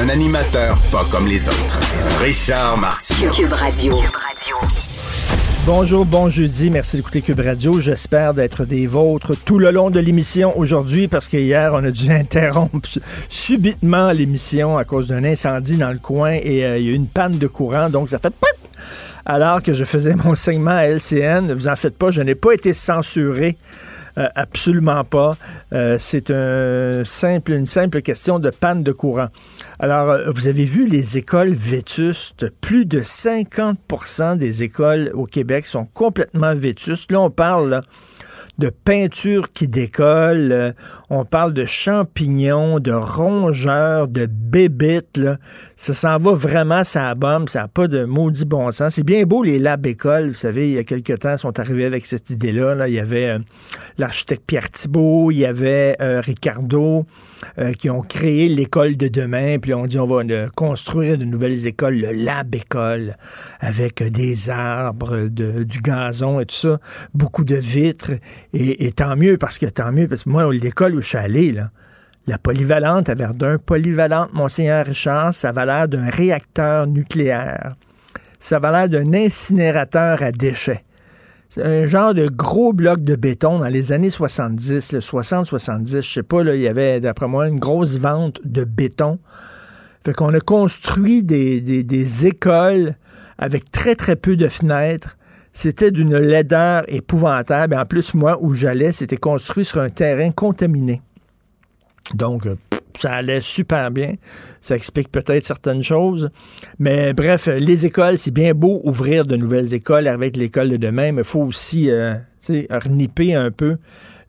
Un animateur pas comme les autres. Richard Martineau. Cube Radio. Bonjour, bon jeudi. Merci d'écouter Cube Radio. J'espère d'être des vôtres tout le long de l'émission aujourd'hui parce que hier, on a dû interrompre subitement l'émission à cause d'un incendie dans le coin et euh, il y a eu une panne de courant. Donc, ça fait alors que je faisais mon segment à LCN. Ne vous en faites pas, je n'ai pas été censuré. Euh, absolument pas. Euh, c'est une simple question de panne de courant. Alors, euh, vous avez vu les écoles vétustes. Plus de 50% des écoles au Québec sont complètement vétustes. Là, on parle de peinture qui décolle, euh, on parle de champignons, de rongeurs, de bébites. Là. Ça s'en va vraiment, ça bombe, ça n'a pas de maudit bon sens. C'est bien beau les labs écoles, vous savez, il y a quelques temps, ils sont arrivés avec cette idée-là. Là. Il y avait euh, l'architecte Pierre Thibault, il y avait euh, qui ont créé l'école de demain, puis on dit on va construire de nouvelles écoles, le lab école, avec des arbres, de, du gazon et tout ça, beaucoup de vitres. Et, tant mieux, parce que tant mieux, parce que moi, l'école où je suis allé, là, la polyvalente à Verdun, polyvalente Monseigneur Richard, ça va l'air d'un réacteur nucléaire. Ça va l'air d'un incinérateur à déchets. C'est un genre de gros bloc de béton dans les années 70, 60-70, je sais pas, là, il y avait, d'après moi, une grosse vente de béton. Fait qu'on a construit des, des écoles avec très, très peu de fenêtres, c'était d'une laideur épouvantable. En plus, moi, où j'allais, c'était construit sur un terrain contaminé. Donc, euh, ça allait super bien. Ça explique peut-être certaines choses. Mais bref, les écoles, c'est bien beau ouvrir de nouvelles écoles avec l'école de demain, mais il faut aussi euh, reniper un peu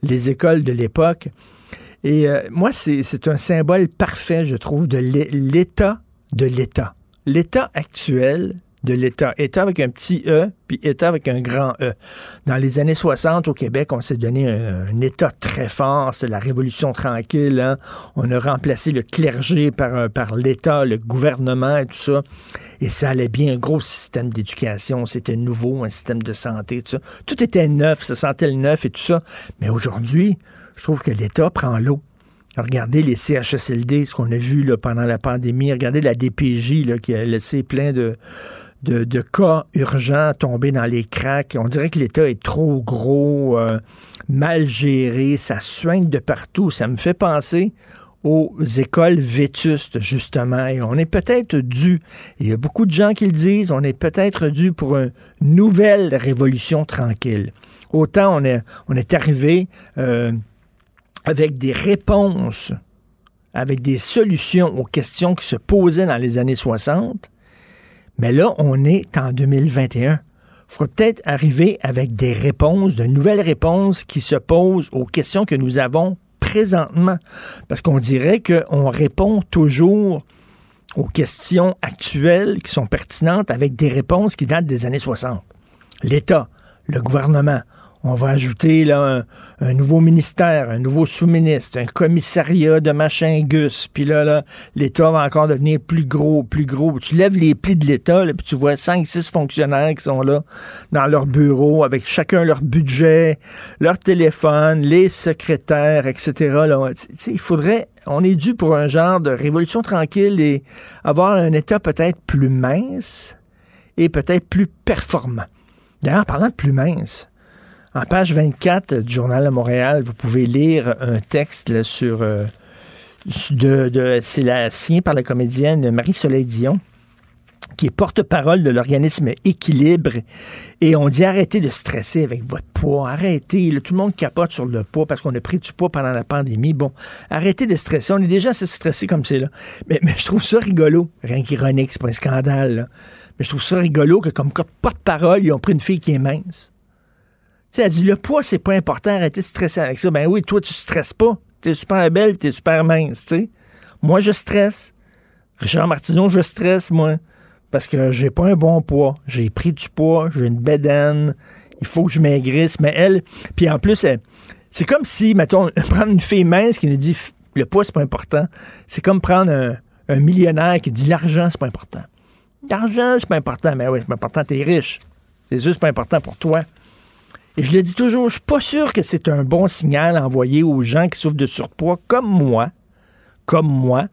les écoles de l'époque. Et euh, moi, c'est un symbole parfait, je trouve, de l'état de l'État. L'État actuel, de l'État. État avec un petit E, puis État avec un grand E. Dans les années 60, au Québec, on s'est donné un, État très fort. C'est la Révolution tranquille. Hein. On a remplacé le clergé par, par l'État, le gouvernement et tout ça. Et ça allait bien. Un gros système d'éducation. C'était nouveau, un système de santé, tout ça. Tout était neuf, ça sentait le neuf et tout ça. Mais aujourd'hui, je trouve que l'État prend l'eau. Regardez les CHSLD, ce qu'on a vu là, pendant la pandémie. Regardez la DPJ là, qui a laissé plein de, de, cas urgents tombés dans les cracks. On dirait que l'État est trop gros, euh, mal géré, ça soigne de partout. Ça me fait penser aux écoles vétustes, justement. Et on est peut-être dû, il y a beaucoup de gens qui le disent, on est peut-être dû pour une nouvelle révolution tranquille. Autant on est, on est arrivé euh, avec des réponses, avec des solutions aux questions qui se posaient dans les années 60, mais là, on est en 2021. Il faut peut-être arriver avec des réponses, de nouvelles réponses qui se posent aux questions que nous avons présentement. Parce qu'on dirait qu'on répond toujours aux questions actuelles qui sont pertinentes avec des réponses qui datent des années 60. L'État, le gouvernement, on va ajouter là, un, nouveau ministère, un nouveau sous-ministre, un commissariat de machin gus. Puis là, l'État va encore devenir plus gros, plus gros. Tu lèves les plis de l'État, puis tu vois cinq, six fonctionnaires qui sont là dans leur bureau avec chacun leur budget, leur téléphone, les secrétaires, etc. Il faudrait on est dû pour un genre de révolution tranquille et avoir un État peut-être plus mince et peut-être plus performant. D'ailleurs, parlant de plus mince, en page 24 du Journal de Montréal, vous pouvez lire un texte sur, euh, de, de c'est la signée par la comédienne Marie-Soleil Dion qui est porte-parole de l'organisme Équilibre. Et on dit arrêtez de stresser avec votre poids. Arrêtez. tout le monde capote sur le poids parce qu'on a pris du poids pendant la pandémie. Bon, arrêtez de stresser. On est déjà assez stressé comme c'est là. Mais, mais, je trouve ça rigolo. Rien qu'ironique, c'est pas un scandale. Mais je trouve ça rigolo que comme porte-parole, ils ont pris une fille qui est mince. Sais, elle dit le poids, c'est pas important. Arrêtez de stresser avec ça. Ben oui, toi, tu stresses pas. T'es super belle, t'es super mince, tu sais. Moi, je stresse. Richard Martineau, je stresse, moi parce que j'ai pas un bon poids. J'ai pris du poids, j'ai une bédaine, il faut que je maigrisse. Mais elle, puis en plus, c'est comme si, mettons, prendre une fille mince qui nous dit le poids, c'est pas important. C'est comme prendre un, millionnaire qui dit l'argent, c'est pas important. L'argent, c'est pas important. Mais oui, c'est pas important, t'es riche. C'est juste pas important pour toi. Et je le dis toujours, je suis pas sûr que c'est un bon signal envoyé aux gens qui souffrent de surpoids comme moi, comme moi,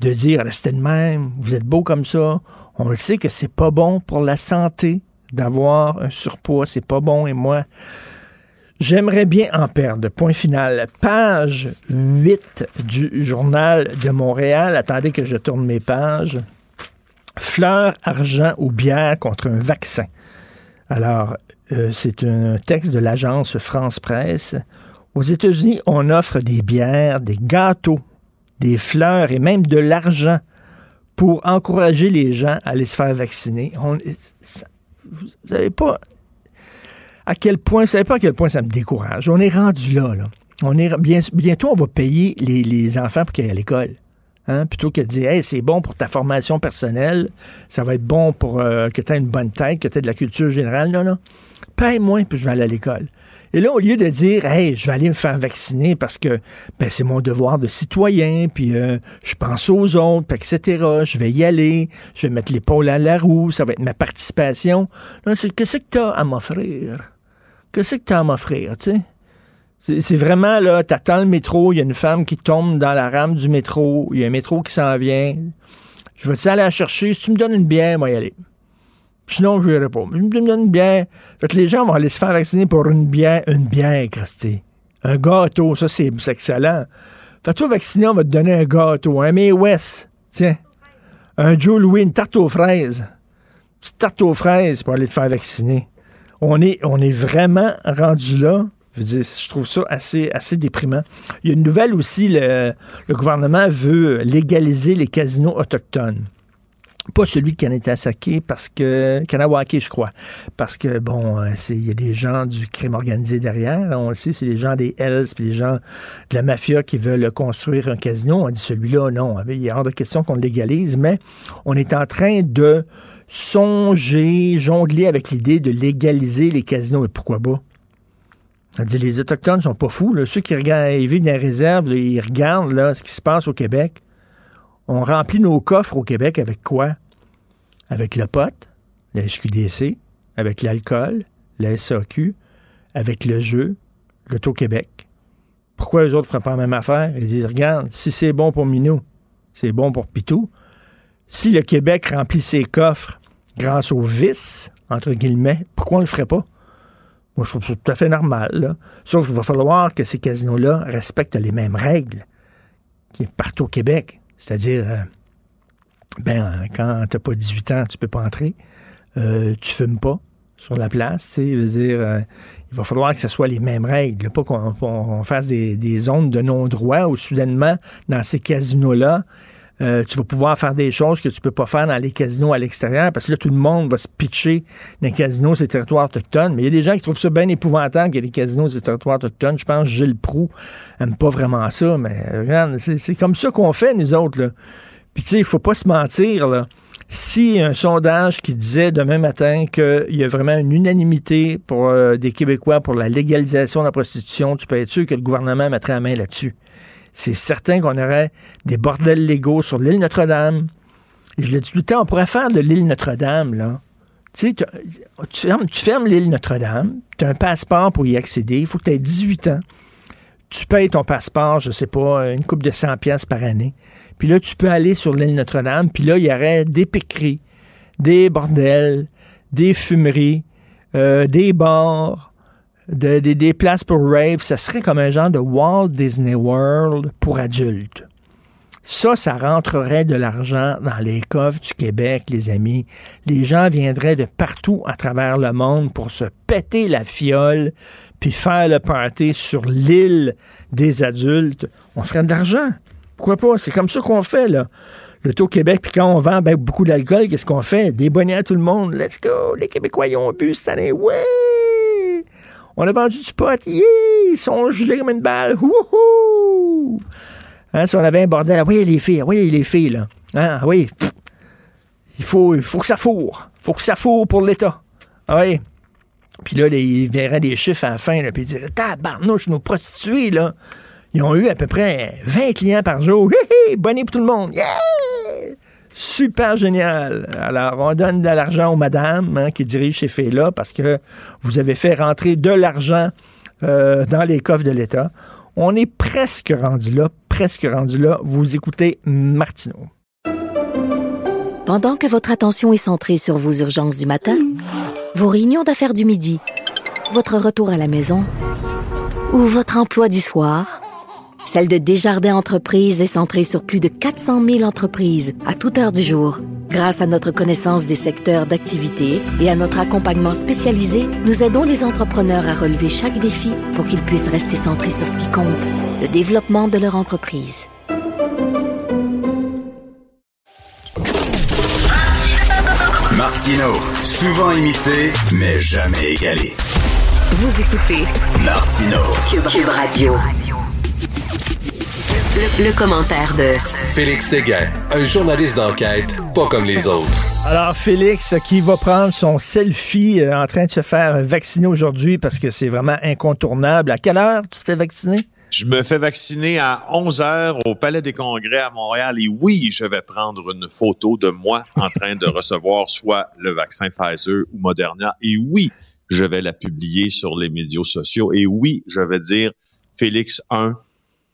de dire restez de même, vous êtes beau comme ça, on le sait que c'est pas bon pour la santé d'avoir un surpoids, c'est pas bon et moi J'aimerais bien en perdre. Point final. Page 8 du journal de Montréal. Attendez que je tourne mes pages. Fleurs, argent ou bière contre un vaccin. Alors, euh, c'est un texte de l'agence France Presse. Aux États-Unis, on offre des bières, des gâteaux, des fleurs et même de l'argent pour encourager les gens à aller se faire vacciner. Vous savez pas à quel point, vous savez pas à quel point ça me décourage. On est rendu là. On est, bien, bientôt, on va payer les, enfants pour qu'ils aillent à l'école. Hein, plutôt que de dire, c'est bon pour ta formation personnelle, ça va être bon pour euh, que tu aies une bonne tête, que tu aies de la culture générale. Non, non. Paye moins, puis je vais aller à l'école. Et là, au lieu de dire, hey, je vais aller me faire vacciner parce que ben, c'est mon devoir de citoyen, puis euh, je pense aux autres, etc., je vais y aller, je vais mettre l'épaule à la roue, ça va être ma participation. Qu'est-ce que tu as à m'offrir? Qu'est-ce que tu as à m'offrir, tu? C'est vraiment, là, t'attends le métro, il y a une femme qui tombe dans la rame du métro, il y a un métro qui s'en vient. Je vais-tu aller la chercher? Si tu me donnes une bière, moi y aller. Sinon, je n'irai pas. Je me donne une bière. Fait les gens vont aller se faire vacciner pour une bière, une bière, Christy. Un gâteau, ça, c'est excellent. Fais-toi vacciner, on va te donner un gâteau. Un May West, tiens. Un Joe Louis, une tarte aux fraises. Une petite tarte aux fraises pour aller te faire vacciner. On est, on est vraiment rendu là. Je, je trouve ça assez, assez déprimant. Il y a une nouvelle aussi, le, le gouvernement veut légaliser les casinos autochtones pas celui de Kanetake parce que Kanawake je crois. Parce que bon euh, il y a des gens du crime organisé derrière on le sait c'est les gens des Hells puis les gens de la mafia qui veulent construire un casino. On dit celui-là non. Il y a hors de question qu'on légalise mais on est en train de songer jongler avec l'idée de légaliser les casinos. Et pourquoi pas? On dit, les Autochtones sont pas fous. Ceux qui regardent, ils vivent dans les réserves, ils regardent là, ce qui se passe au Québec. On remplit nos coffres au Québec avec quoi? Avec le pot, la SQDC, avec l'alcool, la SAQ, avec le jeu, l'Auto-Québec. Pourquoi les autres ne feraient pas la même affaire? Ils disent, regarde, si c'est bon pour Minou, c'est bon pour Pitou. Si le Québec remplit ses coffres grâce au vice, entre guillemets, pourquoi on ne le ferait pas? Moi, je trouve ça tout à fait normal. Sauf qu'il va falloir que ces casinos-là respectent les mêmes règles qui partout au Québec. C'est-à-dire, euh, ben, quand tu n'as pas 18 ans, tu peux pas entrer. Euh, tu fumes pas sur la place. Tu dire, euh, il va falloir que ce soit les mêmes règles. Pas qu'on fasse des, des, zones de non-droit où soudainement, dans ces casinos-là, tu vas pouvoir faire des choses que tu peux pas faire dans les casinos à l'extérieur parce que là, tout le monde va se pitcher dans les casinos ces territoires autochtones. Mais il y a des gens qui trouvent ça bien épouvantable qu'il y ait des casinos des territoires autochtones. Je pense que Gilles Proux n'aime pas vraiment ça, mais regarde, c'est comme ça qu'on fait, nous autres. Là. Puis tu sais, il faut pas se mentir, là. Si un sondage qui disait demain matin qu'il y a vraiment une unanimité pour euh, des Québécois pour la légalisation de la prostitution, tu peux être sûr que le gouvernement mettrait la main là-dessus c'est certain qu'on aurait des bordels légaux sur l'île Notre-Dame. Je l'ai dit tout le temps, on pourrait faire de l'île Notre-Dame, là. Tu sais, tu fermes, l'île Notre-Dame, tu as un passeport pour y accéder, il faut que tu aies 18 ans. Tu payes ton passeport, je sais pas, une coupe de 100 pièces par année. Puis là, tu peux aller sur l'île Notre-Dame, puis là, il y aurait des piqueries, des bordels, des fumeries, euh, des bars, des places pour rave, ça serait comme un genre de Walt Disney World pour adultes. Ça, ça rentrerait de l'argent dans les coffres du Québec, les amis. Les gens viendraient de partout à travers le monde pour se péter la fiole, puis faire le party sur l'île des adultes. On serait de l'argent. Pourquoi pas? C'est comme ça qu'on fait, là. Le taux Québec, puis quand on vend ben, beaucoup d'alcool, qu'est-ce qu'on fait? Des bonnets à tout le monde. Let's go! Les Québécois, ils ont bu cette année. Ouais! On a vendu du pot. Yeah! Ils sont gelés comme une balle. Wouhou! Hein, si on avait un bordel, oui, les filles, oui, les filles, là. Hein, oui. Il faut, il faut que ça fourre. Il faut que ça fourre pour l'État. Ah oui. Puis là, ils verraient des chiffres à la fin, puis ils diraient, tabarnouche, nos prostituées, là. Ils ont eu à peu près 20 clients par jour. Hé, hé, bonnet pour tout le monde. Yeah! Super génial. Alors, on donne de l'argent aux madames hein, qui dirigent ces filles-là parce que vous avez fait rentrer de l'argent euh, dans les coffres de l'État. On est presque rendu là, presque rendu là. Vous écoutez Martineau. Pendant que votre attention est centrée sur vos urgences du matin, vos réunions d'affaires du midi, votre retour à la maison ou votre emploi du soir, celle de Desjardins Entreprises est centrée sur plus de 400 000 entreprises à toute heure du jour. Grâce à notre connaissance des secteurs d'activité et à notre accompagnement spécialisé, nous aidons les entrepreneurs à relever chaque défi pour qu'ils puissent rester centrés sur ce qui compte, le développement de leur entreprise. Martino, souvent imité, mais jamais égalé. Vous écoutez Martino, Cube, Radio. Le, le commentaire de Félix Séguin, un journaliste d'enquête pas comme les autres. Alors, Félix, qui va prendre son selfie euh, en train de se faire vacciner aujourd'hui parce que c'est vraiment incontournable. À quelle heure tu t'es vacciné? Je me fais vacciner à 11 heures au Palais des Congrès à Montréal et oui, je vais prendre une photo de moi en train de recevoir soit le vaccin Pfizer ou Moderna et oui, je vais la publier sur les médias sociaux et oui, je vais dire Félix 1,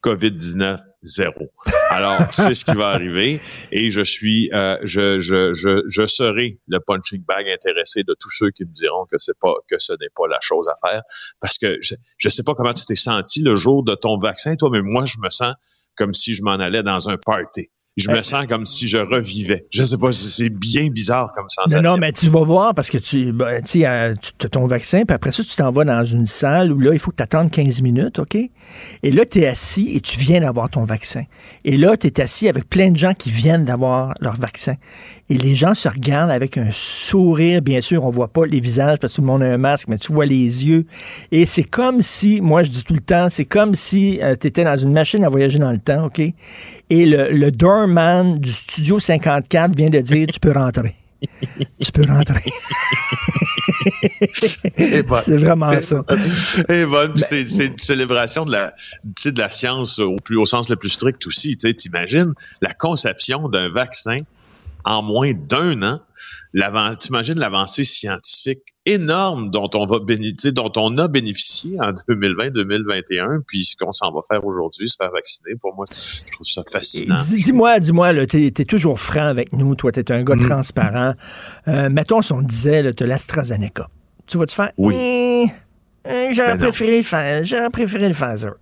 COVID-19 zéro. Alors, c'est ce qui va arriver et je suis, euh, je, je, je, je serai le punching bag intéressé de tous ceux qui me diront que c'est pas, que ce n'est pas la chose à faire parce que je, je sais pas comment tu t'es senti le jour de ton vaccin, toi, mais moi, je me sens comme si je m'en allais dans un party je me sens comme si je revivais. Je sais pas, c'est bien bizarre comme sensation. Non, non, mais tu vas voir parce que tu, ben, tu as ton vaccin, puis après ça, tu t'en vas dans une salle où là, il faut que tu attendes 15 minutes, OK? Et là, tu es assis et tu viens d'avoir ton vaccin. Et là, tu es assis avec plein de gens qui viennent d'avoir leur vaccin. Et les gens se regardent avec un sourire. Bien sûr, on voit pas les visages parce que tout le monde a un masque, mais tu vois les yeux. Et c'est comme si, moi, je dis tout le temps, c'est comme si euh, tu étais dans une machine à voyager dans le temps, OK? Et le, le doorman du studio 54 vient de dire tu peux rentrer. tu peux rentrer. c'est vraiment ça. Et bon, c'est une célébration de la, de la science au plus au sens le plus strict aussi. Tu imagines la conception d'un vaccin en moins d'un an. T'imagines l'avancée scientifique énorme dont on va bénéficier, dont on a bénéficié en 2020-2021, puis ce qu'on s'en va faire aujourd'hui, se faire vacciner. Pour moi, je trouve ça fascinant. Dis-moi, dis-moi, tu es, toujours franc avec nous. Toi, tu es un gars mm. transparent. Euh, mettons, si on disait, tu l'AstraZeneca. Tu vas-tu faire? Oui. Eh, j'aurais ben préféré, j'aurais préféré le Pfizer.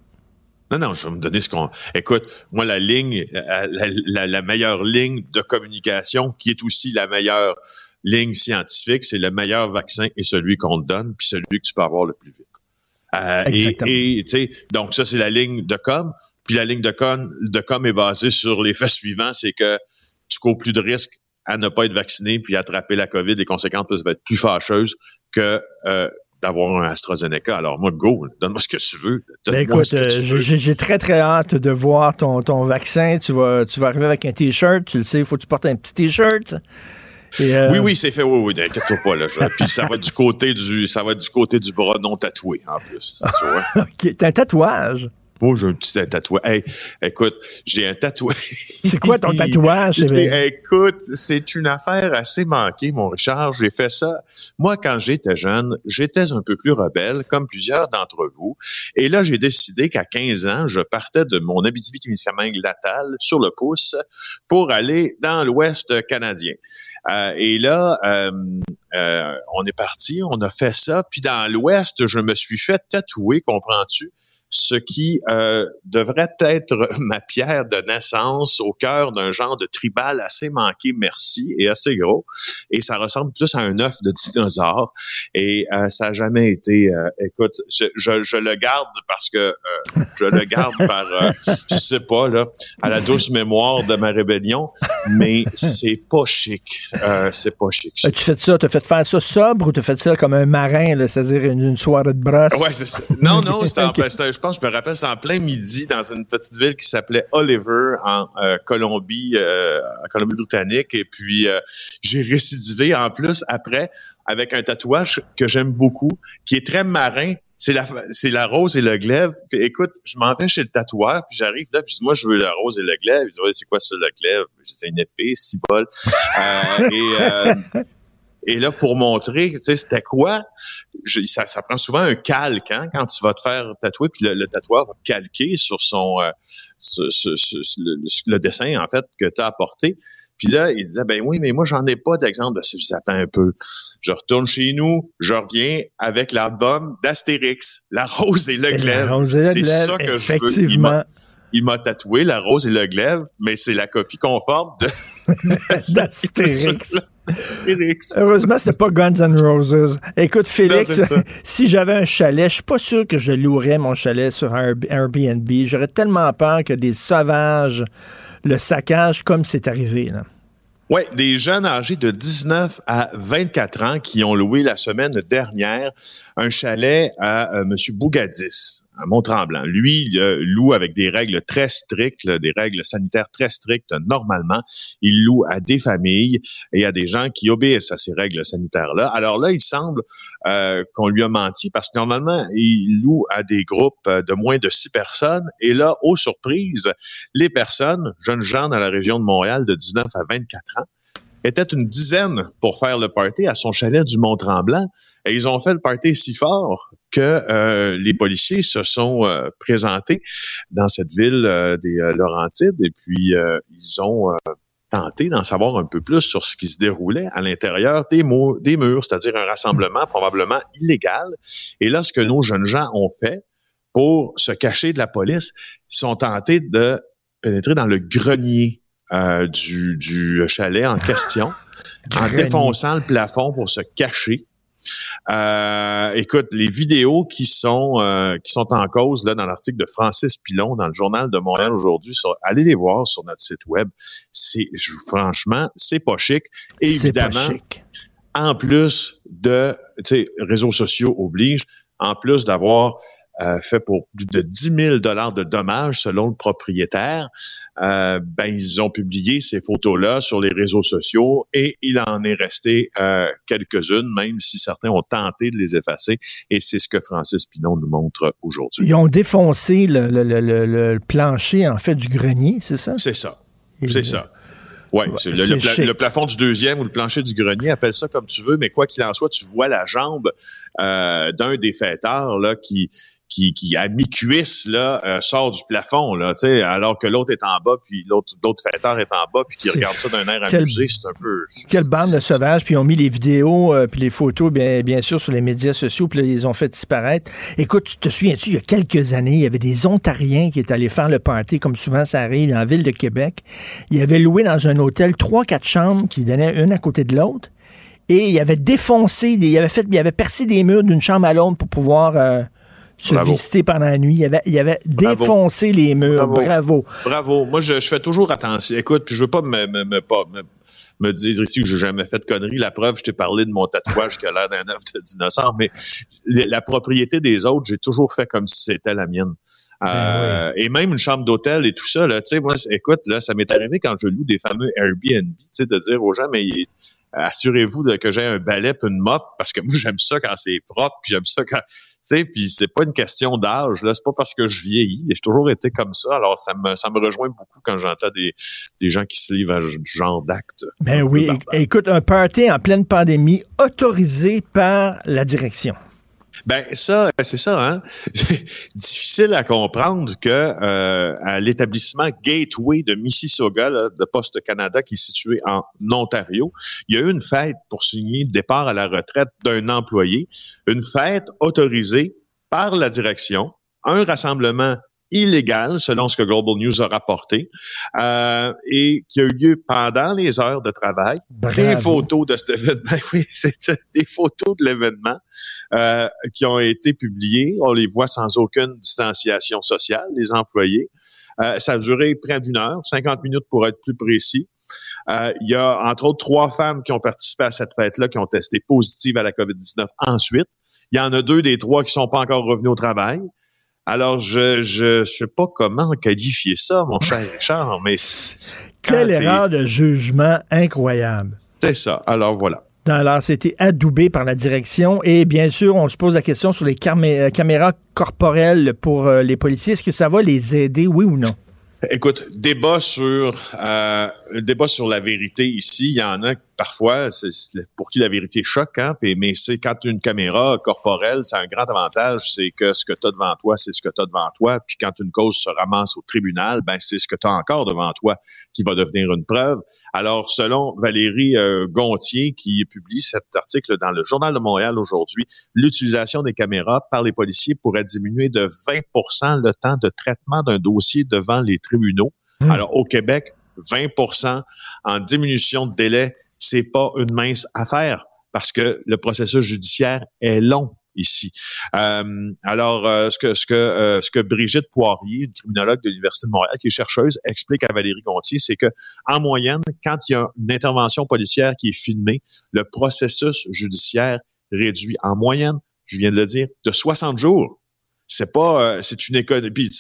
Non, non, je vais me donner ce qu'on. Écoute, moi, la ligne, euh, la, la, meilleure ligne de communication, qui est aussi la meilleure ligne scientifique, c'est le meilleur vaccin et celui qu'on te donne, puis celui que tu peux avoir le plus vite. Euh, et tu sais, donc ça, c'est la ligne de com. Puis la ligne de com, de com est basée sur les faits suivants, c'est que tu cours plus de risques à ne pas être vacciné puis attraper la COVID. Les conséquences peuvent être plus fâcheuses que euh, d'avoir un AstraZeneca. Alors, moi, go, donne-moi ce que tu veux. Ben écoute, euh, j'ai très, très hâte de voir ton, ton vaccin. Tu vas, tu vas arriver avec un T-shirt. Tu le sais, il faut que tu portes un petit T-shirt. Euh, oui, oui, c'est fait. Oui, oui, inquiète-toi pas. Là, Puis ça va du côté du, ça va du côté du bras non tatoué, en plus. Tu vois? OK, t'as un tatouage? Oh, j'ai un petit tatouage. Hey, écoute, j'ai un tatouage. C'est quoi ton tatouage? écoute, c'est une affaire assez manquée, mon Richard. J'ai fait ça. Moi, quand j'étais jeune, j'étais un peu plus rebelle, comme plusieurs d'entre vous. Et là, j'ai décidé qu'à 15 ans, je partais de mon Abitibi-Témiscamingue natal sur le pouce pour aller dans l'Ouest canadien. Euh, et là, euh, euh, on est parti, on a fait ça. Puis dans l'Ouest, je me suis fait tatouer, comprends-tu? Ce qui euh, devrait être ma pierre de naissance au cœur d'un genre de tribal assez manqué, merci, et assez gros. Et ça ressemble plus à un œuf de dinosaure. Et euh, ça n'a jamais été, euh, écoute, je, je, le garde parce que je le garde par, je sais pas, là, à la douce mémoire de ma rébellion, mais c'est pas chic. c'est pas chic. Tu fais ça, tu as fait faire ça sobre ou tu as fait ça comme un marin, c'est-à-dire une, soirée de brosse? Ouais, c'est ça. Non, non, c'était en, je je me rappelle, c'est en plein midi dans une petite ville qui s'appelait Oliver en euh, Colombie, euh, en Colombie-Britannique. Et puis, euh, j'ai récidivé en plus après avec un tatouage que j'aime beaucoup, qui est très marin. C'est la, la rose et le glaive. Puis, écoute, je m'en vais chez le tatoueur, puis j'arrive là, puis je dis, moi, je veux la rose et le glaive. Il dit, ouais, c'est quoi ça, le glaive? C'est une épée, six bol. et et là, pour montrer, tu sais, c'était quoi, ça, ça, prend souvent un calque hein, quand tu vas te faire tatouer, puis le, tatoueur va calquer sur son euh, le, dessin en fait que tu as apporté. Puis là, il disait ben oui, mais moi j'en ai pas d'exemple de ça. Je attends un peu. Je retourne chez nous, je reviens avec l'album d'Astérix, La Rose et le glaive. C'est ça que je veux. Il m'a tatoué la rose et le glaive, mais c'est la copie conforme d'Astérix. Heureusement, c'était pas Guns N' Roses. Écoute, Félix, si j'avais un chalet, je suis pas sûr que je louerais mon chalet sur Airbnb. J'aurais tellement peur que des sauvages le saccagent comme c'est arrivé. Là. Oui, des jeunes âgés de 19 à 24 ans qui ont loué la semaine dernière un chalet à euh, M. Bougadis Mont-Tremblant. Lui, il loue avec des règles très strictes, des règles sanitaires très strictes normalement. Il loue à des familles et à des gens qui obéissent à ces règles sanitaires-là. Alors là, il semble euh, qu'on lui a menti parce que normalement, il loue à des groupes de moins de six personnes. Et là, aux surprises, les personnes, jeunes gens dans la région de Montréal de 19 à 24 ans, étaient une dizaine pour faire le party à son chalet du Mont-Tremblant. Et ils ont fait le party si fort que euh, les policiers se sont euh, présentés dans cette ville euh, des Laurentides et puis ils ont tenté d'en savoir un peu plus sur ce qui se déroulait à l'intérieur des, des murs, c'est-à-dire un rassemblement probablement illégal. Et là, ce que nos jeunes gens ont fait pour se cacher de la police, ils sont tentés de pénétrer dans le grenier du, du, chalet en question, en défonçant le plafond pour se cacher. Euh, écoute, les vidéos qui sont euh, qui sont en cause là dans l'article de Francis Pilon dans le journal de Montréal aujourd'hui, allez les voir sur notre site web. C'est franchement, c'est pas chic. évidemment, en plus de, tu sais, réseaux sociaux obligent, en plus d'avoir euh, fait pour plus de 10 000 dollars de dommages selon le propriétaire. Euh, ben ils ont publié ces photos-là sur les réseaux sociaux et il en est resté euh, quelques-unes, même si certains ont tenté de les effacer. Et c'est ce que Francis Pinon nous montre aujourd'hui. Ils ont défoncé le, le, le, le, plancher en fait du grenier, c'est ça? C'est ça. C'est ça. Oui, le, plafond du deuxième ou le plancher du grenier, appelle ça comme tu veux, mais quoi qu'il en soit, tu vois la jambe euh, d'un des fêteurs là qui qui, qui à mi-cuisse là euh, sort du plafond là, tu sais, alors que l'autre est en bas, puis l'autre l'autre fêteur est en bas, puis qui regarde ça d'un air amusé, c'est un peu. Quelle bande de sauvages, puis ils ont mis les vidéos euh, puis les photos bien bien sûr sur les médias sociaux, puis ils ont fait disparaître. Écoute, tu te souviens-tu il y a quelques années, il y avait des Ontariens qui étaient allés faire le party comme souvent ça arrive dans la ville de Québec. Ils avaient loué dans un hôtel trois quatre chambres qui donnaient une à côté de l'autre. Et il avait défoncé, des, il avait fait, il avait percé des murs d'une chambre à l'autre pour pouvoir euh, se visiter pendant la nuit. Il avait, il avait défoncé les murs. Bravo. Bravo. Moi, je, fais toujours attention. Écoute, je veux pas me, me, me, me dire ici que j'ai jamais fait de conneries. La preuve, je t'ai parlé de mon tatouage qui a l'air d'un œuf de dinosaure, mais la propriété des autres, j'ai toujours fait comme si c'était la mienne. Ben euh, et même une chambre d'hôtel et tout ça, là, tu sais, moi, écoute, là, ça m'est arrivé quand je loue des fameux Airbnb, tu sais, de dire aux gens, mais assurez-vous que j'ai un balai puis une mop, parce que moi, j'aime ça quand c'est propre, puis j'aime ça quand, sais, puis c'est pas une question d'âge, là, c'est pas parce que je vieillis, j'ai toujours été comme ça, alors ça me, ça me rejoint beaucoup quand j'entends des, des gens qui se livrent à ce genre d'actes. Ben oui, écoute, un party en pleine pandémie autorisé par la direction. Ben ça, c'est ça, hein. Difficile à comprendre que euh, à l'établissement Gateway de Mississauga, de Poste Canada, qui est situé en Ontario, il y a eu une fête pour signer le départ à la retraite d'un employé, une fête autorisée par la direction un rassemblement illégal, selon ce que Global News a rapporté, euh, et qui a eu lieu pendant les heures de travail. Des photos de cet événement, oui, c'était des photos de l'événement euh, qui ont été publiées. On les voit sans aucune distanciation sociale, les employés. Euh, ça a duré près d'une heure, 50 minutes pour être plus précis. Euh, il y a entre autres trois femmes qui ont participé à cette fête-là qui ont testé positives à la COVID-19 ensuite. Il y en a deux des trois qui sont pas encore revenus au travail. Alors, je je sais pas comment qualifier ça, mon cher Richard, mais... Quelle erreur de jugement incroyable. C'est ça. Alors, voilà. Alors, c'était adoubé par la direction. Et bien sûr, on se pose la question sur les euh, caméras corporelles pour euh, les policiers. Est-ce que ça va les aider, oui ou non? Écoute, débat sur euh, débat sur la vérité ici, il y en a parfois, c'est pour qui la vérité choque, hein, mais c'est quand une caméra corporelle, c'est un grand avantage, c'est que ce que tu as devant toi, c'est ce que tu as devant toi, puis quand une cause se ramasse au tribunal, ben c'est ce que tu as encore devant toi qui va devenir une preuve. Alors, selon Valérie euh, Gontier, qui publie cet article dans le Journal de Montréal aujourd'hui, l'utilisation des caméras par les policiers pourrait diminuer de 20% le temps de traitement d'un dossier devant les tribunaux. Mmh. Alors, au Québec, 20% en diminution de délai c'est pas une mince affaire parce que le processus judiciaire est long ici. Euh, alors, euh, ce que ce que euh, ce que Brigitte Poirier, criminologue de l'université de Montréal, qui est chercheuse, explique à Valérie Gontier, c'est que en moyenne, quand il y a une intervention policière qui est filmée, le processus judiciaire réduit en moyenne, je viens de le dire, de 60 jours c'est pas euh, c'est une économie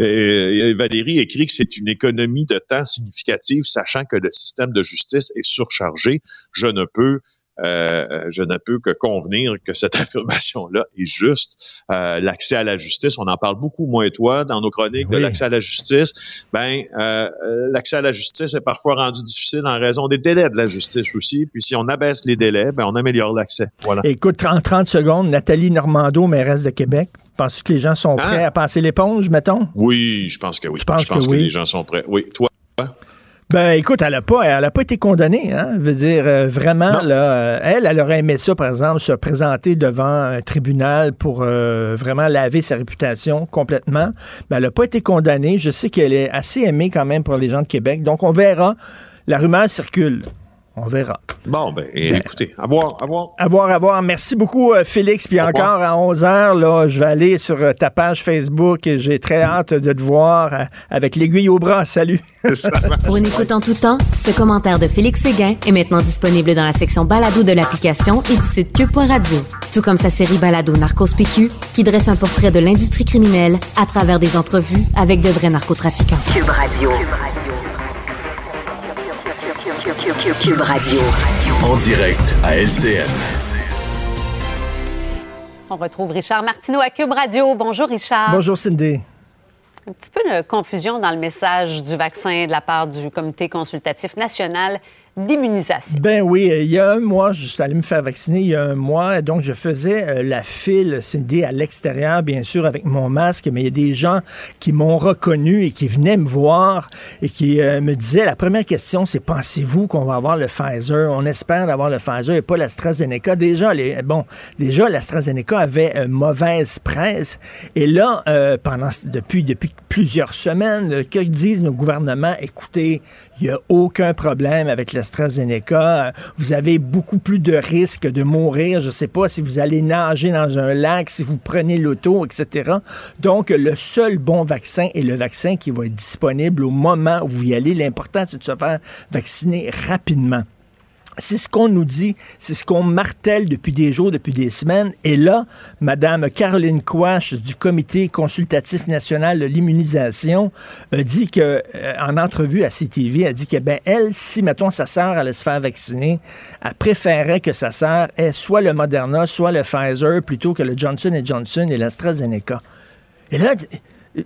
euh, Valérie écrit que c'est une économie de temps significative sachant que le système de justice est surchargé. Je ne peux euh, je ne peux que convenir que cette affirmation-là est juste. l'accès à la justice, on en parle beaucoup, moins toi, dans nos chroniques de l'accès à la justice. Ben, l'accès à la justice est parfois rendu difficile en raison des délais de la justice aussi. Puis si on abaisse les délais, ben on améliore l'accès. Voilà. Écoute, en 30 secondes, Nathalie Normando, mairesse de Québec. Penses-tu que les gens sont prêts hein? à passer l'éponge, mettons? Oui, je pense que oui. je pense que, les gens sont prêts. Oui, toi? Ben, écoute, elle n'a pas, elle a pas été condamnée, hein. Je veux dire, euh, vraiment, là, euh, elle, elle aurait aimé ça, par exemple, se présenter devant un tribunal pour euh, vraiment laver sa réputation complètement. Mais elle n'a pas été condamnée. Je sais qu'elle est assez aimée quand même pour les gens de Québec. Donc, on verra. La rumeur circule. On verra. Bon, ben, ben, écoutez, à voir, à voir. À voir, à voir. Merci beaucoup, euh, Félix. Puis encore à 11 h là, je vais aller sur euh, ta page Facebook et j'ai très hâte de te voir euh, avec l'aiguille au bras. Salut. Pour une écoute en tout temps, ce commentaire de Félix Séguin est maintenant disponible dans la section balado de l'application et du site cube.radio. Tout comme sa série balado Narcos PQ, qui dresse un portrait de l'industrie criminelle à travers des entrevues avec de vrais narcotrafiquants. Cube Radio. Cube Radio. En direct à LCN. On retrouve Richard Martineau à Cube Radio. Bonjour Richard. Bonjour Cindy. Un petit peu de confusion dans le message du vaccin de la part du Comité consultatif national d'immunisation. Ben oui, euh, il y a un mois, je suis allé me faire vacciner il y a un mois, donc je faisais euh, la file, Cindy, à l'extérieur, bien sûr, avec mon masque, mais il y a des gens qui m'ont reconnu et qui venaient me voir et qui euh, me disaient, la première question, c'est pensez-vous qu'on va avoir le Pfizer? On espère avoir le Pfizer et pas l'AstraZeneca. Déjà, les, bon, déjà, l'AstraZeneca avait mauvaise presse. Et là, pendant, depuis, depuis plusieurs semaines, que disent nos gouvernements? Écoutez, il n'y a aucun problème avec la AstraZeneca, vous avez beaucoup plus de risques de mourir. Je ne sais pas si vous allez nager dans un lac, si vous prenez l'auto, etc. Donc, le seul bon vaccin est le vaccin qui va être disponible au moment où vous y allez. L'important, c'est de se faire vacciner rapidement. C'est ce qu'on nous dit, c'est ce qu'on martèle depuis des jours, depuis des semaines. Et là, Madame Caroline Quash du Comité consultatif national de l'immunisation a dit que, euh, en entrevue à CTV, a dit que, ben, elle, si, mettons, sa sœur allait se faire vacciner, elle préférait que sa sœur ait soit le Moderna, soit le Pfizer, plutôt que le Johnson Johnson et l'AstraZeneca. Et là,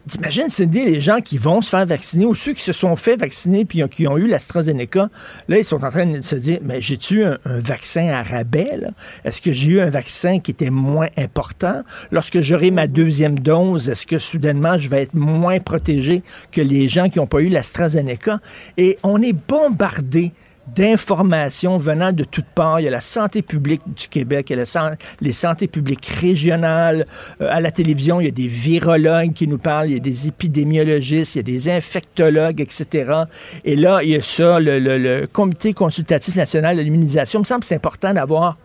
T'imagines, Cindy, les gens qui vont se faire vacciner ou ceux qui se sont fait vacciner puis qui ont eu l'AstraZeneca, là, ils sont en train de se dire, mais j'ai-tu un, vaccin à rabais? Est-ce que j'ai eu un vaccin qui était moins important? Lorsque j'aurai ma deuxième dose, est-ce que soudainement je vais être moins protégé que les gens qui n'ont pas eu l'AstraZeneca? Et on est bombardé d'informations venant de toutes parts. Il y a la santé publique du Québec, il y a les santé publiques régionales. Euh, à la télévision, il y a des virologues qui nous parlent, il y a des épidémiologistes, il y a des infectologues, etc. Et là, il y a ça, le, le Comité consultatif national de l'immunisation. Il me semble que c'est important d'avoir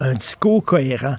un discours cohérent.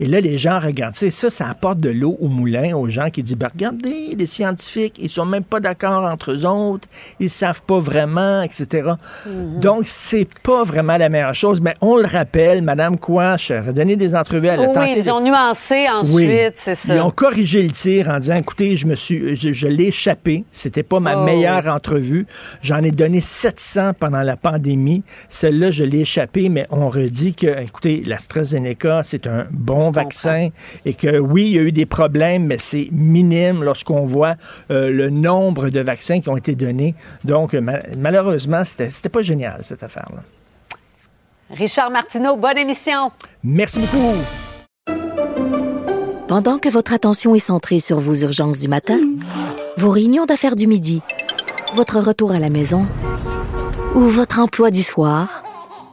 Et là, les gens regardent ça, ça, ça apporte de l'eau au moulin aux gens qui disent, ben, regardez, les scientifiques, ils sont même pas d'accord entre eux autres, ils savent pas vraiment, etc. Mhm. Donc, c'est pas vraiment la meilleure chose, mais on le rappelle, Madame Quash a donné des entrevues à la Oui, ils ont nuancé ensuite, c'est ça. Ils ont corrigé le tir en disant, écoutez, je me suis, je, l'ai échappé, c'était pas ma oh, meilleure entrevue, j'en ai donné 700 pendant la pandémie, celle-là, je l'ai échappé, mais on redit que, écoutez, l'AstraZeneca, c'est un bon vaccin et que oui, il y a eu des problèmes, mais c'est minime lorsqu'on voit euh, le nombre de vaccins qui ont été donnés. Donc, malheureusement, c'était pas génial, cette affaire-là. Richard Martineau, bonne émission. Merci beaucoup. Pendant que votre attention est centrée sur vos urgences du matin, vos réunions d'affaires du midi, votre retour à la maison ou votre emploi du soir,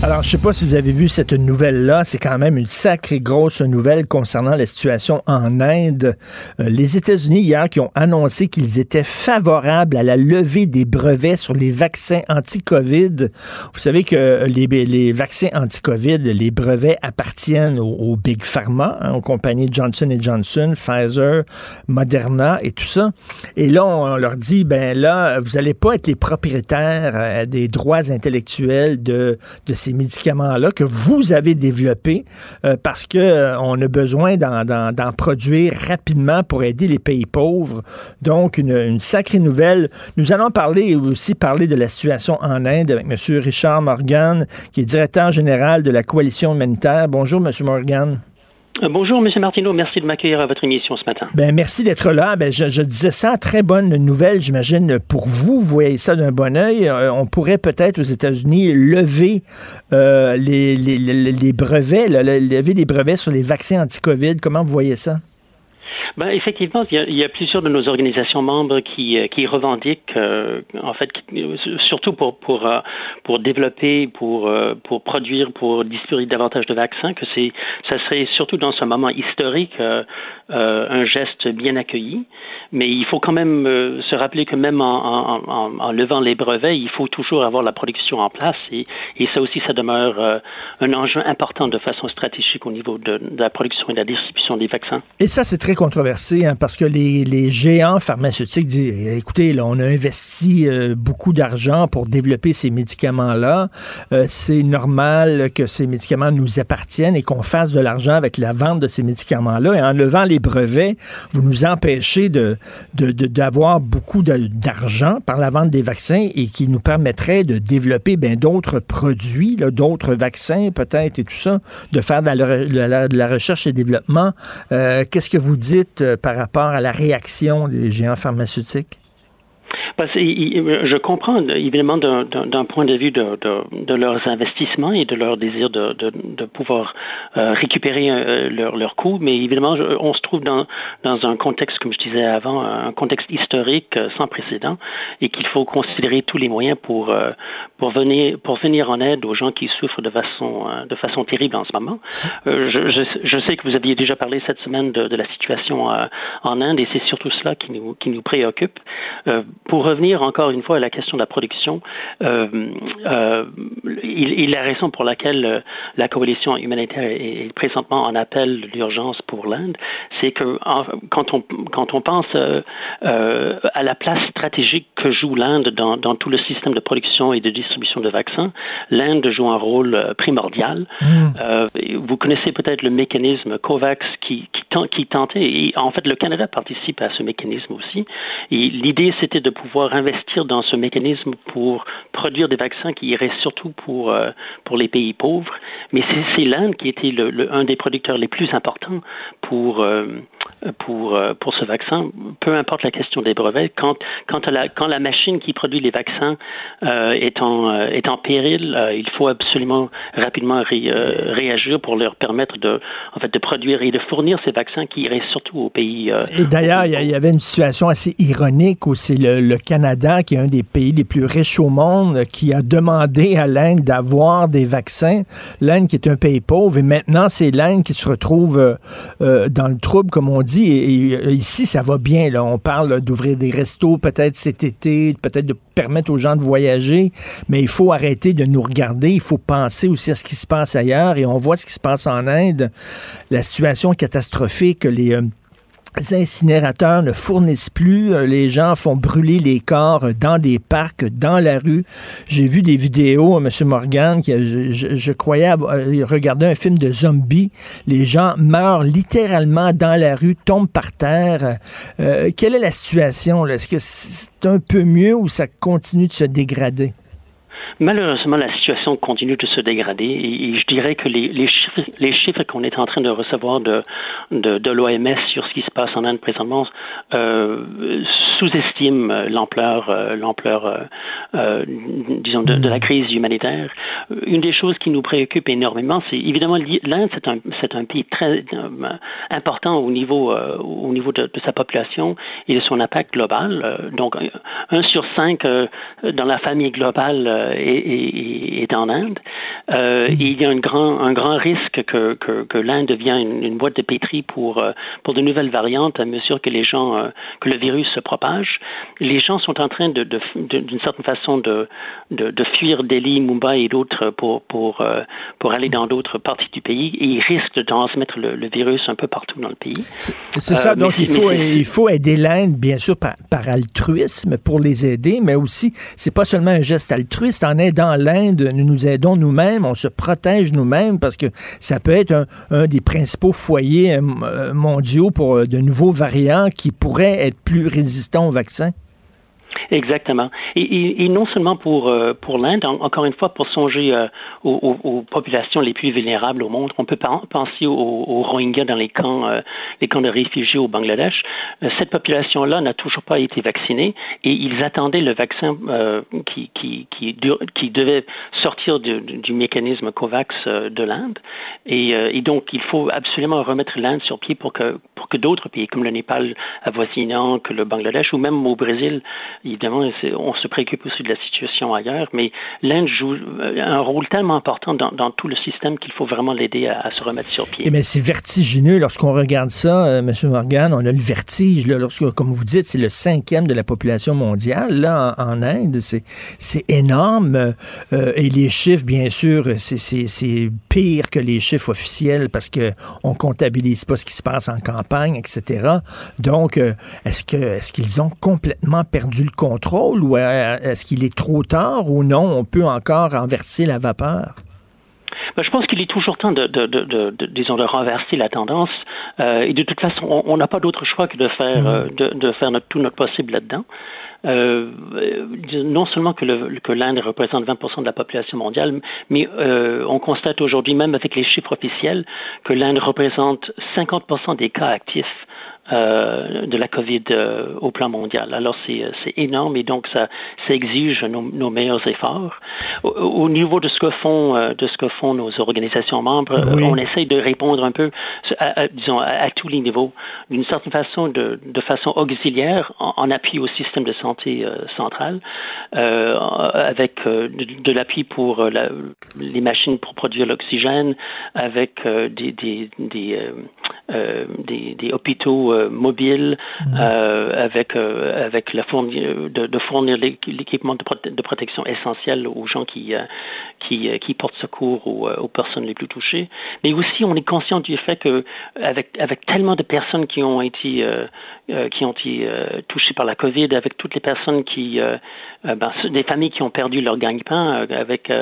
Alors, je sais pas si vous avez vu cette nouvelle-là. C'est quand même une sacrée grosse nouvelle concernant la situation en Inde. Euh, les États-Unis, hier, qui ont annoncé qu'ils étaient favorables à la levée des brevets sur les vaccins anti-COVID. Vous savez que les, vaccins anti-COVID, les brevets appartiennent aux, Big Pharma, hein, aux compagnies Johnson Johnson, Pfizer, Moderna et tout ça. Et là, on leur dit, ben là, vous allez pas être les propriétaires euh, des droits intellectuels de, de ces médicaments-là que vous avez développés euh, parce que euh, on a besoin d'en produire rapidement pour aider les pays pauvres. Donc, une, sacrée nouvelle. Nous allons parler aussi parler de la situation en Inde avec M. Richard Morgan, qui est directeur général de la Coalition humanitaire. Bonjour, M. Morgan. Euh, bonjour, M. Martineau. Merci de m'accueillir à votre émission ce matin. Ben, merci d'être là. Ben, je, disais ça, très bonne nouvelle, j'imagine, pour vous. Vous voyez ça d'un bon oeil. Euh, on pourrait peut-être aux États-Unis lever euh, les, les, brevets, lever les brevets sur les vaccins anti-COVID. Comment vous voyez ça? Ben, effectivement, il y, a, plusieurs de nos organisations membres qui, euh, revendiquent, euh, en fait, surtout pour euh, développer, pour produire, pour distribuer davantage de vaccins, que c'est ça serait surtout dans ce moment historique un geste bien accueilli. Mais il faut quand même se rappeler que même en, levant les brevets, il faut toujours avoir la production en place et, et ça aussi, ça demeure un enjeu important de façon stratégique au niveau de, de la production et de la distribution des vaccins. Et ça, c'est très controversé Hein, parce que les, géants pharmaceutiques disent écoutez, là, on a investi euh, beaucoup d'argent pour développer ces médicaments-là. Euh, c'est normal que ces médicaments nous appartiennent et qu'on fasse de l'argent avec la vente de ces médicaments-là. Et en levant les brevets, vous nous empêchez de, d'avoir beaucoup d'argent par la vente des vaccins et qui nous permettrait de développer ben, d'autres produits, d'autres vaccins peut-être et tout ça, de faire de la, recherche et développement. Euh, qu'est-ce que vous dites par rapport à la réaction des géants pharmaceutiques? Je comprends évidemment d'un point de vue de, leurs investissements et de leur désir de, de pouvoir euh, récupérer euh, leur, leur coût, mais évidemment, on se trouve dans, dans un contexte, comme je disais avant, un contexte historique euh, sans précédent et qu'il faut considérer tous les moyens pour, pour, venir, pour venir en aide aux gens qui souffrent de façon, de façon terrible en ce moment. je, je, je, sais que vous aviez déjà parlé cette semaine de, de la situation en Inde et c'est surtout cela qui nous, qui nous préoccupe. pour revenir encore une fois à la question de la production, euh, euh, il, il, a raison pour laquelle euh, la coalition humanitaire est, présentement en appel d'urgence pour l'Inde, c'est que quand on quand on pense à la place stratégique que joue l'Inde dans, dans, tout le système de production et de distribution de vaccins, l'Inde joue un rôle primordial. Mmh. vous connaissez peut-être le mécanisme COVAX qui, qui, qui tentait, et en fait le Canada participe à ce mécanisme aussi. L'idée c'était de pouvoir pouvoir investir dans ce mécanisme pour produire des vaccins qui iraient surtout pour, euh, pour les pays pauvres. Mais c'est l'Inde qui était le, un des producteurs les plus importants pour, euh, pour, euh, pour ce vaccin, peu importe la question des brevets, quand, quand, la, quand la machine qui produit les vaccins euh, est, en, est en péril, il faut absolument rapidement réagir pour leur permettre de, en fait, de produire et de fournir ces vaccins qui iraient surtout aux pays. et d'ailleurs, il y, avait une situation assez ironique où c'est le, le, Canada, qui est un des pays les plus riches au monde, qui a demandé à l'Inde d'avoir des vaccins. L'Inde qui est un pays pauvre, et maintenant c'est l'Inde qui se retrouve dans le trouble, comme on dit dit, et, ici, ça va bien. Là. On parle d'ouvrir des restos peut-être cet été, peut-être de permettre aux gens de voyager, mais il faut arrêter de nous regarder. Il faut penser aussi à ce qui se passe ailleurs. Et on voit ce qui se passe en Inde, la situation catastrophique, les... Euh, incinérateurs ne fournissent plus. Euh, les gens font brûler les corps dans des parcs, dans la rue. J'ai vu des vidéos, M. Morgan, qui, je, je, croyais euh, regarder un film de zombies. Les gens meurent littéralement dans la rue, tombent par terre. Euh, quelle est la situation? Est-ce que c'est un peu mieux ou ça continue de se dégrader? Malheureusement, la situation continue de se dégrader et, je dirais que les, chiffres, qu'on est en train de recevoir de, de, l'OMS sur ce qui se passe en Inde présentement euh, sous-estiment l'ampleur, euh, l'ampleur, euh, euh, disons, de, de, la crise humanitaire. Une des choses qui nous préoccupe énormément, c'est évidemment l'Inde, c'est un, c'est un pays très important au niveau, au niveau de, de, sa population et de son impact global. donc, un sur cinq dans la famille globale est, en Inde. Euh, mm. il y a un grand, un grand risque que, que, que l'Inde devienne une, boîte de pétri pour, euh, pour de nouvelles variantes à mesure que les gens, euh, que le virus se propage. Les gens sont en train de, d'une certaine façon de, de, de, fuir Delhi, Mumbai et d'autres pour, pour, pour aller dans d'autres parties du pays et ils risquent de transmettre le, le virus un peu partout dans le pays. C'est ça, donc il, faut, il faut aider l'Inde, bien sûr, par, par altruisme pour les aider, mais aussi, c'est pas seulement un geste altruiste, en aidant l'Inde, nous nous aidons nous-mêmes, on se protège nous-mêmes parce que ça peut être un, des principaux foyers euh, euh, mondiaux pour euh, de nouveaux variants qui pourraient être plus résistants au vaccin. Exactement. Et, non seulement pour, euh, pour l'Inde, encore une fois, pour songer euh, aux, populations les plus vulnérables au monde, on peut penser aux, Rohingyas dans les camps, euh, les camps de réfugiés au Bangladesh. cette population-là n'a toujours pas été vaccinée et ils attendaient le vaccin qui, qui, qui, devait sortir du, mécanisme COVAX de l'Inde. Et, et, donc, il faut absolument remettre l'Inde sur pied pour que, pour que d'autres pays, comme le Népal avoisinant, que le Bangladesh ou même au Brésil, évidemment, on se préoccupe aussi de la situation ailleurs, mais l'Inde joue euh, un rôle tellement important dans, tout le système qu'il faut vraiment l'aider à, se remettre sur pied. Mais c'est vertigineux lorsqu'on regarde ça, euh, M. Morgan. On a le vertige. Là, lorsque, comme vous dites, c'est le cinquième de la population mondiale là en, Inde. C'est énorme. Euh, et les chiffres, bien sûr, c'est pire que les chiffres officiels parce que on comptabilise pas ce qui se passe en campagne, etc. Donc, est-ce que est-ce qu'ils ont complètement perdu le contrôle ou euh, est-ce qu'il est trop tard ou non, on peut encore renverser la vapeur? Ben, je pense qu'il est toujours temps de, de, disons, de renverser la tendance. Euh, et de toute façon, on n'a pas d'autre choix que de faire, mm-hmm. euh, de, faire notre, tout notre possible là-dedans. non seulement que, que l'Inde représente 20% de la population mondiale, mais on constate aujourd'hui, même avec les chiffres officiels, que l'Inde représente 50% des cas actifs euh, de la COVID euh, au plan mondial. Alors c'est énorme et donc ça, ça exige nos, nos meilleurs efforts. Au, au, niveau de ce que font euh, de ce que font nos organisations membres, on essaye de répondre un peu, à, disons à, tous les niveaux, d'une certaine façon, de, de façon auxiliaire, en, appui au système de santé central, avec de, de l'appui pour la, les machines pour produire l'oxygène, avec des, des, des, des, des hôpitaux euh, mobile mm. euh, avec euh, avec la fournir, de, de fournir l'équipement de, de, protection essentiel aux gens qui qui, qui portent secours aux, aux, personnes les plus touchées. Mais aussi, on est conscient du fait que avec avec tellement de personnes qui ont été qui ont été touchées par la COVID, avec toutes les personnes qui ben, des familles qui ont perdu leur gagne-pain avec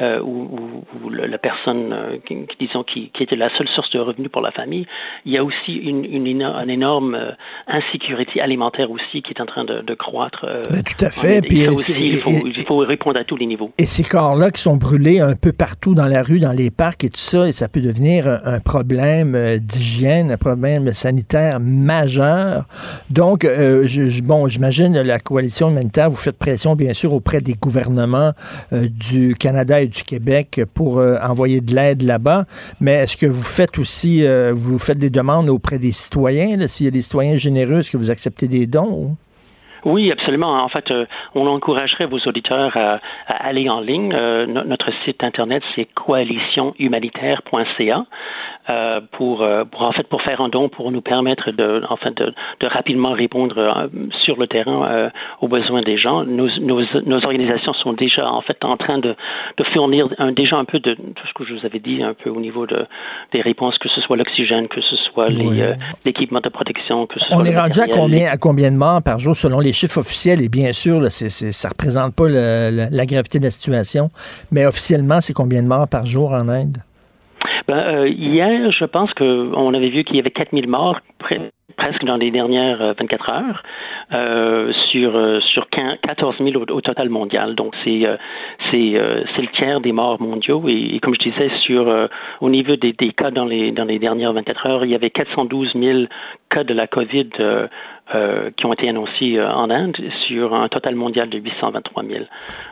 ou, ou, la personne qui, disons qui, qui était la seule source de revenus pour la famille, il y a aussi une, une une énorme euh, insécurité alimentaire aussi qui est en train de, croître. Ben, tout à fait. Puis, il, faut, il, faut, répondre à tous les niveaux. Et ces corps-là qui sont brûlés un peu partout dans la rue, dans les parcs et tout ça, et ça peut devenir un, problème d'hygiène, un problème sanitaire majeur. Donc, je, bon, j'imagine la coalition humanitaire, vous faites pression bien sûr auprès des gouvernements du Canada et du Québec pour envoyer de l'aide là-bas. Mais est-ce que vous faites aussi, euh, vous faites des demandes auprès des citoyens, s'il y a des citoyens généreux, que vous acceptez des dons? Oui, absolument. En fait, euh, on encouragerait vos auditeurs à, aller en ligne. Euh, notre site internet, c'est coalitionhumanitaire.ca. Euh, pour, euh, pour en fait pour faire un don pour nous permettre de en fait de, de rapidement répondre euh, sur le terrain aux besoins des gens. Nos, nos, nos, organisations sont déjà en fait en train de, de fournir un, déjà un peu de tout ce que je vous avais dit un peu au niveau de des réponses que ce soit l'oxygène, que ce soit l'équipement de protection, que ce On est rendu à combien à combien de morts par jour selon les chiffres officiels? Et bien sûr là, c'est, c'est, ça représente pas le, la gravité de la situation, mais officiellement c'est combien de morts par jour en Inde? Ben, euh, hier, je pense qu'on avait vu qu'il y avait 4000 morts presque dans les dernières 24 euh, heures euh, sur euh, sur 14 000 au, total mondial. Donc c'est euh, c'est le tiers des morts mondiaux et, comme je disais sur au niveau des, des, cas dans les dans les dernières 24 heures, il y avait 412 000 cas de la COVID euh, qui ont été annoncés euh, en Inde sur un total mondial de 823 000.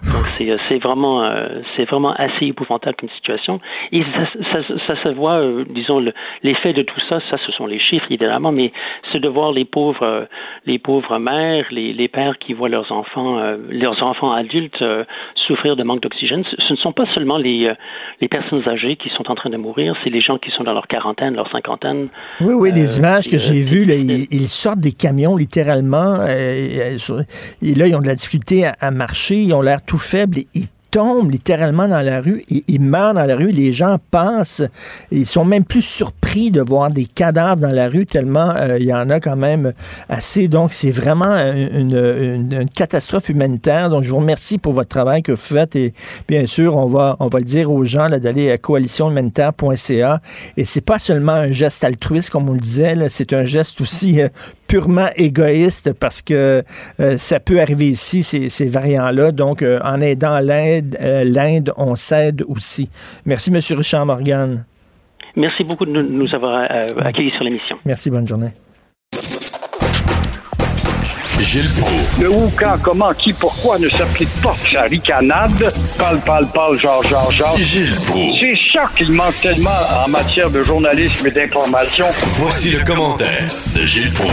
Donc c'est euh, c'est vraiment euh, c'est vraiment assez épouvantable comme situation. Et ça, ça, ça se voit, disons l'effet de tout ça, ça ce sont les chiffres évidemment, mais c'est de voir les pauvres les pauvres mères, les, les pères qui voient leurs enfants leurs enfants adultes souffrir de manque d'oxygène. Ce ne sont pas seulement les les personnes âgées qui sont en train de mourir, c'est les gens qui sont dans leur quarantaine, leur cinquantaine. Oui oui, les images que j'ai vues, là, ils, ils sortent des camions littéralement. Euh, et là, ils ont de la difficulté à, marcher, ils ont l'air tout faibles, ils tombent littéralement dans la rue, ils meurent dans la rue, les gens passent, ils sont même plus surpris de voir des cadavres dans la rue, tellement euh, il y en a quand même assez. Donc, c'est vraiment une, catastrophe humanitaire. Donc, je vous remercie pour votre travail que vous faites, et bien sûr, on va, on va le dire aux gens d'aller à coalitionhumanitaire.ca. Et c'est pas seulement un geste altruiste, comme on le disait, c'est un geste aussi euh, purement égoïste parce que euh, ça peut arriver ici, ces, ces variants-là. Donc, euh, en aidant l'Inde, euh, l'Inde, on s'aide aussi. Merci, M. Richard Morgan. Merci beaucoup de nous avoir accueillis sur l'émission. Merci, bonne journée. Gilles Proulx. Le où, quand, comment, qui, pourquoi ne s'applique pas sa ricanade? Parle, parle, parle, genre, genre, genre. Gilles Proulx. C'est ça qu'il manque tellement en matière de journalisme et d'information. Voici le commentaire de Gilles Proulx.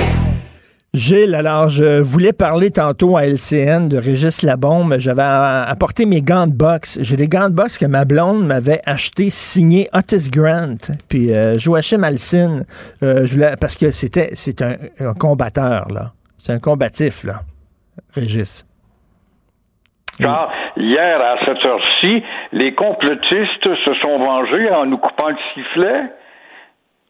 Gilles, alors je voulais parler tantôt à LCN de Régis Labombe. J'avais apporté mes gants de boxe. J'ai des gants de boxe que ma blonde m'avait acheté signés Otis Grant. Puis euh, Joachim Alcine, euh, je voulais, parce que c'était c'est un, un combatteur là. C'est un combatif, là, Régis. Car hier, à cette heure-ci, les complotistes se sont vengés en nous coupant le sifflet.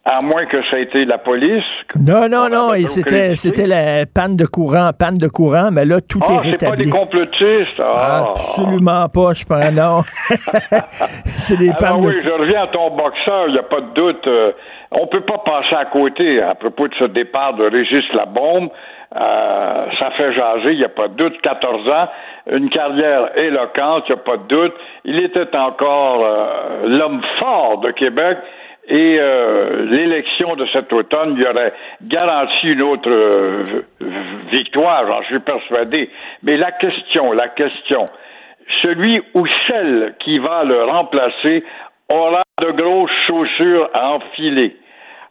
À moins que ça ait été la police. Non, non, non, et c'était, c'était la panne de courant, panne de courant, mais là, tout ah, est rétabli. c'est pas des complotistes. Ah. Absolument pas, je pense, non. c'est des pannes oui, je reviens à ton boxeur, il n'y a pas de doute. Euh, on peut pas passer à côté à propos de ce départ de Régis Labombe. Euh, ça fait jaser, il n'y a pas de doute. 14 ans, une carrière éloquente, il n'y a pas de doute. Il était encore euh, l'homme fort de Québec et euh, l'élection de cet automne lui aurait garanti une autre victoire, j'en suis persuadé. Mais la question, la question, celui ou celle qui va le remplacer aura de grosses chaussures à enfiler.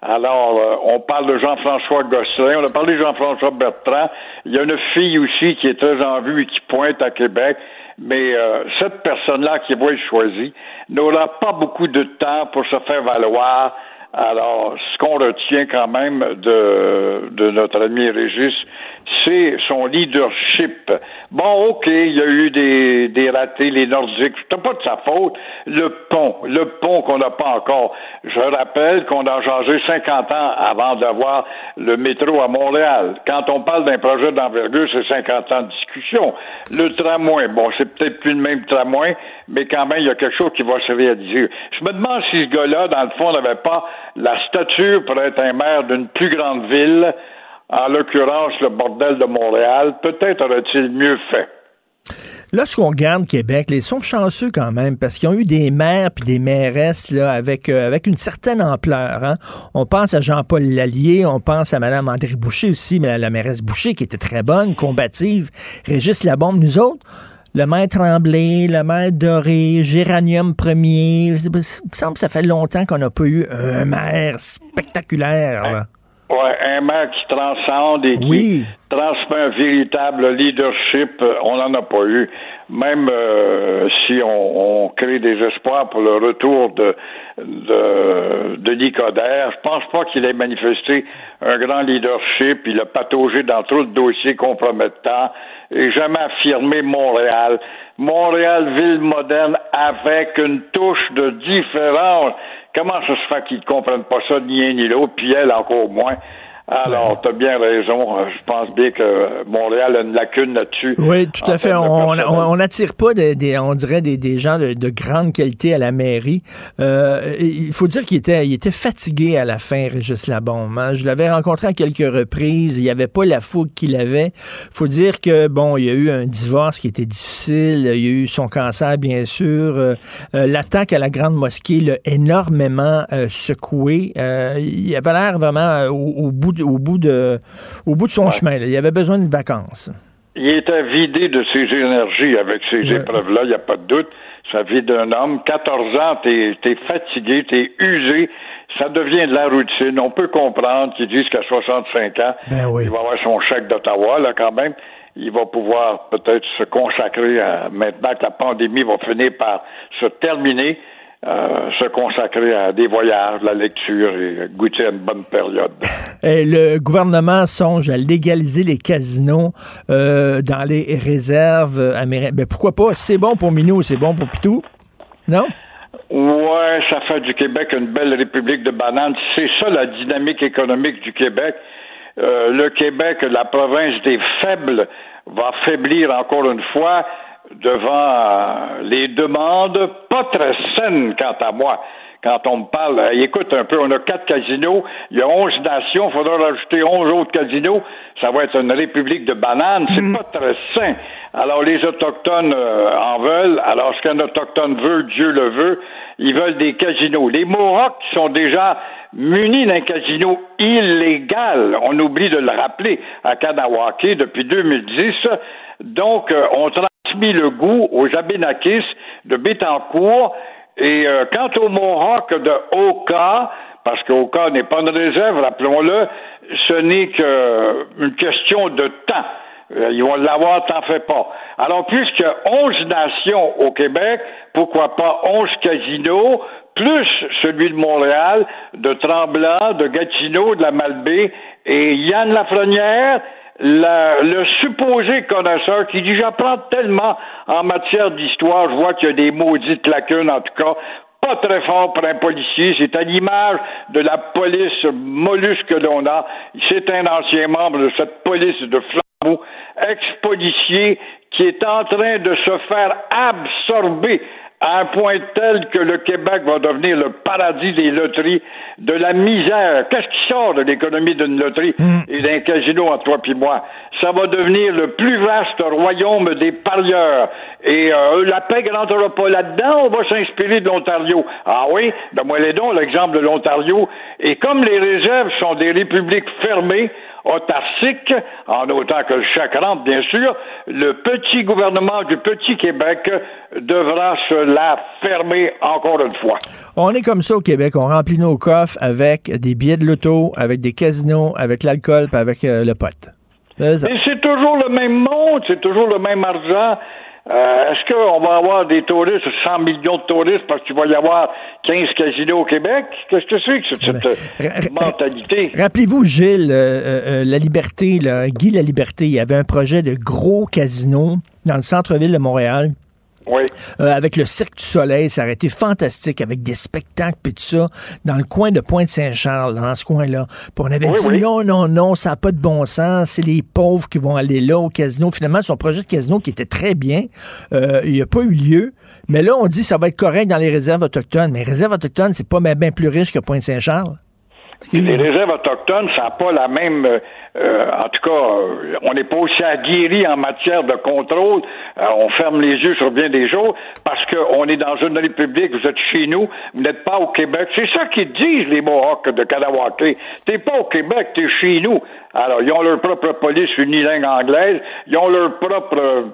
Alors, euh, on parle de Jean-François Gosselin, on a parlé de Jean-François Bertrand. Il y a une fille aussi qui est très en vue et qui pointe à Québec. Mais euh, cette personne-là qui va être choisie n'aura pas beaucoup de temps pour se faire valoir. Alors, ce qu'on retient quand même de, de notre ami Régis, c'est son leadership. Bon, OK, il y a eu des, des ratés, les Nordiques, c'est pas de sa faute. Le pont, le pont qu'on n'a pas encore. Je rappelle qu'on a changé 50 ans avant d'avoir le métro à Montréal. Quand on parle d'un projet d'envergure, c'est 50 ans de discussion. Le tramway, bon, c'est peut-être plus le même tramway, mais quand même, il y a quelque chose qui va se réaliser. Je me demande si ce gars-là, dans le fond, n'avait pas la stature pour être un maire d'une plus grande ville en l'occurrence le bordel de Montréal, peut-être aurait-il mieux fait. Lorsqu'on regarde Québec, ils sont chanceux quand même parce qu'ils ont eu des maires puis des mairesses là, avec, euh, avec une certaine ampleur. Hein. On pense à Jean-Paul Lallier, on pense à Mme André Boucher aussi, mais la mairesse Boucher qui était très bonne, combative. Régis Labombe, nous autres, le maire Tremblay, le maire Doré, Géranium Premier. Il me semble que ça fait longtemps qu'on n'a pas eu un maire spectaculaire. Là. Ouais, un maire qui transcende et qui transmet un véritable leadership, euh, on n'en a pas eu. Même euh, si on, crée des espoirs pour le retour de de, de Nicodère, je pense pas qu'il ait manifesté un grand leadership. Il a pataugé dans trop de dossiers compromettants et jamais affirmé Montréal. Montréal, ville moderne avec une touche de différence. Comment ça se fait qu'ils ne comprennent pas ça, ni un ni l'autre, puis elle encore moins? Alors, tu as bien raison. Euh, je pense bien que Montréal a une lacune là-dessus. Oui, tout à fait. On n'attire pas des, on dirait des, des gens de, de, grande qualité à la mairie. Euh, il faut dire qu'il était, il était fatigué à la fin, Régis Labombe. Hein. Je l'avais rencontré à quelques reprises. Il n'y avait pas la fougue qu'il avait. faut dire que, bon, il y a eu un divorce qui était difficile. Il y a eu son cancer, bien sûr. Euh, l'attaque à la Grande Mosquée l'a énormément secoué. il avait l'air vraiment au bout au bout de, au bout de son chemin. Il avait besoin de vacances. Il était vidé de ses énergies avec ces épreuves-là, il n'y a pas de doute. Ça vit d'un homme. 14 ans, t'es es fatigué, t'es usé. Ça devient de la routine. On peut comprendre qu'ils disent qu'à 65 ans, ben il va avoir son chèque d'Ottawa, là, quand même. Il va pouvoir peut-être se consacrer à, maintenant que la pandémie va finir par se terminer, euh, se consacrer à des voyages, la lecture et goûter à une bonne période. Et le gouvernement songe à légaliser les casinos euh, dans les réserves américaines. Ben, pourquoi pas? C'est bon pour Minou, c'est bon pour Pitou? Non? Ouais, ça fait du Québec une belle république de bananes. C'est ça la dynamique économique du Québec. Euh, le Québec, la province des faibles, va faiblir encore une fois devant les demandes pas très saines quant à moi. Quand on me parle, écoute un peu, on a quatre casinos, il y a onze nations, il faudra rajouter onze autres casinos, ça va être une république de bananes, c'est mhm. pas très sain. Alors les Autochtones euh, en veulent, alors ce qu'un Autochtone veut, Dieu le veut, ils veulent des casinos. Les Mohawks sont déjà munis d'un casino illégal, on oublie de le rappeler, à Kanawake depuis 2010, donc euh, on mis le goût aux Abénakis de Bétancourt. Et euh, quant au Mohawk de Oka, parce qu'Oka n'est pas une réserve, rappelons-le, ce n'est qu'une question de temps. Ils vont l'avoir, t'en fais pas. Alors, puisque 11 nations au Québec, pourquoi pas 11 casinos, plus celui de Montréal, de Tremblant, de Gatineau, de la Malbaie, et Yann Lafrenière, le supposé connaisseur qui dit j'apprends tellement en matière d'histoire, je vois qu'il y a des maudites lacunes en tout cas, pas très fort pour un policier. C'est à l'image de la police mollusque que l'on a. C'est un ancien membre de cette police de Flambeau, ex-policier, qui est en train de se faire absorber à un point tel que le Québec va devenir le paradis des loteries, de la misère. Qu'est-ce qui sort de l'économie d'une loterie mm. et d'un casino entre toi et moi? Ça va devenir le plus vaste royaume des parieurs. Et euh, la paix rentrera pas là-dedans, on va s'inspirer de l'Ontario. Ah oui? Ben moi, les dons, l'exemple de l'Ontario. Et comme les réserves sont des républiques fermées, autarcique, en autant que chaque rentre, bien sûr, le petit gouvernement du petit Québec devra se la fermer encore une fois. On est comme ça au Québec, on remplit nos coffres avec des billets de loto, avec des casinos, avec l'alcool, avec euh, le pote. C'est toujours le même monde, c'est toujours le même argent. Euh, est-ce qu'on va avoir des touristes, 100 millions de touristes parce qu'il va y avoir 15 casinos au Québec? Qu'est-ce que c'est que cette, cette mentalité? Rappelez-vous, Gilles, euh, La Liberté, là, Guy La Liberté, il y avait un projet de gros casino dans le centre-ville de Montréal oui. Euh, avec le Cirque du Soleil, ça aurait été fantastique avec des spectacles et tout ça dans le coin de Pointe-Saint-Charles, dans ce coin-là. Puis on avait dit non, non, non, ça n'a pas de bon sens, c'est les pauvres qui vont aller là au casino. Finalement, son projet de casino qui était très bien, euh, il n'a pas eu lieu. Mais là, on dit que ça va être correct dans les réserves autochtones. Mais les réserves autochtones, c'est pas bien plus riche que Pointe-Saint-Charles. Les réserves autochtones, ça n'a pas la même. Euh, en tout cas, euh, on n'est pas aussi aguerri en matière de contrôle. Euh, on ferme les yeux sur bien des choses parce qu'on est dans une république. Vous êtes chez nous, vous n'êtes pas au Québec. C'est ça qu'ils disent les Mohawks de Tu T'es pas au Québec, t'es chez nous. Alors, ils ont leur propre police unilingue anglaise, ils ont leur propre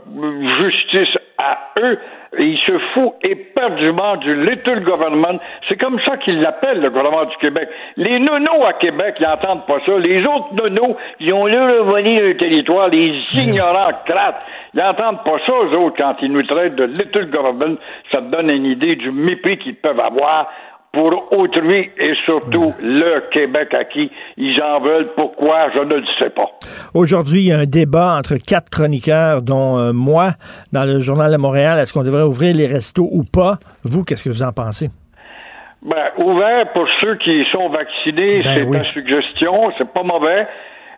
justice à eux, ils se foutent éperdument du little government. C'est comme ça qu'ils l'appellent, le gouvernement du Québec. Les nonos à Québec, ils n'entendent pas ça. Les autres nonos, ils ont leur volé le territoire. Les ignorants crates, ils n'entendent pas ça, eux autres, quand ils nous traitent de little government. Ça te donne une idée du mépris qu'ils peuvent avoir pour autrui et surtout le Québec à qui ils en veulent. Pourquoi, je ne le sais pas. Aujourd'hui, il y a un débat entre quatre chroniqueurs, dont euh, moi, dans le Journal de Montréal. Est-ce qu'on devrait ouvrir les restos ou pas? Vous, qu'est-ce que vous en pensez? Ben, ouvert pour ceux qui sont vaccinés, ben c'est une suggestion, c'est pas mauvais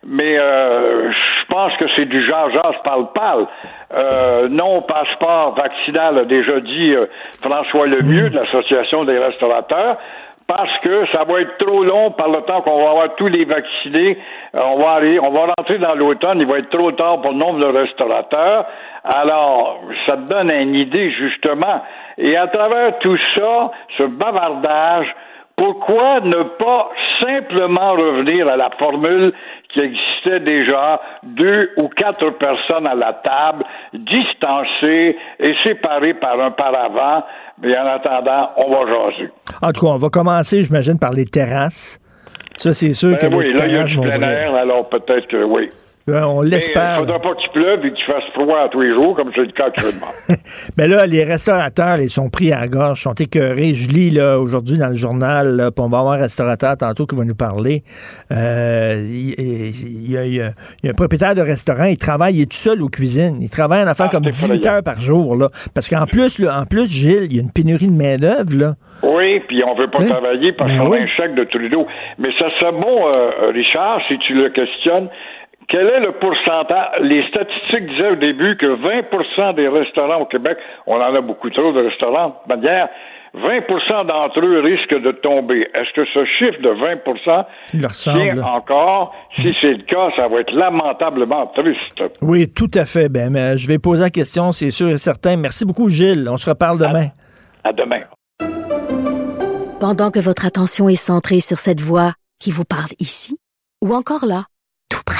mais euh, je pense que c'est du genre parle-parle. Euh, non passeport vaccinal a déjà dit euh, François Lemieux de l'Association des restaurateurs parce que ça va être trop long par le temps qu'on va avoir tous les vaccinés. Euh, on va aller, on va rentrer dans l'automne, il va être trop tard pour le nombre de restaurateurs. Alors, ça te donne une idée justement. Et à travers tout ça, ce bavardage, pourquoi ne pas simplement revenir à la formule qui existait déjà, deux ou quatre personnes à la table, distancées et séparées par un paravent, mais en attendant, on va jaser. En tout cas, on va commencer, j'imagine, par les terrasses. Ça, c'est sûr ben que oui, là, il y a du plein air, alors peut-être que oui. Ben, on l'espère. Il ne faudra pas qu'il pleuve et qu'il fasse froid tous les jours, comme c'est le cas actuellement. Mais là, les restaurateurs, ils sont pris à la gorge, sont écœurés. Je lis là, aujourd'hui dans le journal, là, on va avoir un restaurateur tantôt qui va nous parler. Euh, il, y a, un propriétaire de restaurant, il travaille, il est tout seul aux cuisines. Il travaille en affaire ah, comme 18 heures par jour. Là, parce qu'en plus, en plus, Gilles, il y a une pénurie de main-d'œuvre. Oui, puis on veut pas hein? travailler parce ben qu'on a un chèque de Trudeau. Mais ça serait bon, euh, Richard, si tu le questionnes quel est le pourcentage? Les statistiques disaient au début que 20% des restaurants au Québec, on en a beaucoup trop de restaurants, de manière, 20% d'entre eux risquent de tomber. Est-ce que ce chiffre de 20% tient encore? Si c'est le cas, ça va être lamentablement triste. Oui, tout à fait. Ben, mais je vais poser la question, c'est sûr et certain. Merci beaucoup, Gilles. On se reparle demain. à demain. Pendant que votre attention est centrée sur cette voix qui vous parle ici, ou encore là, tout près.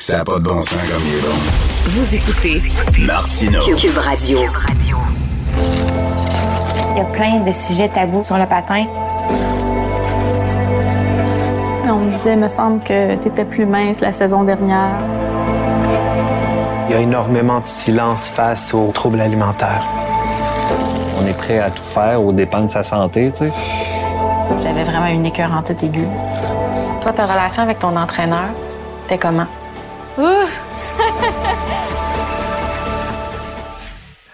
ça n'a pas de bon sens comme il est bon. Vous écoutez Martino. Cube Radio. Il y a plein de sujets tabous sur le patin. On me disait, me semble que tu étais plus mince la saison dernière. Il y a énormément de silence face aux troubles alimentaires. On est prêt à tout faire au dépend de sa santé, tu sais. J'avais vraiment une écœur en tête aiguë. Toi, ta relation avec ton entraîneur, t'es comment? 啊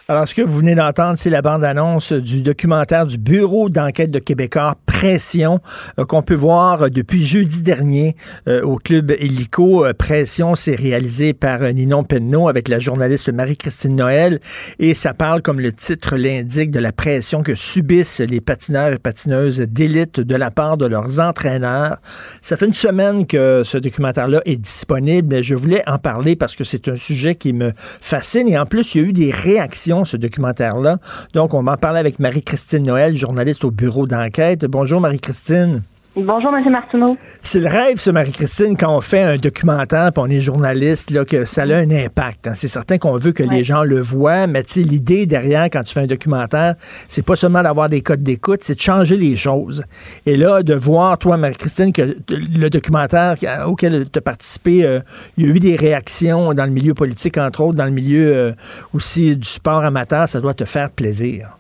Alors, ce que vous venez d'entendre, c'est la bande-annonce du documentaire du Bureau d'enquête de Québécois Pression euh, qu'on peut voir euh, depuis jeudi dernier euh, au club Hélico. Pression, c'est réalisé par Ninon Penneau avec la journaliste Marie-Christine Noël et ça parle, comme le titre l'indique, de la pression que subissent les patineurs et patineuses d'élite de la part de leurs entraîneurs. Ça fait une semaine que ce documentaire-là est disponible. Je voulais en parler parce que c'est un sujet qui me fascine et en plus, il y a eu des réactions ce documentaire-là. Donc, on va en parler avec Marie-Christine Noël, journaliste au bureau d'enquête. Bonjour, Marie-Christine. Bonjour, M. Martineau. C'est le rêve, ce Marie-Christine, quand on fait un documentaire, puis on est journaliste, là, que ça a un impact. Hein. C'est certain qu'on veut que les gens le voient, mais l'idée derrière, quand tu fais un documentaire, c'est pas seulement d'avoir des codes d'écoute, c'est de changer les choses. Et là, de voir, toi, Marie-Christine, que le documentaire auquel tu as participé, euh, il y a eu des réactions dans le milieu politique, entre autres, dans le milieu euh, aussi du sport amateur, ça doit te faire plaisir.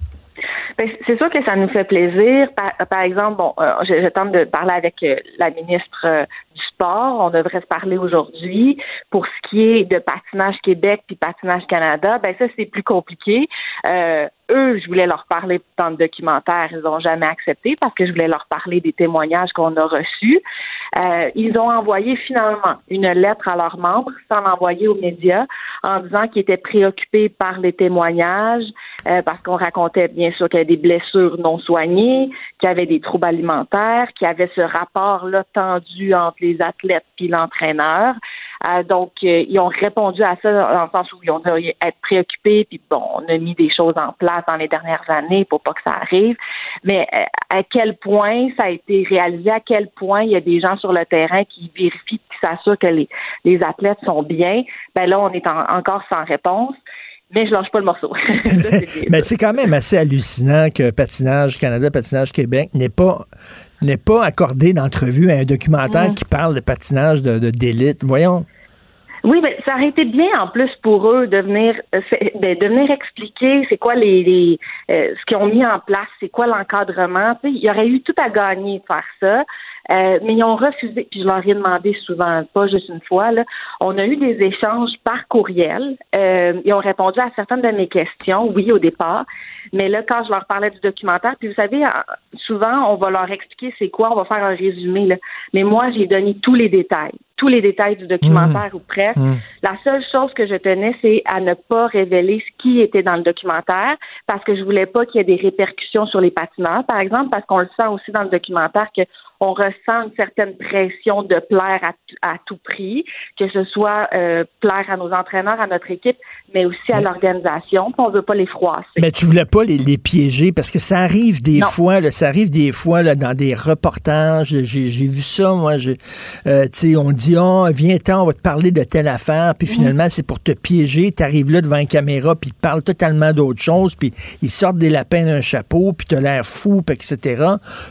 Ben, c'est sûr que ça nous fait plaisir. Par, exemple, bon, euh, je, tente de parler avec euh, la ministre euh, du sport. On devrait se parler aujourd'hui. Pour ce qui est de patinage Québec puis patinage Canada, ben ça c'est plus compliqué. eux, je voulais leur parler dans le documentaire, ils n'ont jamais accepté parce que je voulais leur parler des témoignages qu'on a reçus. ils ont envoyé finalement une lettre à leurs membres sans l'envoyer aux médias en disant qu'ils étaient préoccupés par les témoignages parce qu'on racontait bien sûr qu'il y avait des blessures non soignées, qu'il y avait des troubles alimentaires, qu'il y avait ce rapport-là tendu entre les athlètes puis l'entraîneur. Euh, donc, euh, ils ont répondu à ça dans le sens où ils ont dû être préoccupés, puis bon, on a mis des choses en place dans les dernières années pour pas que ça arrive. Mais euh, à quel point ça a été réalisé, à quel point il y a des gens sur le terrain qui vérifient, qui s'assurent que les, les athlètes sont bien, ben là, on est encore sans réponse mais je lâche pas le morceau. mais c'est quand même assez hallucinant que Patinage Canada, Patinage Québec n'est pas n'est pas accordé d'entrevue à un documentaire qui parle de patinage de d'élite. Voyons. Oui, mais ça aurait été bien en plus pour eux de venir, euh, de venir expliquer c'est quoi les, les euh, ce qu'ils ont mis en place, c'est quoi l'encadrement. Il y aurait eu tout à gagner de faire ça. Euh, mais ils ont refusé, puis je leur ai demandé souvent, pas juste une fois, là, on a eu des échanges par courriel. Euh, ils ont répondu à certaines de mes questions, oui, au départ. Mais là, quand je leur parlais du documentaire, puis vous savez, souvent, on va leur expliquer c'est quoi, on va faire un résumé. Là. Mais moi, j'ai donné tous les détails, tous les détails du documentaire mmh. ou presque. Mmh. La seule chose que je tenais, c'est à ne pas révéler ce qui était dans le documentaire, parce que je voulais pas qu'il y ait des répercussions sur les patineurs, par exemple, parce qu'on le sent aussi dans le documentaire que on ressent une certaine pression de plaire à, tout prix, que ce soit euh, plaire à nos entraîneurs, à notre équipe, mais aussi à l'organisation. On veut pas les froisser. Mais tu voulais pas les, piéger parce que ça arrive des fois, là, ça arrive des fois là, dans des reportages. J'ai vu ça, moi. Euh, on dit, oh, viens-t'en, on va te parler de telle affaire, puis mhm. finalement, c'est pour te piéger. Tu arrives là devant une caméra, puis ils parlent totalement d'autre chose, puis ils sortent des lapins d'un chapeau, puis tu as l'air fou, etc.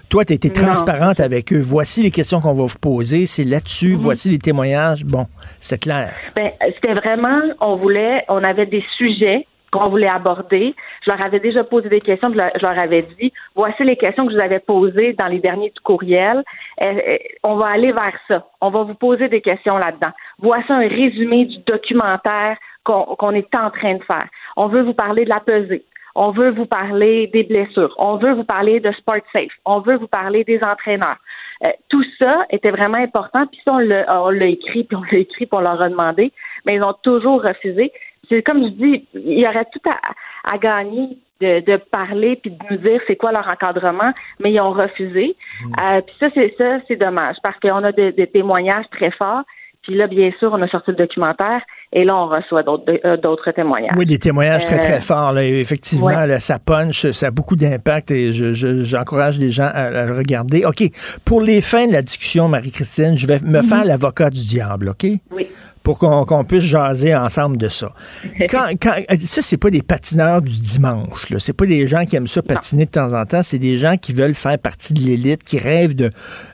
Toi, tu été transparente avec que Voici les questions qu'on va vous poser, c'est là-dessus, mhm. voici les témoignages. Bon, c'est clair. Ben, c'était vraiment, on voulait, on avait des sujets qu'on voulait aborder. Je leur avais déjà posé des questions, je leur, avais dit, voici les questions que je vous avais posées dans les derniers courriels. Euh, euh, on va aller vers ça. On va vous poser des questions là-dedans. Voici un résumé du documentaire qu'on est en train de faire. On veut vous parler de la pesée. On veut vous parler des blessures. On veut vous parler de Sport Safe. On veut vous parler des entraîneurs. Euh, tout ça était vraiment important. Puis on l'a écrit, puis on l'a écrit, puis on leur a demandé. Mais ils ont toujours refusé. Comme je dis, il y aurait tout à, gagner de, parler puis de nous dire c'est quoi leur encadrement, mais ils ont refusé. Mmh. Euh, puis ça, c'est ça, c'est dommage parce qu'on a des témoignages très forts. Puis là, bien sûr, on a sorti le documentaire et là, on reçoit d'autres euh, témoignages. Oui, des témoignages très, très euh, forts. Effectivement, ça punch, ça a beaucoup d'impact et j'encourage les gens à, le regarder. OK, pour les fins de la discussion, Marie-Christine, je vais me mhm. faire l'avocat du diable, OK? Oui pour qu'on puisse jaser ensemble de ça. Quand, quand, ça, c'est pas des patineurs du dimanche. Ce C'est pas des gens qui aiment ça patiner de temps en temps. C'est des gens qui veulent faire partie de l'élite, qui rêvent de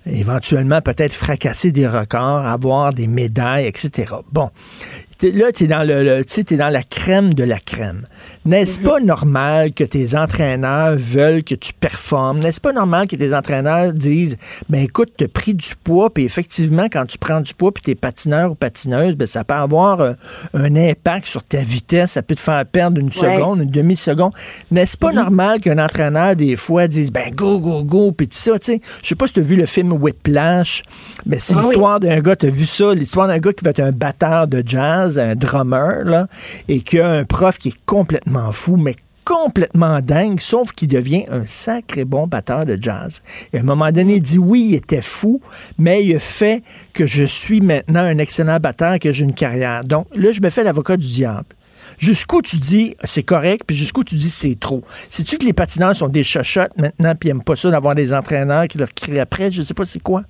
éventuellement peut-être fracasser des records, avoir des médailles, etc. Bon, là, tu es dans le, es dans la crème de la crème. N'est-ce mhm. pas normal que tes entraîneurs veulent que tu performes? N'est-ce pas normal que tes entraîneurs disent, ben écoute, tu as pris du poids, puis effectivement, quand tu prends du poids, puis tu es patineur ou patineuse, ben, ça peut avoir euh, un impact sur ta vitesse, ça peut te faire perdre une seconde, une demi-seconde. N'est-ce pas mhm. normal qu'un entraîneur, des fois, dise, ben go, go, go, puis tout ça, tu sais? Je sais pas si tu as vu le film Whiplash, mais c'est ah l'histoire d'un gars, tu as vu ça, l'histoire d'un gars qui va être un batteur de jazz, un drummer, là, et qu'il y a un prof qui est complètement fou, mais complètement dingue, sauf qu'il devient un sacré bon batteur de jazz. Et à un moment donné, il dit oui, il était fou, mais il a fait que je suis maintenant un excellent batteur, que j'ai une carrière. Donc là, je me fais l'avocat du diable. Jusqu'où tu dis c'est correct, puis jusqu'où tu dis c'est trop. C'est-tu que les patineurs sont des chochottes maintenant, puis aiment pas ça d'avoir des entraîneurs qui leur crient après? Je sais pas c'est quoi?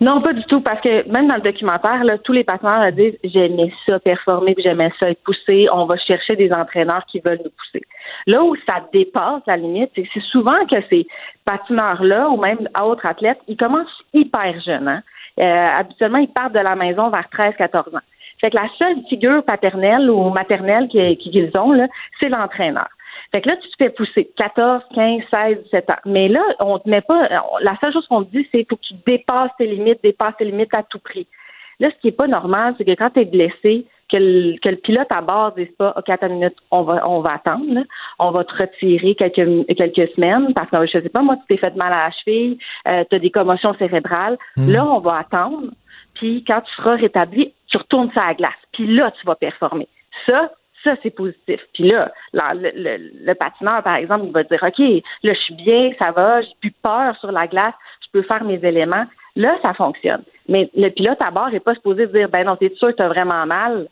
Non, pas du tout, parce que même dans le documentaire, là, tous les patineurs disent j'aimais ça performer, j'aimais ça être poussé. On va chercher des entraîneurs qui veulent nous pousser. Là où ça dépasse la limite, c'est souvent que ces patineurs-là, ou même autres athlètes, ils commencent hyper jeunes. Hein? Euh, habituellement, ils partent de la maison vers 13-14 ans. Fait que la seule figure paternelle ou maternelle qu'ils ont, c'est l'entraîneur. Fait que là, tu te fais pousser 14, 15, 16, 17 ans. Mais là, on te met pas. La seule chose qu'on te dit, c'est faut que tu dépasses tes limites, dépasses tes limites à tout prix. Là, ce qui est pas normal, c'est que quand tu es blessé, que le, que le, pilote à bord dise pas OK, attends une minute, on va on va attendre, on va te retirer quelques quelques semaines parce que je sais pas, moi, tu t'es fait mal à la cheville, euh, tu as des commotions cérébrales. Hmm. Là, on va attendre, puis quand tu seras rétabli, tu retournes sur la glace. Puis là, tu vas performer. Ça, ça, c'est positif. Puis là, le, patineur, par exemple, il va dire OK, là, je suis bien, ça va, j'ai plus peur sur la glace, je peux faire mes éléments. Là, ça fonctionne. Mais le pilote à bord n'est pas supposé dire ben non, t'es sûr que t'as vraiment mal.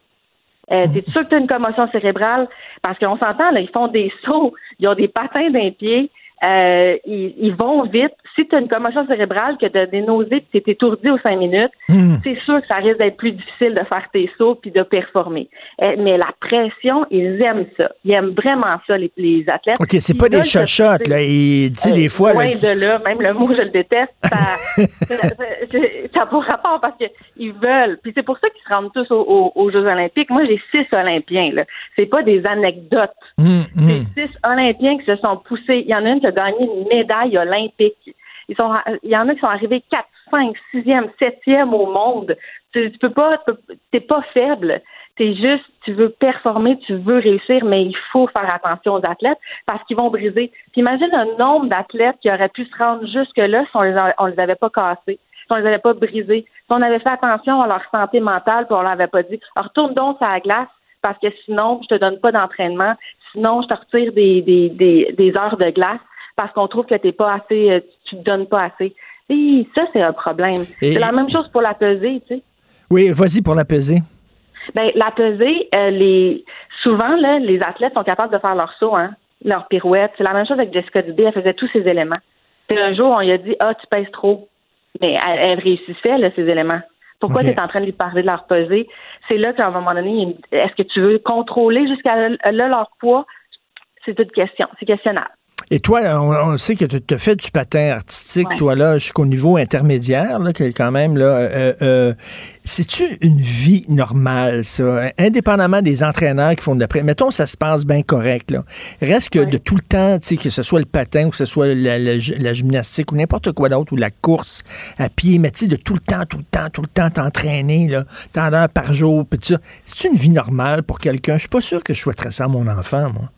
Euh, T'es sûr que tu as une commotion cérébrale? Parce qu'on s'entend, là, ils font des sauts, ils ont des patins d'un pied, euh, ils, ils, vont vite. Si tu as une commotion cérébrale, que tu as des nausées, tu es étourdi aux cinq minutes, Hmm. c'est sûr que ça risque d'être plus difficile de faire tes sauts puis de performer. Euh, mais la pression, ils aiment ça. Ils aiment vraiment ça, les, les athlètes. OK, c'est Ils pas des chochottes, là. Et, tu sais, Euh, des fois, loin là, tu- de là, même le mot, je le déteste. Ça n'a pas rapport parce qu'ils veulent. Puis c'est pour ça qu'ils se rendent tous aux, aux- aux Jeux Olympiques. Moi, j'ai six Olympiens. Là. C'est pas des anecdotes. Hum, hum. C'est six Olympiens qui se sont poussés. Il y en a une qui a gagné une médaille olympique. Ils sont, il y en a qui sont arrivés 4, 5, 6e, 7e au monde. Tu, peux pas, t'es pas faible. C'est juste, tu veux performer, tu veux réussir, mais il faut faire attention aux athlètes parce qu'ils vont briser. Puis imagine un nombre d'athlètes qui auraient pu se rendre jusque-là si on les, les avait pas cassés, si on les avait pas brisés, si on avait fait attention à leur santé mentale, puis on leur avait pas dit, retourne donc sur la glace parce que sinon, je te donne pas d'entraînement, sinon, je te retire des, des, des heures de glace parce qu'on trouve que t'es pas assez, euh, tu te donnes pas assez. Et ça, c'est un problème. Et- C'est la même chose pour la pesée, tu sais. Oui, vas-y pour la pesée. Ben, la pesée, euh, les souvent, là, les athlètes sont capables de faire leur saut, hein, leur pirouette. C'est la même chose avec Jessica Dubé, elle faisait tous ces éléments. Puis un jour, on lui a dit Ah, tu pèses trop. Mais elle, elle réussissait, là, ces éléments. Pourquoi tu es en train de lui parler de leur pesée? C'est là qu'à un moment donné, est-ce que tu veux contrôler jusqu'à là leur poids? C'est une question. C'est questionnable. Et toi, on, on sait que tu as fait du patin artistique, Ouais. toi, là, jusqu'au niveau intermédiaire, là, quand même, là. Euh, euh, C'est-tu une vie normale, ça? Indépendamment des entraîneurs qui font de l'après. Mettons, ça se passe bien correct, là. Reste que de tout le temps, tu sais, que ce soit le patin ou que ce soit la, la- la gymnastique ou n'importe quoi d'autre, ou la course à pied, mais tu sais, de tout le temps, tout le temps, tout le temps t'entraîner, là, tant d'heures par jour, puis ça. C'est une vie normale pour quelqu'un? Je suis pas sûr que je souhaiterais ça à mon enfant, moi.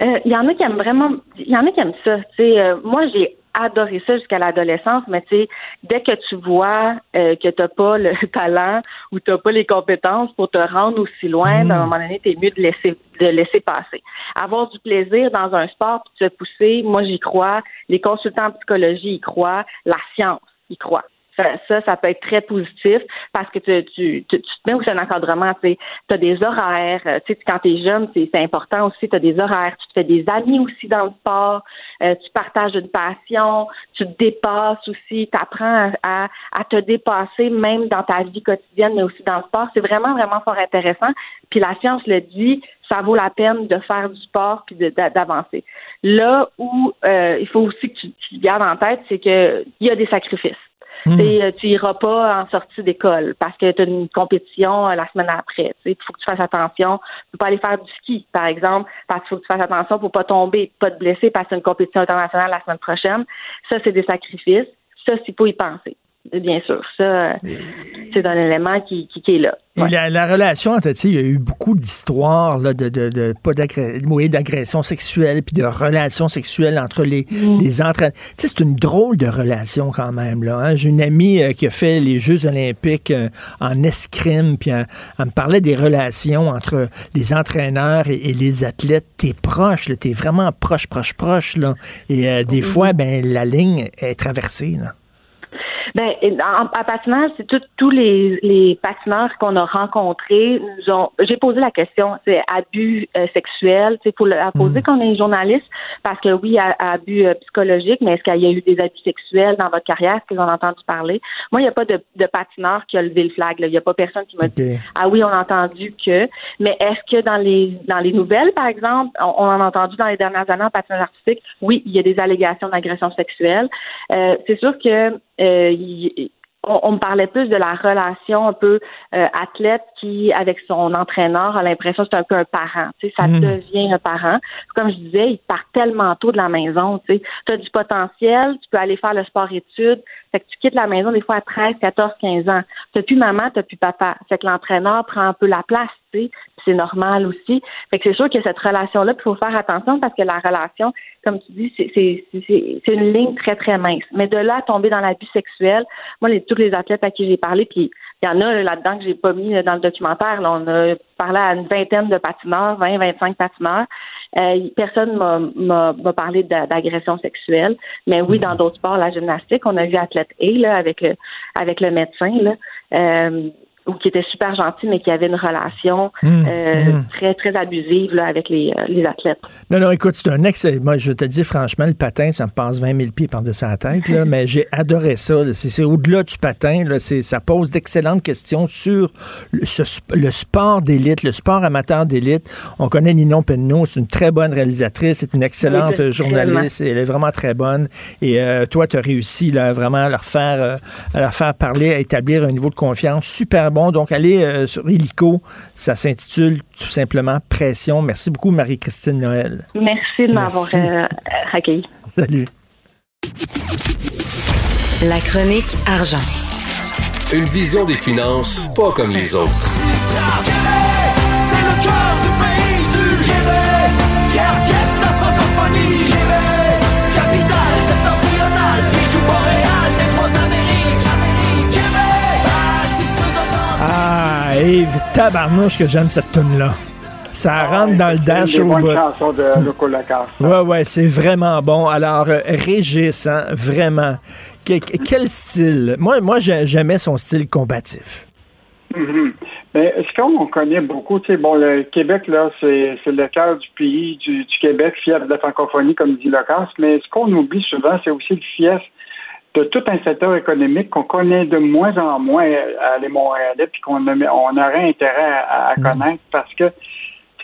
Euh, Il y en a qui aiment vraiment, il y en a qui aiment ça. Tu sais, euh, moi, j'ai adoré ça jusqu'à l'adolescence, mais tu sais, dès que tu vois euh, que t'as pas le talent ou t'as pas les compétences pour te rendre aussi loin, Mm. à un moment donné, t'es mieux de laisser de laisser passer. Avoir du plaisir dans un sport puis te pousser, moi j'y crois. Les consultants en psychologie y croient. La science y croit. Ça, ça, peut être très positif parce que tu, tu, tu, tu te mets aussi un encadrement, tu as des horaires, euh, tu sais, quand tu es jeune, c'est important aussi, tu as des horaires, tu te fais des amis aussi dans le sport, euh, tu partages une passion, tu te dépasses aussi, tu apprends à, à, te dépasser même dans ta vie quotidienne, mais aussi dans le sport. C'est vraiment, vraiment fort intéressant. Puis la science le dit, ça vaut la peine de faire du sport puis d'avancer. Là où euh, il faut aussi que tu, tu gardes en tête, c'est que il y a des sacrifices. Et, euh, tu iras pas en sortie d'école parce que tu as une compétition euh, la semaine après. Il faut que tu fasses attention. Tu peux pas aller faire du ski, par exemple, parce qu'il faut que tu fasses attention pour pas tomber, pas te blesser parce que c'est une compétition internationale la semaine prochaine. Ça, c'est des sacrifices. Ça, il faut y penser. Bien sûr. Ça, euh, c'est un élément qui, qui, qui est là. Et la, la relation entre, tu sais, il y a eu beaucoup d'histoires de, de, de pas d'agression sexuelle puis de relations sexuelles entre les, les entraîneurs. Tu sais, c'est une drôle de relation quand même. là. hein. J'ai une amie euh, qui a fait les Jeux olympiques euh, en escrime, puis elle, elle me parlait des relations entre les entraîneurs et, et les athlètes. T'es proche, t'es vraiment proche, proche, proche. Là. Et euh, des fois, ben la ligne est traversée. Là. Ben, en, en patinage, c'est tout- tous les, les patineurs qu'on a rencontrés nous ont. J'ai posé la question, c'est abus euh, sexuel. Il faut la poser quand on est journaliste, parce que oui, à- à abus euh, psychologiques, mais est-ce qu'il y a eu des abus sexuels dans votre carrière? Est-ce qu'ils ont entendu parler? Moi, il n'y a pas de, de patineur qui a levé le flag. là. Il n'y a pas personne qui m'a dit Ah oui, on a entendu que. Mais est-ce que dans les dans les nouvelles, par exemple, on, on en a entendu dans les dernières années en patinage artistique, oui, il y a des allégations d'agression sexuelle. Euh, c'est sûr que euh, il- on, on me parlait plus de la relation un peu euh, athlète qui, avec son entraîneur, a l'impression que c'est un peu un parent. Tu sais, ça Mm. devient un parent. Comme je disais, il part tellement tôt de la maison. Tu as du potentiel, tu peux aller faire le sport-études. Fait que tu quittes la maison des fois à 13, 14, 15 ans. T'as plus maman, t'as plus papa. Fait que l'entraîneur prend un peu la place, tu sais. C'est normal aussi. Fait que c'est sûr que cette relation-là, il faut faire attention parce que la relation, comme tu dis, c'est- une ligne très, très mince. Mais de là à tomber dans l'abus sexuel, moi, les, tous les athlètes à qui j'ai parlé, puis il y en a là-dedans que j'ai pas mis dans le documentaire. Là, on a parlé à une vingtaine de patineurs, 20, 25 patineurs. Euh, personne m'a- parlé d'a- d'agression sexuelle. Mais oui, dans d'autres sports, la gymnastique, on a vu athlète A là, avec le avec le médecin là, euh, ou qui était super gentil, mais qui avait une relation Hum, euh, hum. très très abusive là, avec les, euh, les athlètes. Non, non, écoute, c'est un ex. Moi, je te dis franchement, le patin, ça me passe 20 000 pieds par-dessus la tête, là, mais j'ai adoré ça. C'est au-delà du patin. Là, ça pose d'excellentes questions sur le, ce le sport d'élite, le sport amateur d'élite. On connaît Ninon Penneau, c'est une très bonne réalisatrice, c'est une excellente Oui, euh, journaliste, elle est vraiment très bonne. Et euh, toi, tu as réussi là, vraiment à leur, faire, euh, à leur faire parler, à établir un niveau de confiance super bon. Donc, allez euh, sur Illico, ça s'intitule tout simplement Pression. Merci beaucoup, Marie-Christine Noël. Merci de m'avoir Merci. euh, accueilli. Salut. La chronique argent. Une vision des finances pas comme les autres. C'est le cœur du pays du Québec. Fier, fief, Ah, tabarnouche que j'aime cette tune-là. Ça rentre dans le dash C'est au une des bonnes bout. chansons de Loco Lacasse. Ouais, ouais, c'est vraiment bon. Alors, euh, Régis, hein, vraiment. Que- que- quel style? Moi, moi j'ai- j'aimais son style combatif. Mhm. Mais ce qu'on connaît beaucoup, tu sais, bon, le Québec, là, c'est le cœur du pays, du, du Québec, fief de la francophonie, comme dit Lacasse, mais ce qu'on oublie souvent, c'est aussi le fief de tout un secteur économique qu'on connaît de moins en moins à les Montréalais, puis qu'on on aurait intérêt à, à connaître parce que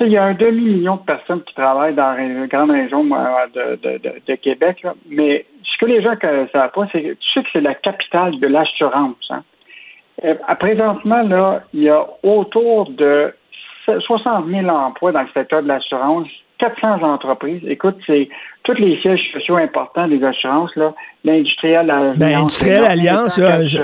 il y a un demi-million de personnes qui travaillent dans la grande région moi, de, de, de, de Québec, là. mais ce que les gens ne savent pas, c'est que tu sais que c'est la capitale de l'assurance. Hein? Euh, à présentement, là, il y a autour de 60 000 emplois dans le secteur de l'assurance, 400 entreprises. Écoute, c'est tous les sièges sociaux importants des assurances, là, l'industriel Alliance. Ben, Industriel Alliance, là, je-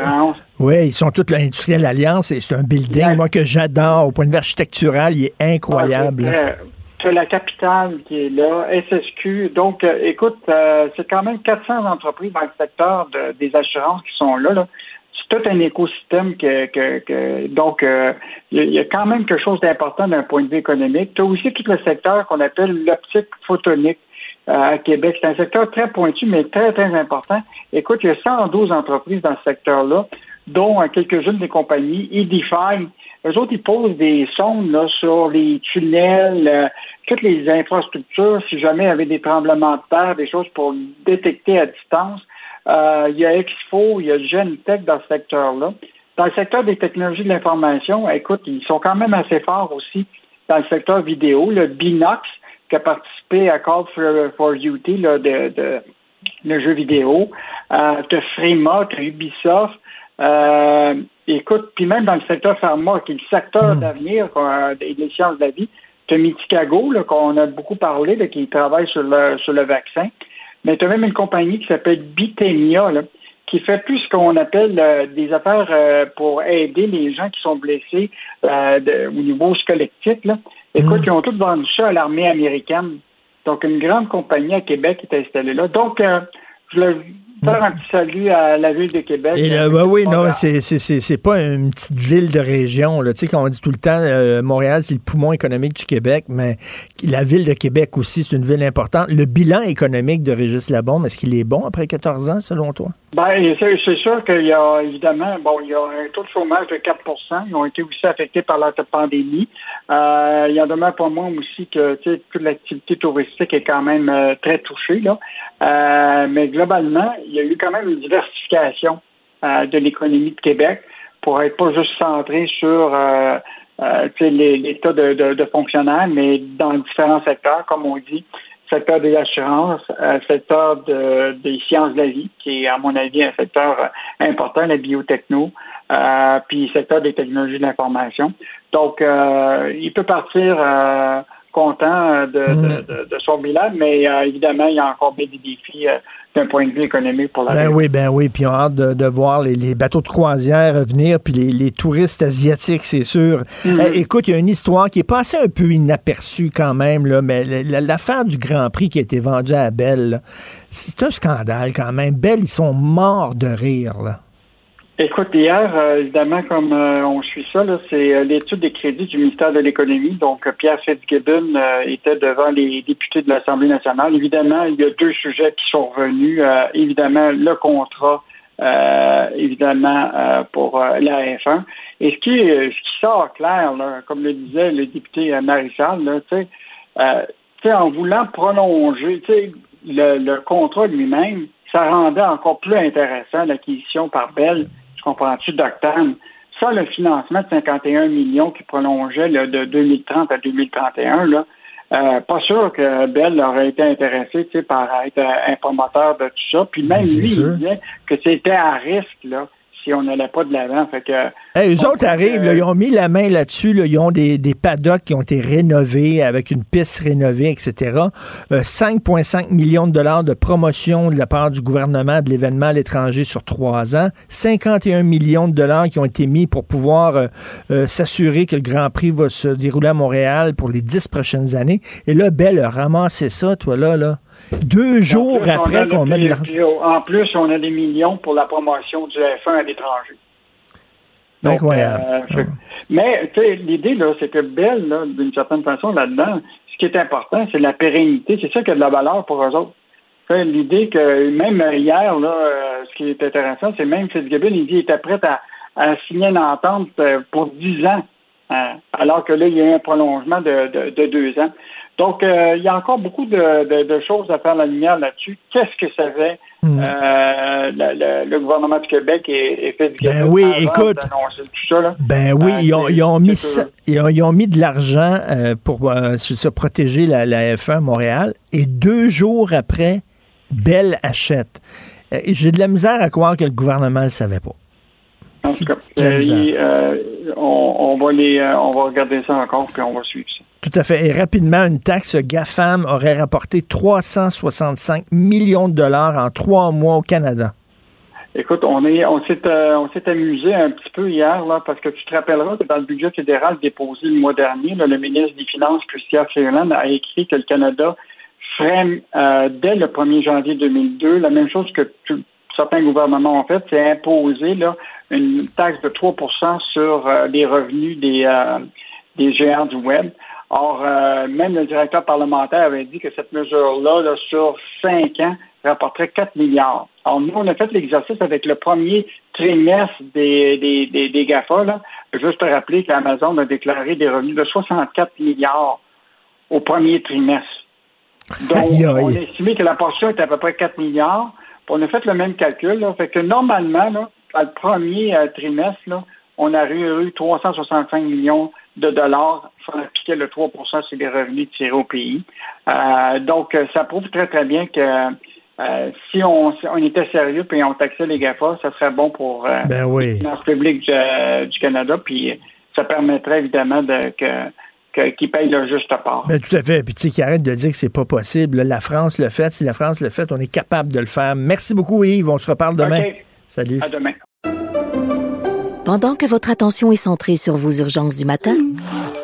oui, ils sont tous l'Industriel Alliance et c'est un building, moi, que j'adore. Au point de vue architectural, il est incroyable. Euh, Tu as la capitale qui est là, SSQ. Donc, euh, écoute, euh, c'est quand même 400 entreprises dans le secteur de- des assurances qui sont là. là. Tout un écosystème que, que, que- donc euh, il y, a- il y a quand même quelque chose d'important d'un point de vue économique. Tu as aussi tout le secteur qu'on appelle l'optique photonique euh, à Québec. C'est un secteur très pointu, mais très, très important. Écoute, il y a 112 entreprises dans ce secteur-là, dont euh, quelques-unes des compagnies. Edify, eux autres, ils posent des sondes là, sur les tunnels, euh, toutes les infrastructures, si jamais il y avait des tremblements de terre, des choses pour détecter à distance. Euh, il y a Expo, il y a Genetech dans ce secteur-là. Dans le secteur des technologies de l'information, écoute, ils sont quand même assez forts aussi dans le secteur vidéo. Le Binox, qui a participé à Call for, for Duty, là, de, de, le jeu vidéo. Euh, tu as Frema, tu as Ubisoft. Euh, écoute, puis même dans le secteur pharma, qui est le secteur d'avenir euh, des sciences de la vie, tu as Miticago, qu'on a beaucoup parlé, là, qui travaille sur le, sur le vaccin. Mais tu as même une compagnie qui s'appelle Bitemia, là, qui fait plus ce qu'on appelle euh, des affaires euh, pour aider les gens qui sont blessés euh, de- au niveau squelettique. Là. Écoute, ils ont tous vendu ça à l'armée américaine. Donc, une grande compagnie à Québec est installée là. Donc, euh, je, le- Faire un petit salut à la ville de Québec. Et là, bah oui, non, c'est, c'est, c'est, c'est pas une petite ville de région. Là. Tu sais, quand on dit tout le temps, euh, Montréal, c'est le poumon économique du Québec, mais la ville de Québec aussi, c'est une ville importante. Le bilan économique de Régis Labombe, est-ce qu'il est bon après 14 ans, selon toi? Ben, c'est, c'est sûr qu'il y a, évidemment, bon, il y a un taux de chômage de 4% Ils ont été aussi affectés par la pandémie. Euh, il y en demeure pour moi aussi que, tu sais, toute l'activité touristique est quand même euh, très touchée, là. Euh, mais globalement, il y a eu quand même une diversification euh, de l'économie de Québec pour être pas juste centré sur euh, l'état de, de, de, fonctionnaires, mais dans différents secteurs, comme on dit, secteur des assurances, secteur de, des sciences de la vie, qui est à mon avis un secteur important, la biotechno, euh, puis secteur des technologies de l'information. Donc, il peut partir content euh, mm. de, de, son bilan, mais euh, évidemment, il y a encore bien des défis euh, d'un point de vue économique pour la Ben oui, ben oui, puis on a hâte de, voir les, bateaux de croisière venir, puis les, touristes asiatiques, c'est sûr. Mm. écoute, il y a une histoire qui est passée un peu inaperçue quand même, là, mais l'affaire du Grand Prix qui a été vendue à Belle, c'est un scandale quand même. Belle, ils sont morts de rire, là. Écoute, hier, euh, évidemment, comme euh, on suit ça, c'est euh, l'étude des crédits du ministère de l'Économie. Donc, Pierre Fitzgibbon était devant les députés de l'Assemblée nationale. Évidemment, il y a deux sujets qui sont revenus. évidemment, le contrat, évidemment, pour la F1. Et ce qui, ce qui sort clair, comme le disait le député Marissal, tu sais, en voulant prolonger, le, le contrat lui-même, ça rendait encore plus intéressant l'acquisition par Bell tu comprends-tu, d'octane? Ça, le financement de 51 millions qui prolongeait de 2030 à 2031, là, euh, pas sûr que Bell aurait été intéressé par être un promoteur de tout ça. Puis même lui, il disait que c'était à risque là, si on n'allait pas de l'avant. Fait que. eux autres arrivent, ils ont mis la main là-dessus. ils ont des, des, paddocks qui ont été rénovés avec une piste rénovée, etc. 5,5 euh, millions de dollars de promotion de la part du gouvernement de l'événement à l'étranger sur trois ans. 51 millions de dollars qui ont été mis pour pouvoir euh, euh, s'assurer que le Grand Prix va se dérouler à Montréal pour les dix prochaines années. Et là, Belle a ramassé ça, toi, là, là. Deux jours après qu'on met de l'argent. En plus, on a des millions pour la promotion du F1 à l'étranger. Incroyable. Euh, mais l'idée, là, c'est que Bell, d'une certaine façon, là-dedans, ce qui est important, c'est la pérennité. C'est ça qui a de la valeur pour eux autres. L'idée que même hier, là, euh, ce qui est intéressant, c'est même Fitzgibbon, il dit qu'il était prêt à, signer une entente euh, pour 10 ans, alors que là, il y a un prolongement de deux ans. Donc, euh, il y a encore beaucoup de, choses à faire la lumière là-dessus. Qu'est-ce que ça fait hmm. euh, le, gouvernement du Québec et, fait du Ben oui, écoute. Ben oui, euh, ils, ont, mis ils, ont, mis de l'argent pour se protéger la, F1 Montréal et deux jours après, Bell achète. J'ai de la misère à croire que le gouvernement ne le savait pas. En tout cas, on, va les, on va regarder ça encore puis on va suivre ça. Tout à fait. Et rapidement, une taxe GAFAM aurait rapporté 365 millions de dollars en trois mois au Canada. Écoute, on est, on s'est, euh, on s'est amusé un petit peu hier là, parce que tu te rappelleras que dans le budget fédéral déposé le mois dernier, le ministre des Finances, Christian Freeland, a écrit que le Canada ferait euh, dès le 1er janvier 2002 la même chose que certains gouvernements ont fait, c'est imposer là, une taxe de 3% sur euh, les revenus des, des géants du web. Or, euh, même le directeur parlementaire avait dit que cette mesure-là, sur cinq ans, rapporterait 4 milliards. Alors, nous, on a fait l'exercice avec le premier trimestre des, des, des, GAFA. Là. Juste rappeler qu'Amazon a déclaré des revenus de 64 milliards au premier trimestre. Donc, on a estimé que la portion était à peu près 4 milliards. on a fait le même calcul. Là. Fait que normalement, là, le premier euh, trimestre, là, on a eu 365 millions de dollars si on appliquait le 3 sur les revenus tirés au pays. Euh, donc, ça prouve très, très bien que euh, si, on, était sérieux et on taxait les GAFA, ça serait bon pour euh, ben les finances publiques du, Canada, puis ça permettrait évidemment de, que qu'ils payent leur juste part. Ben, tout à fait. Puis tu sais, qu'ils arrêtent de dire que c'est pas possible. La France le fait. Si la France le fait, on est capable de le faire. Merci beaucoup, Yves. On se reparle demain. Salut. À demain. Pendant que votre attention est centrée sur vos urgences du matin,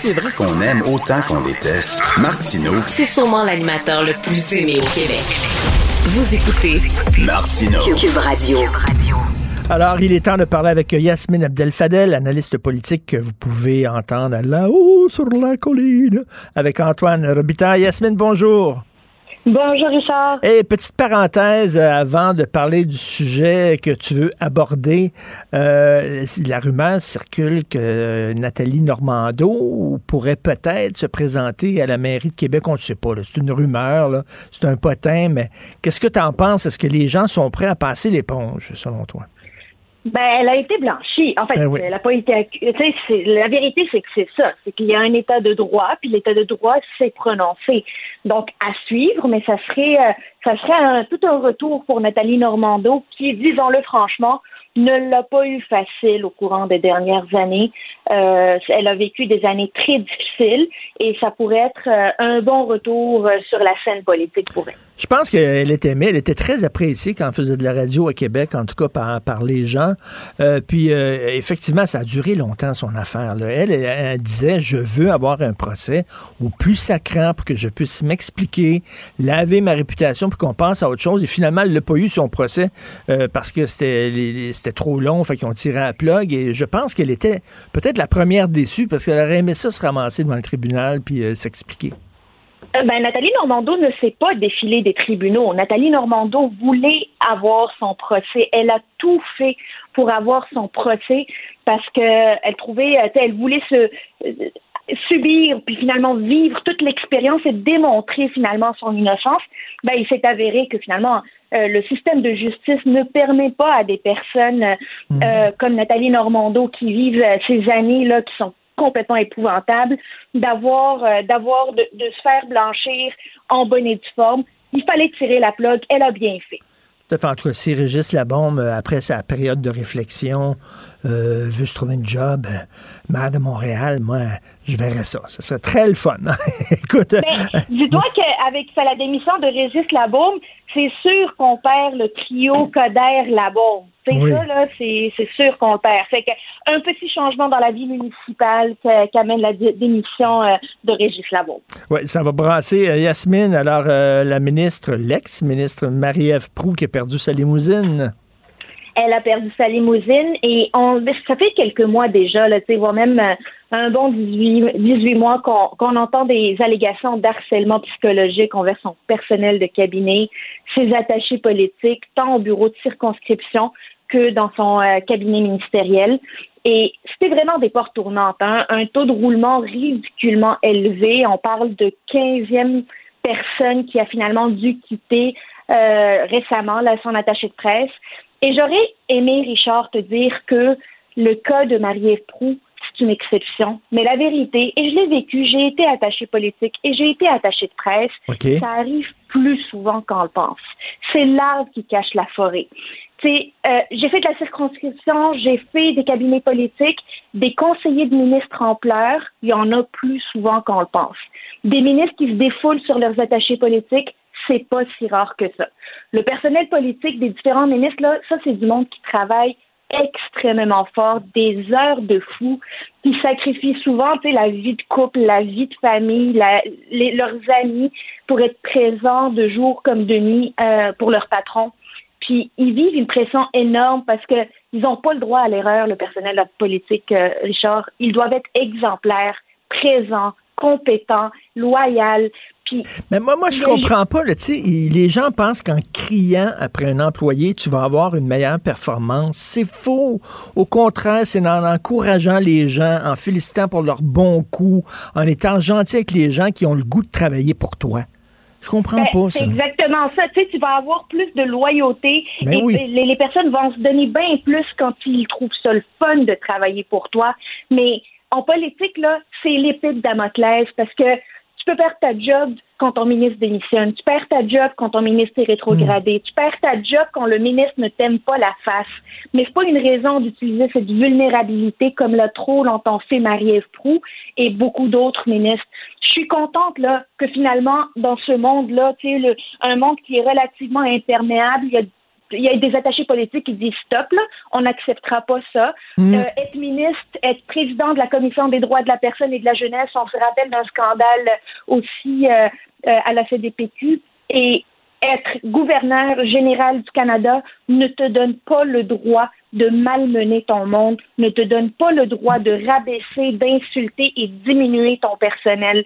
C'est vrai qu'on aime autant qu'on déteste, Martineau, C'est sûrement l'animateur le plus aimé au Québec. Vous écoutez Martineau. Cube Radio. Alors, il est temps de parler avec Yasmine Abdel-Fadel, analyste politique que vous pouvez entendre là-haut sur la colline, avec Antoine Robitaille. Yasmine, bonjour. Bonjour Richard. Et petite parenthèse euh, avant de parler du sujet que tu veux aborder. Euh, la rumeur circule que euh, Nathalie Normando pourrait peut-être se présenter à la mairie de Québec. On ne sait pas. C'est une rumeur. C'est un potin. Mais qu'est-ce que tu en penses? Est-ce que les gens sont prêts à passer l'éponge, selon toi? Ben, elle a été blanchie. En fait, Ben oui. elle n'a pas été accu- tu sais, c'est- La vérité, c'est que c'est ça. C'est qu'il y a un état de droit, puis l'état de droit s'est prononcé. Donc, à suivre, mais ça serait, euh, ça serait un- tout un retour pour Nathalie Normando, qui, disons-le franchement, ne l'a pas eu facile au courant des dernières années. Euh, elle a vécu des années très difficiles et ça pourrait être euh, un bon retour euh, sur la scène politique pour elle. Je pense qu'elle était aimée, elle était très appréciée quand elle faisait de la radio à Québec, en tout cas par, les gens. Puis effectivement, ça a duré longtemps son affaire. Elle, elle, disait, je veux avoir un procès au plus sacrant pour que je puisse m'expliquer, laver ma réputation, puis qu'on passe à autre chose. Et finalement, elle n'a pas eu son procès parce que c'était trop long, fait qu'ils ont tiré à plug. Et je pense qu'elle était peut-être la première déçue parce qu'elle aurait aimé ça se ramasser devant le tribunal puis euh, s'expliquer. Euh, Ben, Nathalie Normando ne s'est pas défilée des tribunaux. Nathalie Normando voulait avoir son procès. Elle a tout fait pour avoir son procès parce que elle trouvait, euh, elle voulait se euh, subir puis finalement vivre toute l'expérience et démontrer finalement son innocence. Ben, il s'est avéré que finalement euh, le système de justice ne permet pas à des personnes euh, euh, comme Nathalie Normando qui vivent euh, ces années là qui sont complètement épouvantables d'avoir euh, d'avoir de, de se faire blanchir en bonne et due forme. Il fallait tirer la plug. Elle a bien fait. Fait. En tout cas, si Régis Labombe, euh, après sa période de réflexion, euh, veut se trouver une job, euh, maire de Montréal, moi, je verrais ça. Ça serait très le fun. Écoute, euh, Mais dis-toi qu'avec la démission de Régis Labaume, c'est sûr qu'on perd le trio Coder Labaume. C'est Oui. ça, là, c'est sûr qu'on le perd. Fait que un petit changement dans la vie municipale qu'a- qu'amène la dé- démission euh, de Régis Labaume. ouais, ça va brasser. Euh, Yasmine, alors, euh, la ministre, l'ex-ministre Marie-Ève Proux qui a perdu sa limousine. Elle a perdu sa limousine et on, ça fait quelques mois déjà, là, voire même un bon 18, 18 mois qu'on qu'on entend des allégations d'harcèlement psychologique envers son personnel de cabinet, ses attachés politiques, tant au bureau de circonscription que dans son euh, cabinet ministériel. Et c'était vraiment des portes tournantes, hein, un taux de roulement ridiculement élevé. On parle de 15e personne qui a finalement dû quitter euh, récemment là, son attaché de presse. Et j'aurais aimé, Richard, te dire que le cas de Marie-Ève Proux, c'est une exception. Mais la vérité, et je l'ai vécu, j'ai été attachée politique et j'ai été attachée de presse. Ça arrive plus souvent qu'on le pense. C'est l'arbre qui cache la forêt. Euh, j'ai fait de la circonscription, j'ai fait des cabinets politiques, des conseillers de ministres en pleurs, il y en a plus souvent qu'on le pense. Des ministres qui se défoulent sur leurs attachés politiques, c'est pas si rare que ça. Le personnel politique des différents ministres, là, ça, c'est du monde qui travaille extrêmement fort, des heures de fou, qui sacrifient souvent la vie de couple, la vie de famille, la- les- leurs amis pour être présents de jour comme de nuit euh, pour leur patron. Puis ils vivent une pression énorme parce que ils n'ont pas le droit à l'erreur, le personnel politique, euh, Richard. Ils doivent être exemplaires, présents, compétents, loyaux. Puis Mais moi, moi, je comprends pas. Là, les gens pensent qu'en criant après un employé, tu vas avoir une meilleure performance. C'est faux. Au contraire, c'est en encourageant les gens, en félicitant pour leur bon coup, en étant gentil avec les gens qui ont le goût de travailler pour toi. Je comprends Ben, pas C'est exactement ça. Tu sais, tu vas avoir plus de loyauté Ben et oui. les, les personnes vont se donner bien plus quand ils trouvent ça le fun de travailler pour toi. Mais en politique, là, c'est l'épée de Damoclès parce que tu peux perdre ta job quand ton ministre démissionne. Tu perds ta job quand ton ministre est rétrogradé. Tu perds ta job quand le ministre ne t'aime pas la face. Mais c'est pas une raison d'utiliser cette vulnérabilité comme l'a trop longtemps fait Marie-Ève Proux et beaucoup d'autres ministres. Je suis contente là que finalement dans ce monde-là, tu sais, un monde qui est relativement imperméable, il y a il y a des attachés politiques qui disent stop, là, on n'acceptera pas ça. Mm. Euh, être ministre, être président de la Commission des droits de la personne et de la jeunesse, on se rappelle d'un scandale aussi euh, euh, à la CDPQ. Et être gouverneur général du Canada ne te donne pas le droit de malmener ton monde, ne te donne pas le droit de rabaisser, d'insulter et diminuer ton personnel.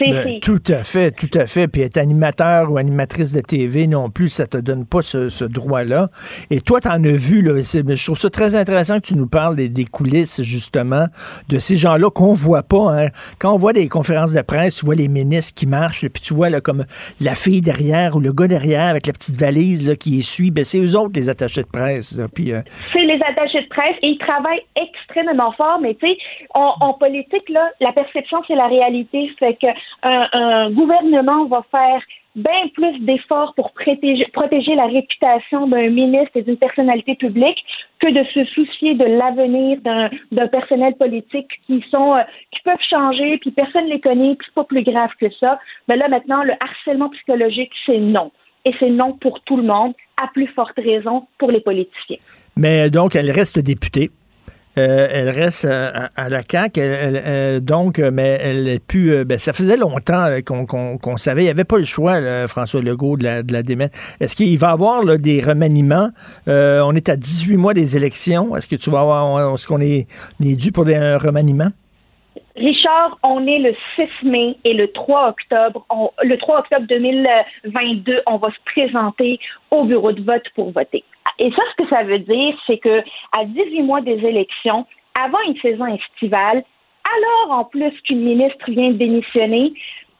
Ben, tout à fait, tout à fait. Puis être animateur ou animatrice de TV non plus, ça te donne pas ce, ce droit-là. Et toi, tu en as vu, là, je trouve ça très intéressant que tu nous parles des, des coulisses, justement, de ces gens-là qu'on voit pas. hein. Quand on voit des conférences de presse, tu vois les ministres qui marchent, puis tu vois là, comme la fille derrière ou le gars derrière avec la petite valise là, qui essuie, ben, c'est eux autres les attachés de presse. Puis, euh, c'est les attachés de presse et ils travaillent extrêmement fort, mais tu sais, en, en politique, là, la perception, c'est la réalité. Fait que un, un gouvernement va faire bien plus d'efforts pour protéger, la réputation d'un ministre et d'une personnalité publique que de se soucier de l'avenir d'un personnel politique qui sont euh, qui peuvent changer, puis personne les connaît, puis pas plus grave que ça. Mais là maintenant, le harcèlement psychologique, c'est non. Et c'est non pour tout le monde, à plus forte raison pour les politiciens. Mais donc, elle reste députée. Euh, elle reste à, la CAQ. Elle- elle- euh, donc, euh, mais elle est plus. ben, ça faisait longtemps qu'on savait. Il n'y avait pas le choix, là, François Legault, de la, de démettre. Est-ce qu'il va y avoir là, des remaniements? On est à 18 mois des élections. Est-ce que tu vas avoir. Est-ce qu'on est, on est dû pour des, un remaniement? Richard, on est le 6 mai et le 3 octobre. le 3 octobre 2022, on va se présenter au bureau de vote pour voter. Et ça, ce que ça veut dire, c'est que à 18 mois des élections, avant une saison estivale, alors en plus qu'une ministre vient de démissionner,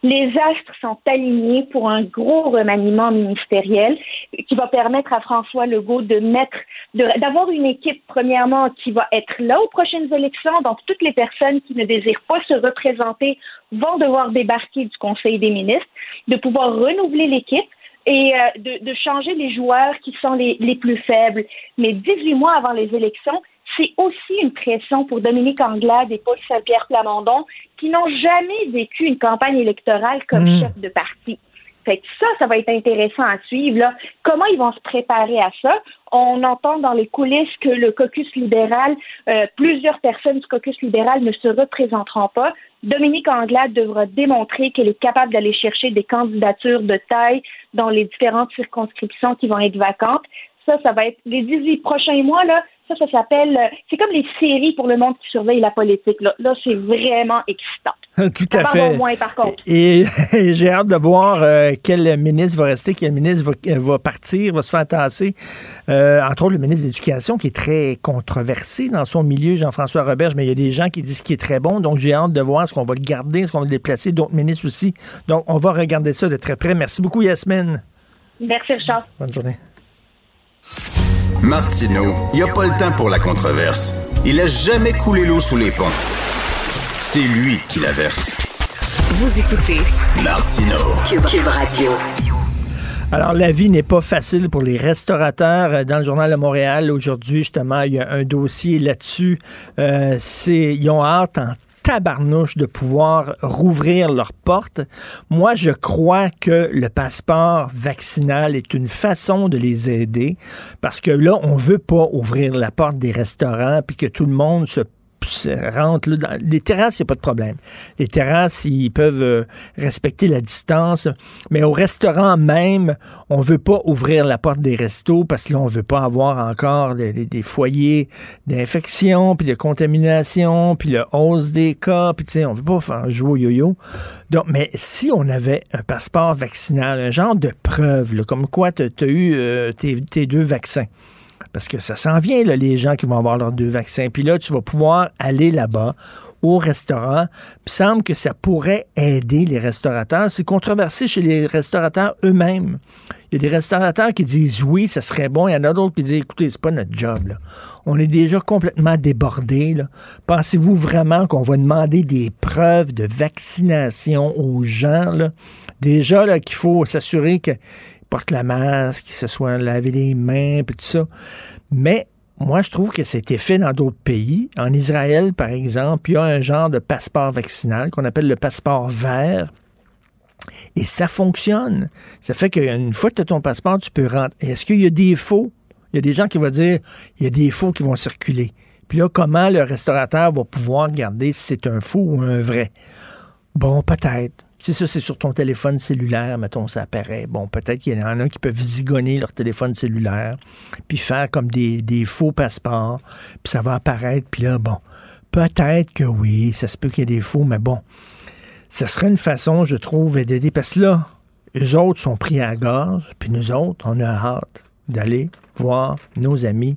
les astres sont alignés pour un gros remaniement ministériel qui va permettre à François Legault de mettre, d'avoir une équipe, premièrement, qui va être là aux prochaines élections. Donc, toutes les personnes qui ne désirent pas se représenter vont devoir débarquer du Conseil des ministres, de pouvoir renouveler l'équipe et euh, de, de changer les joueurs qui sont les, les plus faibles. Mais 18 mois avant les élections, c'est aussi une pression pour Dominique Anglade et Paul Saint-Pierre Plamondon qui n'ont jamais vécu une campagne électorale comme Mm. chef de parti. Fait que ça, ça va être intéressant à suivre. Là. Comment ils vont se préparer à ça? On entend dans les coulisses que le caucus libéral, euh, plusieurs personnes du caucus libéral ne se représenteront pas. Dominique Anglade devra démontrer qu'elle est capable d'aller chercher des candidatures de taille dans les différentes circonscriptions qui vont être vacantes. Ça, ça va être les 18 prochains mois, là. Ça, ça s'appelle. euh, C'est comme les séries pour le monde qui surveille la politique. Là, là c'est vraiment excitant. Tout à fait. moins, par contre. Et, et j'ai hâte de voir euh, quel ministre va rester, quel ministre va, euh, va partir, va se faire tasser. Euh, entre autres, le ministre de l'Éducation, qui est très controversé dans son milieu, Jean-François Roberge, mais il y a des gens qui disent qu'il est très bon. Donc, j'ai hâte de voir est-ce qu'on va le garder, est-ce qu'on va le déplacer, d'autres ministres aussi. Donc, on va regarder ça de très près. Merci beaucoup, Yasmine. Merci, Richard. Bonne journée. Martineau, il n'y a pas le temps pour la controverse. Il a jamais coulé l'eau sous les ponts. C'est lui qui la verse. Vous écoutez Martineau. Cube, Cube Radio. Alors, la vie n'est pas facile pour les restaurateurs. Dans le journal de Montréal, aujourd'hui, justement, il y a un dossier là-dessus. Euh, c'est, ils ont hâte en tabarnouche de pouvoir rouvrir leurs portes. Moi, je crois que le passeport vaccinal est une façon de les aider parce que là, on veut pas ouvrir la porte des restaurants puis que tout le monde se rentre les terrasses, il n'y a pas de problème. Les terrasses, ils peuvent euh, respecter la distance, mais au restaurant même, on veut pas ouvrir la porte des restos parce que là, on veut pas avoir encore des, des- foyers d'infection, puis de contamination, puis le hausse des cas, puis tu sais, on veut pas faire jouer au yo-yo. Donc, mais si on avait un passeport vaccinal, un genre de preuve, comme quoi tu as eu euh, tes deux vaccins, parce que ça s'en vient, les gens qui vont avoir leurs deux vaccins. Puis là, tu vas pouvoir aller là-bas au restaurant. Puis semble que ça pourrait aider les restaurateurs. C'est controversé chez les restaurateurs eux-mêmes. Il y a des restaurateurs qui disent oui, ça serait bon. Il y en a d'autres qui disent écoutez, c'est pas notre job. On est déjà complètement débordés. Pensez-vous vraiment qu'on va demander des preuves de vaccination aux gens? Déjà là, qu'il faut s'assurer qu'ils portent la masque, qu'ils se soient lavé les mains, puis tout ça. Mais moi, je trouve que ça a été fait dans d'autres pays. En Israël, par exemple, il y a un genre de passeport vaccinal qu'on appelle le passeport vert. Et ça fonctionne. Ça fait qu'une fois que tu as ton passeport, tu peux rentrer. Est-ce qu'il y a des faux? Il y a des gens qui vont dire il y a des faux qui vont circuler. Puis là, comment le restaurateur va pouvoir regarder si c'est un faux ou un vrai? Bon, peut-être. Si ça, c'est sur ton téléphone cellulaire, mettons, ça apparaît. Bon, peut-être qu'il y en a qui peuvent zigonner leur téléphone cellulaire, puis faire comme des, faux passeports, puis ça va apparaître, puis là, bon, peut-être que oui, ça se peut qu'il y ait des faux, mais bon, ce serait une façon, je trouve, d'aider. Parce que là, eux autres sont pris à la gorge, puis nous autres, on a hâte d'aller voir nos amis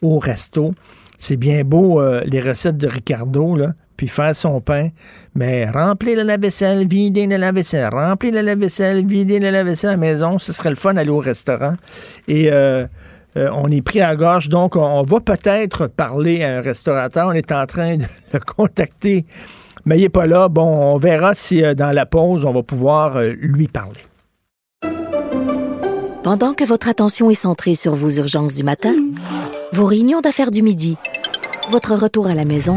au resto. C'est bien beau, euh, les recettes de Ricardo, là, puis faire son pain, mais remplir la lave-vaisselle, vider la lave-vaisselle, remplir la lave-vaisselle, vider la lave-vaisselle à la maison, ce serait le fun d'aller au restaurant. Et euh, euh, on est pris à gorge, donc on va peut-être parler à un restaurateur. On est en train de le contacter mais il n'est pas là. Bon, on verra si euh, dans la pause, on va pouvoir lui parler. Pendant que votre attention est centrée sur vos urgences du matin, vos réunions d'affaires du midi, votre retour à la maison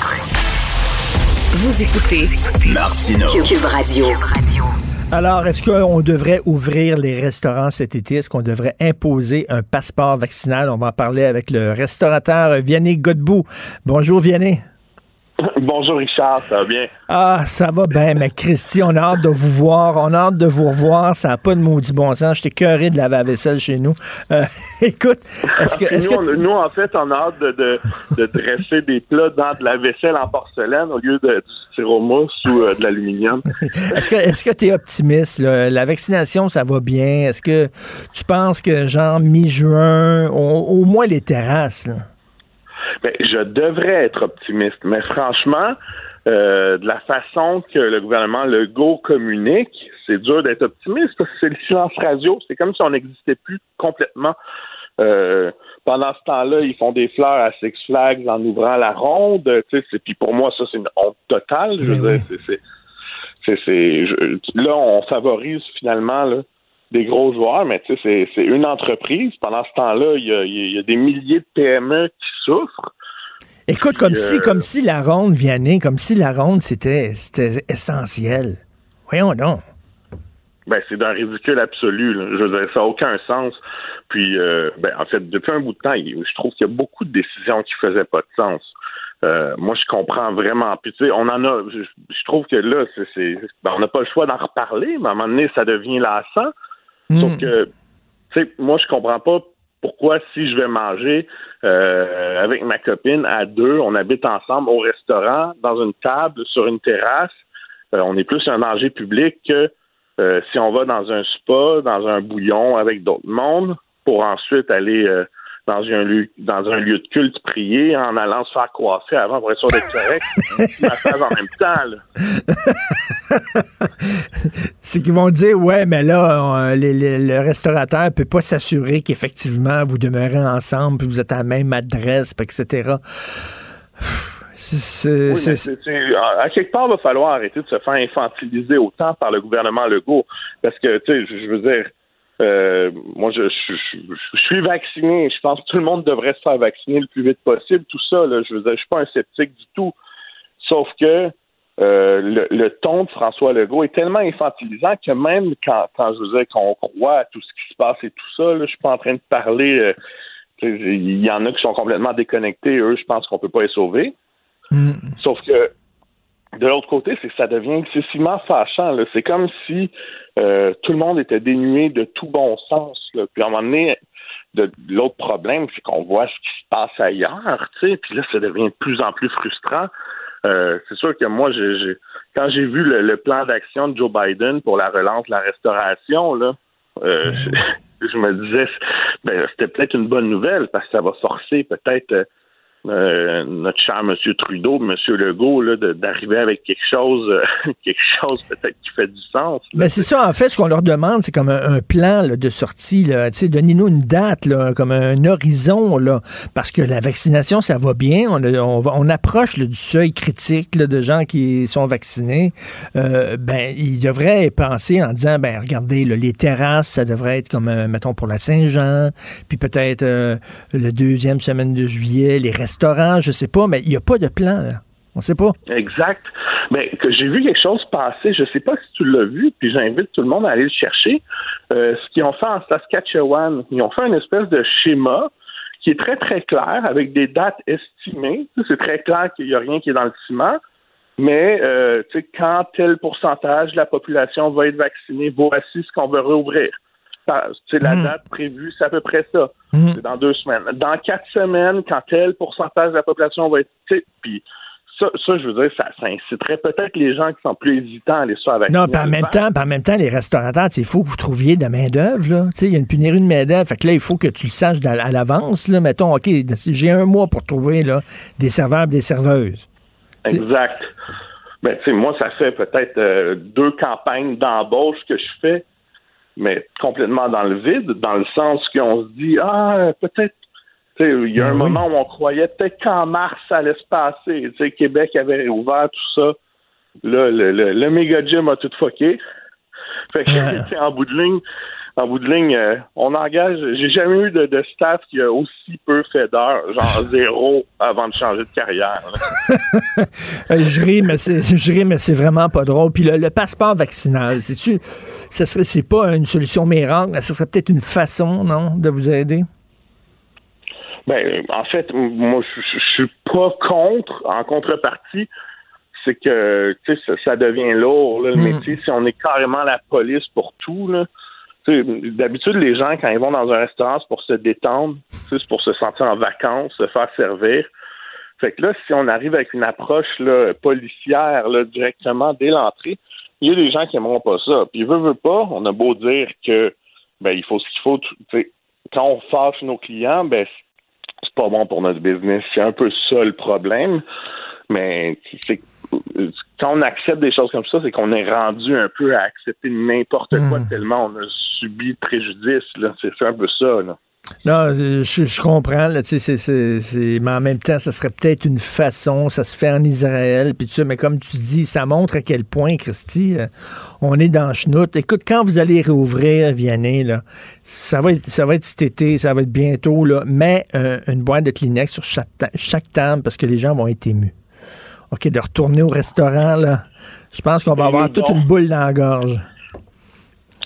Vous écoutez Martino. Cube Radio. Alors, est-ce qu'on devrait ouvrir les restaurants cet été? Est-ce qu'on devrait imposer un passeport vaccinal? On va en parler avec le restaurateur Vianney Godbout. Bonjour Vianney. Bonjour Richard, ça va bien? Ah, ça va bien, mais Christy, on a hâte de vous voir, on a hâte de vous revoir, ça n'a pas de maudit bon sens, j'étais curé de laver la vaisselle chez nous. Euh, écoute, est-ce que... Est nous, que nous, en fait, on a hâte de, de, de, dresser des plats dans de la vaisselle en porcelaine au lieu de, du styromousse ou euh, de l'aluminium. est-ce que est-ce que tu es optimiste? Là? La vaccination, ça va bien? Est-ce que tu penses que, genre, mi-juin, au, au moins les terrasses, là? Ben, je devrais être optimiste, mais franchement, euh, de la façon que le gouvernement Legault communique, c'est dur d'être optimiste parce que c'est le silence radio. C'est comme si on n'existait plus complètement. Euh, pendant ce temps-là, ils font des fleurs à Six Flags en ouvrant la ronde. Puis pour moi, ça, c'est une honte totale. Je veux dire, c'est, c'est, c'est, je, là, on favorise finalement là, des gros joueurs, mais tu sais, c'est une entreprise. Pendant ce temps-là, il y a, y a, des milliers de PME qui souffrent. Écoute, comme si, comme si la ronde Vianney, comme si la ronde c'était essentiel. Voyons donc. Ben, c'est d'un ridicule absolu. Là. Je veux dire, ça n'a aucun sens. Puis, euh, ben, en fait, depuis un bout de temps, je trouve qu'il y a beaucoup de décisions qui faisaient pas de sens. Euh, moi, je comprends vraiment. Puis, tu sais, on en a. Je, je trouve que là, c'est, ben, on n'a pas le choix d'en reparler, mais à un moment donné, ça devient lassant. Sauf que, tu sais, moi, je comprends pas pourquoi si je vais manger euh, avec ma copine à deux, on habite ensemble au restaurant, dans une table, sur une terrasse, euh, on est plus un danger public que euh, si on va dans un spa, dans un bouillon avec d'autres mondes, pour ensuite aller dans un lieu dans un lieu de culte prier en allant se faire coiffer avant pour être sûr d'être correct. massage en même temps. C'est qu'ils vont dire ouais, mais là, les, les, le restaurateur peut pas s'assurer qu'effectivement vous demeurez ensemble, puis vous êtes à la même adresse, etc. Oui, c'est, à quelque part, il va falloir arrêter de se faire infantiliser autant par le gouvernement Legault. Parce que, tu sais, je veux dire, euh, moi, je, je, je, suis vacciné. Je pense que tout le monde devrait se faire vacciner le plus vite possible. Tout ça, là, je je suis pas un sceptique du tout. Sauf que euh, le, le, ton de François Legault est tellement infantilisant que même quand, quand je veux dire qu'on croit à tout ce qui se passe et tout ça, là, je suis pas en train de parler euh, Il y en a qui sont complètement déconnectés. Eux, je pense qu'on peut pas les sauver. Mm. Sauf que de l'autre côté, c'est que ça devient excessivement fâchant. C'est comme si euh, tout le monde était dénué de tout bon sens. là. Puis à un moment donné, l'autre problème, c'est qu'on voit ce qui se passe ailleurs, tu sais, puis là, ça devient de plus en plus frustrant. Euh, c'est sûr que moi, j'ai, j'ai- quand j'ai vu le, le plan d'action de Joe Biden pour la relance, la restauration, là, euh, je, je me disais, ben, c'était peut-être une bonne nouvelle parce que ça va forcer peut-être euh, notre cher M. Trudeau, M. Legault, là, d'arriver avec quelque chose, euh, quelque chose peut-être qui fait du sens. Ben c'est ça, en fait, ce qu'on leur demande, c'est comme un, un plan là, de sortie. Là. Tu sais, Donnez-nous une date, là, comme un horizon, là, parce que la vaccination, ça va bien. On, on, approche là, du seuil critique là, de gens qui sont vaccinés. Euh, ben, ils devraient penser en disant, ben regardez, là, les terrasses, ça devrait être comme, mettons, pour la Saint-Jean, puis peut-être euh, le deuxième semaine de juillet, les restaurants, je sais pas, mais il n'y a pas de plan. Là. On sait pas. Exact. Mais que j'ai vu quelque chose passer, je sais pas si tu l'as vu, puis j'invite tout le monde à aller le chercher. Euh, ce qu'ils ont fait en Saskatchewan, ils ont fait une espèce de schéma qui est très très clair avec des dates estimées. C'est très clair qu'il n'y a rien qui est dans le ciment. Mais euh, quand tel pourcentage de la population va être vaccinée, voici ce qu'on va rouvrir. Sais, la Hmm. date prévue, c'est à peu près ça. Mhm. C'est dans deux semaines. Dans quatre semaines, quand tel pourcentage de la population va être. Puis ça, ça, je veux dire, ça, ça inciterait peut-être les gens qui sont plus hésitants à aller se faire vacciner. Non, le même temps, en même temps, les restaurateurs, il faut que vous trouviez de la main-d'œuvre, il y a une pénurie de main-d'œuvre. Fait que là, il faut que tu le saches à l'avance, là. Mettons, OK, j'ai un mois pour trouver, là, des serveurs et des serveuses. Exact. Ben, tu sais, moi, ça fait peut-être euh, deux campagnes d'embauche que je fais, mais complètement dans le vide, dans le sens qu'on se dit, ah, peut-être, tu sais, il y a un moment où on croyait peut-être qu'en mars, ça allait se passer. Tu sais, Québec avait ouvert tout ça. Là, le, le, le méga gym a tout fucké. Fait que, sais, en bout de ligne, en bout de ligne, euh, on engage. J'ai jamais eu de, de staff qui a aussi peu fait d'heures, genre zéro avant de changer de carrière. Euh, je ris, mais c'est, je ris, mais c'est vraiment pas drôle. Puis le, le passeport vaccinal, c'est-tu, ça serait, c'est pas une solution miracle, mais ce serait peut-être une façon, non, de vous aider? Ben, en fait, moi, je suis pas contre. En contrepartie, c'est que tu sais, ça, ça devient lourd, là, le métier. Si on est carrément la police pour tout, là. D'habitude, les gens, quand ils vont dans un restaurant, c'est pour se détendre, c'est pour se sentir en vacances, se faire servir. Fait que là, si on arrive avec une approche policière directement dès l'entrée, il y a des gens qui aimeront pas ça. Puis veut, veut pas, on a beau dire que ben il faut ce qu'il faut. Quand on fâche nos clients, ben c'est pas bon pour notre business. C'est un peu ça le problème. Mais c'est quand on accepte des choses comme ça, c'est qu'on est rendu un peu à accepter n'importe quoi tellement on a subi de préjudice. là. C'est un peu ça. Là. Non, je, je comprends, là, tu sais, c'est, c'est, c'est- mais en même temps, ça serait peut-être une façon, ça se fait en Israël, puis mais comme tu dis, ça montre à quel point, Christy, euh, on est dans chenoute. Écoute, quand vous allez réouvrir Vianney, là, ça va être, ça va être cet été, ça va être bientôt, là, mais euh, une boîte de Kleenex sur chaque, chaque table, parce que les gens vont être émus. OK, de retourner au restaurant, là, je pense qu'on va Et avoir toute une boule dans la gorge.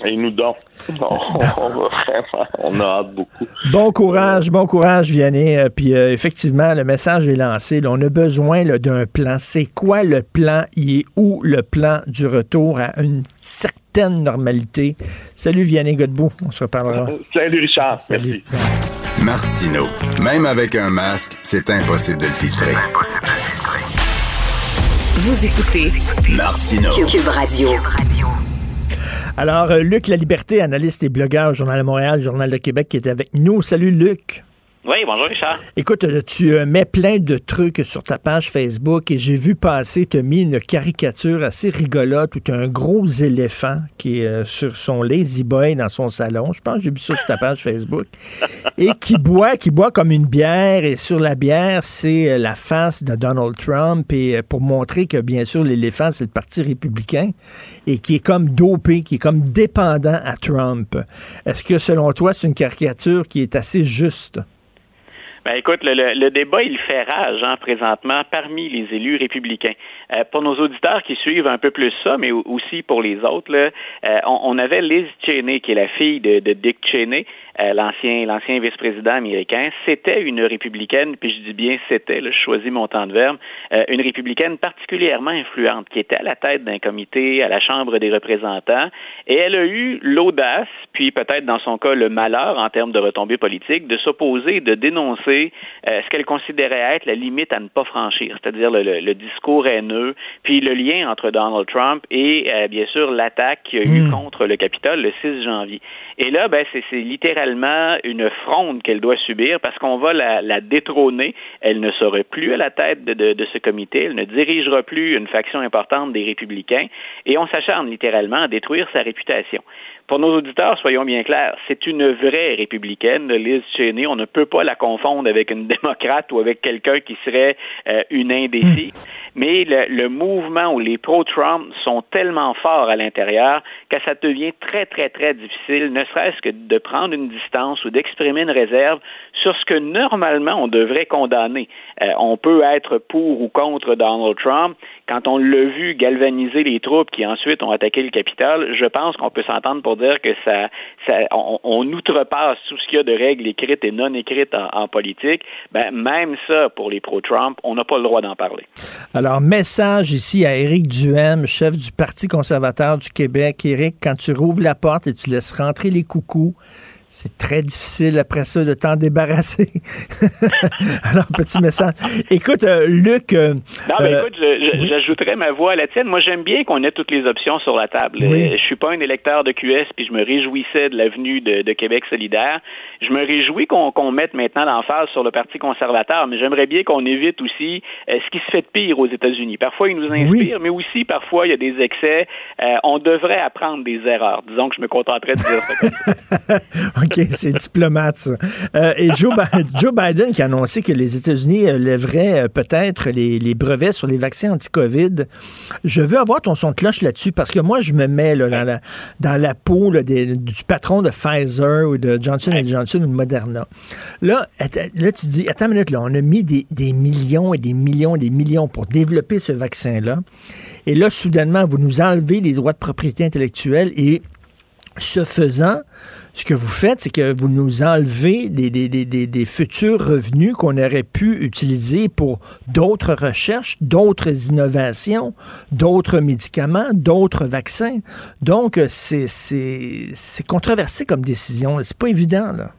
Et nous donc. On, on va vraiment, on a hâte beaucoup. Bon courage, bon courage, Vianney. Euh, Puis euh, effectivement, le message est lancé. là. on a besoin d'un plan. C'est quoi le plan? Il est où le plan du retour à une certaine normalité? Salut Vianney Godbout. On se reparlera. Salut Richard. Merci. Martino. Même avec un masque, c'est impossible de le filtrer. Vous écoutez Martino. Cube Radio. Alors, euh, Luc La Liberté, analyste et blogueur au Journal de Montréal, Journal de Québec, qui est avec nous. Salut Luc. Oui, bonjour Richard. Écoute, euh, tu euh, mets plein de trucs sur ta page Facebook et j'ai vu passer, tu as mis une caricature assez rigolote où tu as un gros éléphant qui est euh, sur son lazy boy dans son salon. Je pense que j'ai vu ça sur ta page Facebook. Et qui boit, qui boit comme une bière et sur la bière, c'est la face de Donald Trump et pour montrer que bien sûr l'éléphant c'est le parti républicain et qui est comme dopé, qui est comme dépendant à Trump. Est-ce que selon toi c'est une caricature qui est assez juste? Ben écoute, le, le- débat, il fait rage hein, présentement parmi les élus républicains. Euh, pour nos auditeurs qui suivent un peu plus ça, mais aussi pour les autres, là, euh, on, on, avait Liz Cheney, qui est la fille de, de Dick Cheney, euh, l'ancien vice-président américain. C'était une républicaine, puis je dis bien c'était, je choisis mon temps de verbe, une républicaine particulièrement influente, qui était à la tête d'un comité à la Chambre des représentants, et elle a eu l'audace, puis peut-être dans son cas le malheur en termes de retombées politiques, de s'opposer, de dénoncer ce qu'elle considérait être la limite à ne pas franchir, c'est-à-dire le, le, le discours haineux puis le lien entre Donald Trump et euh, bien sûr l'attaque qu'il y a eu Hmm. contre le Capitole le 6 janvier. Et là, ben, c'est littéralement une fronde qu'elle doit subir parce qu'on va la, la, détrôner. Elle ne sera plus à la tête de, de, de, ce comité. Elle ne dirigera plus une faction importante des républicains. Et on s'acharne littéralement à détruire sa réputation. Pour nos auditeurs, soyons bien clairs, c'est une vraie républicaine, Liz Cheney. On ne peut pas la confondre avec une démocrate ou avec quelqu'un qui serait euh, une indécis. Mais le, le, mouvement où les pro-Trump sont tellement forts à l'intérieur que ça devient très, très, très difficile, ne serait-ce que de prendre une distance ou d'exprimer une réserve sur ce que normalement on devrait condamner. Euh, on peut être pour ou contre Donald Trump. Quand on l'a vu galvaniser les troupes qui ensuite ont attaqué le Capitole, je pense qu'on peut s'entendre pour dire que ça, on, on, outrepasse tout ce qu'il y a de règles écrites et non écrites en, en politique. Ben, même ça, pour les pro-Trump, on n'a pas le droit d'en parler. Alors, message ici à Éric Duhem, chef du Parti conservateur du Québec. Éric, quand tu rouvres la porte et tu laisses rentrer les coucous, c'est très difficile après ça de t'en débarrasser. Alors, petit message. Écoute, euh, Luc. Euh, non, mais écoute, j'ajouterais ma voix à la tienne. Moi, j'aime bien qu'on ait toutes les options sur la table. Oui. Je suis pas un électeur de QS, puis je me réjouissais de l'avenue de, de, Québec solidaire. Je me réjouis qu'on qu mette maintenant l'emphase sur le Parti conservateur, mais j'aimerais bien qu'on évite aussi euh, ce qui se fait de pire aux États-Unis. Parfois, ils nous inspirent, oui. mais aussi, parfois, il y a des excès. Euh, on devrait apprendre des erreurs. Disons que je me contenterais de dire ça comme ça. OK, c'est diplomate, ça. Euh, et Joe, Joe, Biden qui a annoncé que les États-Unis lèveraient peut-être les, les, brevets sur les vaccins anti-COVID. Je veux avoir ton son de cloche là-dessus parce que moi, je me mets là, dans, la, dans la peau là, des, du patron de Pfizer ou de Johnson Johnson ou de Moderna. Là, là, tu dis, attends une minute, là, on a mis des, des millions et des millions et des millions pour développer ce vaccin-là. Et là, soudainement, vous nous enlevez les droits de propriété intellectuelle et ce faisant, ce que vous faites, c'est que vous nous enlevez des, des, des, des futurs revenus qu'on aurait pu utiliser pour d'autres recherches, d'autres innovations, d'autres médicaments, d'autres vaccins. Donc, c'est controversé comme décision. C'est pas évident, là.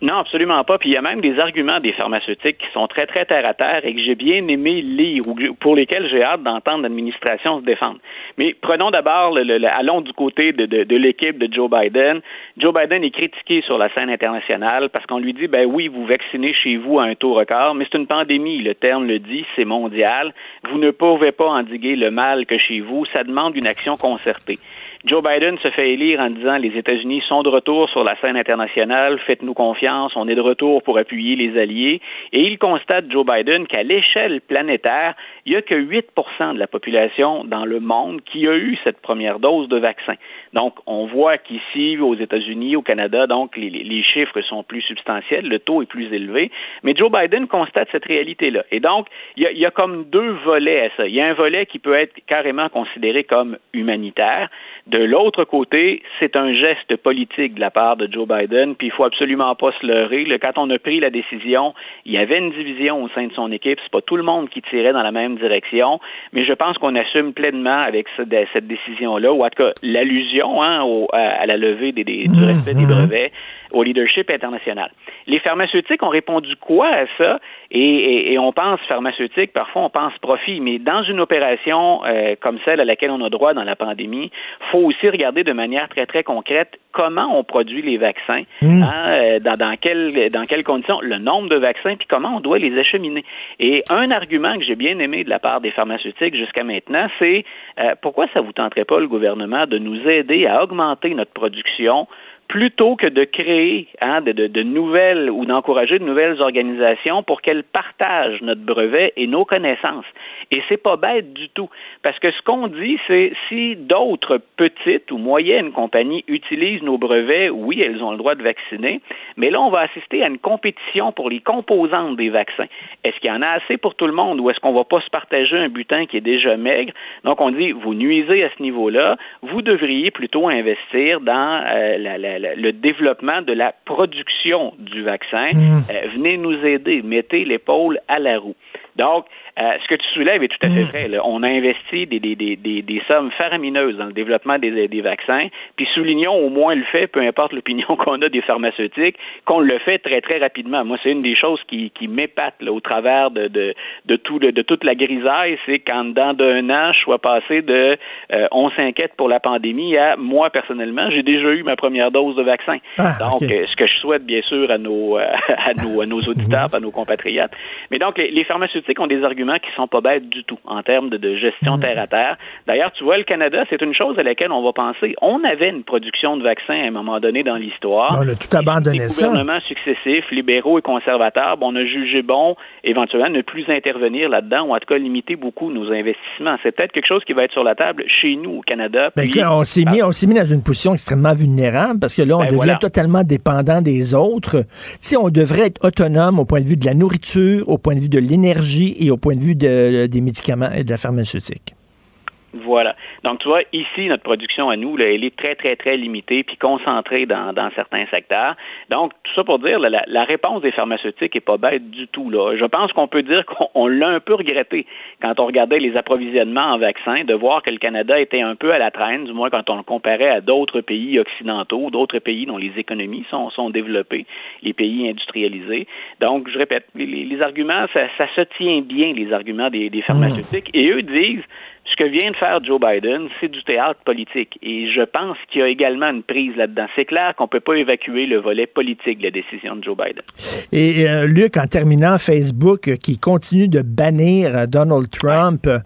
Non, absolument pas. Puis il y a même des arguments des pharmaceutiques qui sont très, très terre à terre et que j'ai bien aimé lire ou pour lesquels j'ai hâte d'entendre l'administration se défendre. Mais prenons d'abord, le, allons du côté de, de, de l'équipe de Joe Biden. Joe Biden est critiqué sur la scène internationale parce qu'on lui dit, ben oui, vous vaccinez chez vous à un taux record, mais c'est une pandémie. Le terme le dit, c'est mondial. Vous ne pouvez pas endiguer le mal que chez vous. Ça demande une action concertée. Joe Biden se fait élire en disant les États-Unis sont de retour sur la scène internationale, faites-nous confiance, on est de retour pour appuyer les alliés. Et il constate, Joe Biden, qu'à l'échelle planétaire, il n'y a que 8% de la population dans le monde qui a eu cette première dose de vaccin. Donc, on voit qu'ici, aux États-Unis, au Canada, donc, les, chiffres sont plus substantiels, le taux est plus élevé. Mais Joe Biden constate cette réalité-là. Et donc, il y, il y a comme deux volets à ça. Il y a un volet qui peut être carrément considéré comme humanitaire. De l'autre côté, c'est un geste politique de la part de Joe Biden, puis il faut absolument pas se leurrer. Quand on a pris la décision, il y avait une division au sein de son équipe. C'est pas tout le monde qui tirait dans la même direction, mais je pense qu'on assume pleinement avec cette décision-là, ou en tout cas l'allusion hein, au, à la levée des, des, du respect des brevets au leadership international. Les pharmaceutiques ont répondu quoi à ça? Et, et, et, on pense pharmaceutique, parfois on pense profit, mais dans une opération euh, comme celle à laquelle on a droit dans la pandémie, faut aussi regarder de manière très très concrète comment on produit les vaccins, mmh. hein, euh, dans, dans, quelles dans quelles conditions, le nombre de vaccins, puis comment on doit les acheminer. Et un argument que j'ai bien aimé de la part des pharmaceutiques jusqu'à maintenant, c'est euh, pourquoi ça vous tenterait pas le gouvernement de nous aider à augmenter notre production plutôt que de créer hein, de, de, de, nouvelles ou d'encourager de nouvelles organisations pour qu'elles partagent notre brevet et nos connaissances. Et c'est pas bête du tout, parce que ce qu'on dit, c'est si d'autres petites ou moyennes compagnies utilisent nos brevets, oui, elles ont le droit de vacciner, mais là, on va assister à une compétition pour les composantes des vaccins. Est-ce qu'il y en a assez pour tout le monde ou est-ce qu'on va pas se partager un butin qui est déjà maigre? Donc, on dit, vous nuisez à ce niveau-là, vous devriez plutôt investir dans euh, la, la, le développement de la production du vaccin. Mmh. Euh, venez nous aider, mettez l'épaule à la roue. Donc, euh, ce que tu soulèves est tout à fait vrai. Là. On a investi des, des, des, des, sommes faramineuses dans le développement des, des vaccins, puis soulignons au moins le fait, peu importe l'opinion qu'on a des pharmaceutiques, qu'on le fait très, très rapidement. Moi, c'est une des choses qui, qui m'épate au travers de, de, de, tout, de, de toute la grisaille, c'est qu'en dedans d'un an, je sois passé de euh, on s'inquiète pour la pandémie à moi, personnellement, j'ai déjà eu ma première dose de vaccin. Ah, donc, okay. euh, ce que je souhaite, bien sûr, à nos, à nos, à nos auditeurs, à nos compatriotes. Mais donc, les, les pharmaceutiques ont des arguments qui sont pas bêtes du tout en termes de, de gestion terre à terre. D'ailleurs, tu vois, le Canada, c'est une chose à laquelle on va penser. On avait une production de vaccins à un moment donné dans l'histoire. On a tout abandonné Les ça. gouvernements successifs, libéraux et conservateurs, on a jugé bon éventuellement ne plus intervenir là-dedans ou en tout cas limiter beaucoup nos investissements. C'est peut-être quelque chose qui va être sur la table chez nous au Canada. Ben, puis, on s'est mis, on s'est mis dans une position extrêmement vulnérable parce que là, on ben, devient voilà. totalement dépendant des autres. Tu sais, on devrait être autonome au point de vue de la nourriture, au point de vue de l'énergie et au point de vue de, des médicaments et de la pharmaceutique. Voilà. Donc, tu vois, ici, notre production à nous, là, elle est très, très, très limitée puis concentrée dans, dans certains secteurs. Donc, tout ça pour dire, là, la, la, réponse des pharmaceutiques est pas bête du tout. Là. Je pense qu'on peut dire qu'on l'a un peu regretté quand on regardait les approvisionnements en vaccins, de voir que le Canada était un peu à la traîne, du moins quand on le comparait à d'autres pays occidentaux, d'autres pays dont les économies sont, sont développées, les pays industrialisés. Donc, je répète, les, les arguments, ça, ça, se tient bien, les arguments des, des pharmaceutiques, mmh. et eux disent ce que vient de faire Joe Biden, c'est du théâtre politique. Et je pense qu'il y a également une prise là-dedans. C'est clair qu'on ne peut pas évacuer le volet politique de la décision de Joe Biden. Et euh, Luc, en terminant, Facebook euh, qui continue de bannir euh, Donald Trump. Ouais.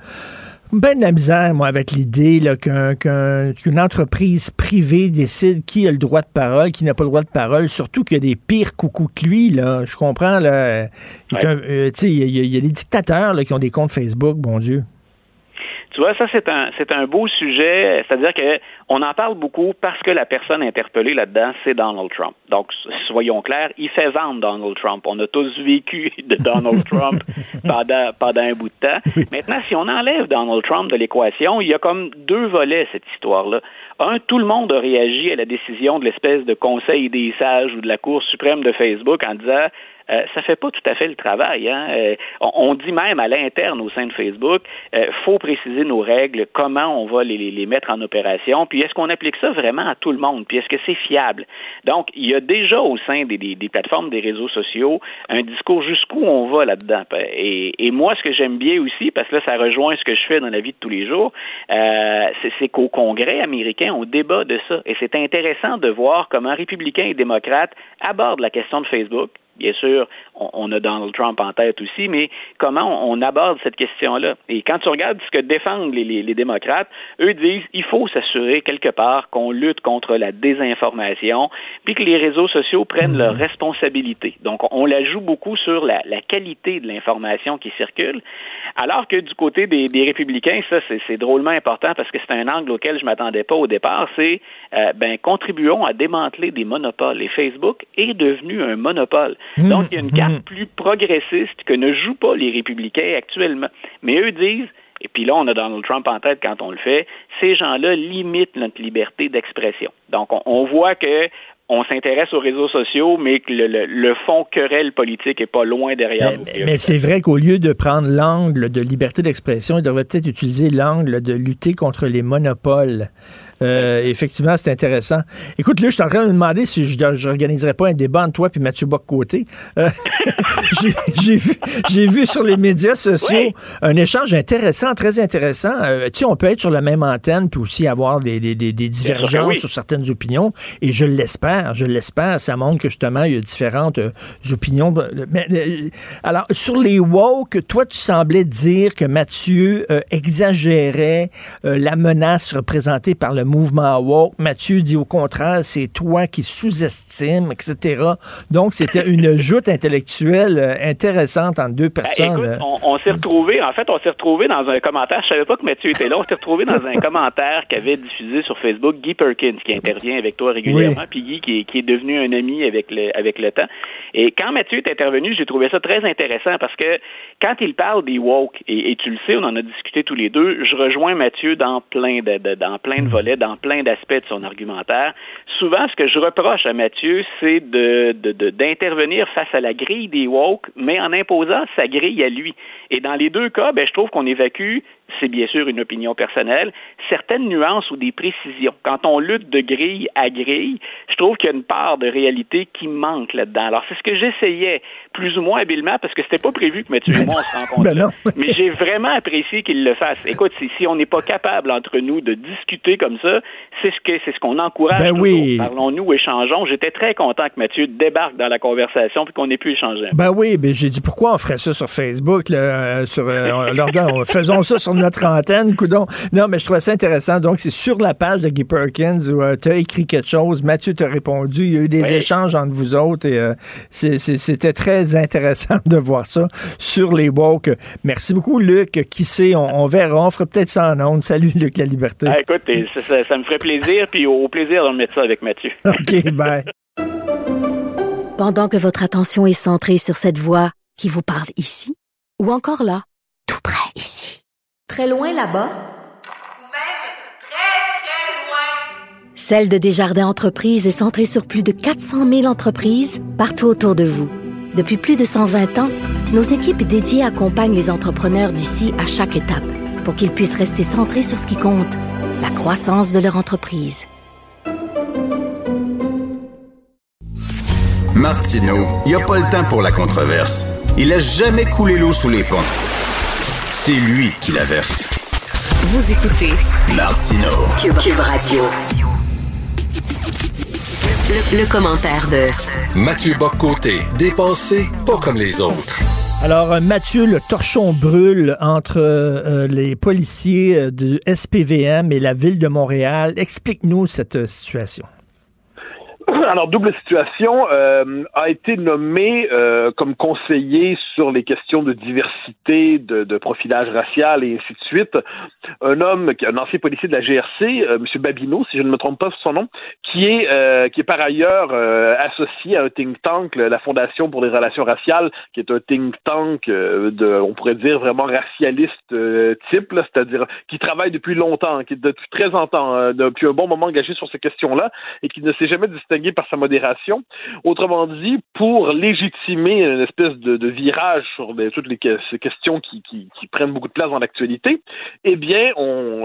Ben de la misère, moi, avec l'idée qu'une qu qu entreprise privée décide qui a le droit de parole, qui n'a pas le droit de parole, surtout qu'il y a des pires coucous que lui, là. Je comprends, là. Ouais. Euh, il y, y, a des dictateurs là, qui ont des comptes Facebook, bon Dieu. Tu vois, ça, c'est un, c'est un beau sujet. C'est-à-dire que on en parle beaucoup parce que la personne interpellée là-dedans, c'est Donald Trump. Donc, soyons clairs, il fait vendre Donald Trump. On a tous vécu de Donald Trump pendant, pendant un bout de temps. Maintenant, si on enlève Donald Trump de l'équation, il y a comme deux volets, cette histoire-là. Un, tout le monde a réagi à la décision de l'espèce de conseil des sages ou de la Cour suprême de Facebook en disant euh, ça fait pas tout à fait le travail. Hein? Euh, on, dit même à l'interne au sein de Facebook, euh, faut préciser nos règles, comment on va les, les, mettre en opération, puis est-ce qu'on applique ça vraiment à tout le monde, puis est-ce que c'est fiable? Donc, il y a déjà au sein des, plateformes des réseaux sociaux un discours jusqu'où on va là-dedans. Et, et, moi, ce que j'aime bien aussi, parce que là, ça rejoint ce que je fais dans la vie de tous les jours, c'est qu'au Congrès américain, on débat de ça. Et c'est intéressant de voir comment républicains et démocrates abordent la question de Facebook, Bien sûr, on, on, a Donald Trump en tête aussi, mais comment on, on aborde cette question-là? Et quand tu regardes ce que défendent les, les, les démocrates, eux disent il faut s'assurer quelque part qu'on lutte contre la désinformation, puis que les réseaux sociaux prennent leurs responsabilités. Donc, on la joue beaucoup sur la, la qualité de l'information qui circule, alors que du côté des, des républicains, ça, c'est drôlement important parce que c'est un angle auquel je m'attendais pas au départ, c'est euh, ben, contribuons à démanteler des monopoles. Et Facebook est devenu un monopole. Mmh, Donc, il y a une carte mmh. plus progressiste que ne jouent pas les républicains actuellement. Mais eux disent, et puis là, on a Donald Trump en tête quand on le fait, ces gens-là limitent notre liberté d'expression. Donc, on, on voit que on s'intéresse aux réseaux sociaux, mais que le, le, le fond querelle politique est pas loin derrière. Mais, mais c'est vrai qu'au lieu de prendre l'angle de liberté d'expression, il devrait peut-être utiliser l'angle de lutter contre les monopoles. Euh, effectivement, c'est intéressant. Écoute, là, je suis en train de me demander si je n'organiserais pas un débat entre toi et Mathieu Bock-Côté. Euh, J'ai vu, vu, sur les médias sociaux oui. un échange intéressant, très intéressant. Euh, tu sais, on peut être sur la même antenne puis aussi avoir des, des, des, des divergences oui. sur certaines opinions. Et je l'espère, je l'espère. Ça montre que justement, il y a différentes euh, opinions. Mais, euh, alors, sur les woke, toi, tu semblais dire que Mathieu euh, exagérait la menace représentée par le mouvement woke. Mathieu dit au contraire, c'est toi qui sous-estime, etc. Donc, c'était une joute intellectuelle intéressante entre deux Ben, personnes. écoute, on, on s'est retrouvé, en fait, on s'est retrouvé dans un commentaire. Je savais pas que Mathieu était là. On s'est retrouvé dans un commentaire qu'avait diffusé sur Facebook Guy Perkins, qui intervient avec toi régulièrement, Oui. puis Guy qui est, qui est devenu un ami avec le avec le temps. Et quand Mathieu est intervenu, j'ai trouvé ça très intéressant parce que quand il parle des woke, et, et tu le sais, on en a discuté tous les deux, je rejoins Mathieu dans plein de, de- dans plein de volets, dans plein d'aspects de son argumentaire. Souvent, ce que je reproche à Mathieu, c'est de- d'intervenir face à la grille des woke, mais en imposant sa grille à lui. Et dans les deux cas, ben, je trouve qu'on évacue, c'est bien sûr une opinion personnelle, certaines nuances ou des précisions. Quand on lutte de grille à grille, je trouve qu'il y a une part de réalité qui manque là-dedans. Alors, c'est ce que j'essayais plus ou moins habilement parce que c'était pas prévu que Mathieu et moi on se rencontre. Ben non. Mais j'ai vraiment apprécié qu'il le fasse. Écoute, si, si on n'est pas capable entre nous de discuter comme ça, c'est ce que c'est ce qu'on encourage. Ben oui. Parlons-nous, échangeons. J'étais très content que Mathieu débarque dans la conversation puis qu'on ait pu échanger. Ben oui, ben j'ai dit pourquoi on ferait ça sur Facebook, là, euh, sur euh, on faisons ça sur notre antenne, coudon. Non, mais je trouvais ça intéressant. Donc c'est sur la page de Guy Perkins où tu as écrit quelque chose, Mathieu t'a répondu, il y a eu des Oui. échanges entre vous autres et euh, c'était très intéressant de voir ça sur les woke. Merci beaucoup Luc. Qui sait, on, on verra, on fera peut-être ça en ondes. Salut Luc la liberté. Ah, écoute, et ça, ça- ça me ferait plaisir, puis au plaisir de mettre ça avec Mathieu. OK, bye. Pendant que votre attention est centrée sur cette voix qui vous parle ici, ou encore là, tout près ici, très loin là-bas, Celle de Desjardins Entreprises est centrée sur plus de 400 000 entreprises partout autour de vous. Depuis plus de 120 ans, nos équipes dédiées accompagnent les entrepreneurs d'ici à chaque étape pour qu'ils puissent rester centrés sur ce qui compte, la croissance de leur entreprise. Martineau, il n'y a pas le temps pour la controverse. Il a jamais coulé l'eau sous les ponts. C'est lui qui la verse. Vous écoutez Martineau. Cube, Cube Radio. Le, le commentaire de Mathieu Boccoté, dépensé pas comme les autres. Alors, euh, Mathieu, le torchon brûle entre euh, les policiers euh, du SPVM et la ville de Montréal. Explique-nous cette euh, Alors, double situation, euh, a été nommé euh, comme conseiller sur les questions de diversité, de, profilage racial et ainsi de suite, un homme, un ancien policier de la GRC, euh, M. Babineau, si je ne me trompe pas sur son nom, qui est, euh, qui est par ailleurs associé à un think tank, la Fondation pour les relations raciales, qui est un think tank on pourrait dire, vraiment racialiste type, c'est-à-dire qui travaille depuis longtemps, qui est depuis très longtemps, depuis un bon moment engagé sur ces questions-là, et qui ne s'est jamais distingué par sa modération. Autrement dit, pour légitimer une espèce de, virage sur les- toutes les ces questions qui, prennent beaucoup de place dans l'actualité, eh bien,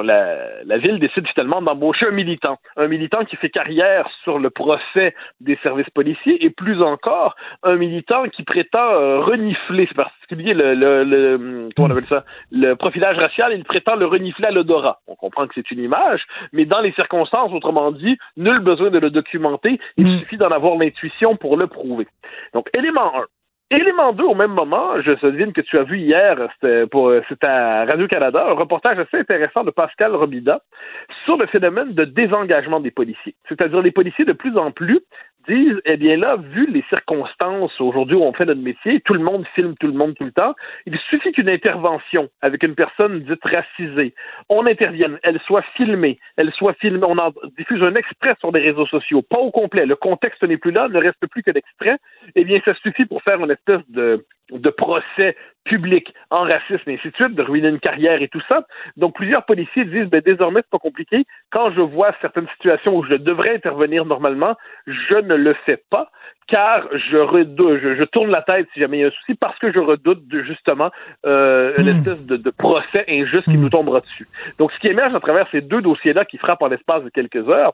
la, ville décide finalement d'embaucher un militant. Un militant qui fait carrière sur le procès des services policiers et plus encore, un militant qui prétend euh, renifler, c'est particulier le, appelle ça, le profilage racial, il prétend le renifler à l'odorat. On comprend que c'est une image, mais dans les circonstances, autrement dit, nul besoin de le documenter, il suffit d'en avoir l'intuition pour le prouver. Donc, élément 1. Élément 2, au même moment, je devine que tu as vu hier, c'était à Radio-Canada, un reportage assez intéressant de Pascal Robida sur le phénomène de désengagement des policiers. C'est-à-dire les policiers de plus en plus disent, eh bien là, vu les circonstances aujourd'hui où on fait notre métier, tout le monde filme tout le monde tout le temps, il suffit qu'une intervention avec une personne dite racisée, on intervienne, elle soit filmée, elle soit filmée, on en diffuse un extrait sur les réseaux sociaux, pas au complet, le contexte n'est plus là, ne reste plus que l'extrait, eh bien ça suffit pour faire une espèce de, de procès public en racisme et ainsi de suite, de ruiner une carrière et tout ça. Donc plusieurs policiers disent ben, désormais c'est pas compliqué. Quand je vois certaines situations où je devrais intervenir normalement, je ne le fais pas car je, redoute, je, je tourne la tête si jamais il y a un souci parce que je redoute de, justement euh, une espèce de, de procès injuste qui nous tombera dessus. Donc ce qui émerge à travers ces deux dossiers-là qui frappent en l'espace de quelques heures,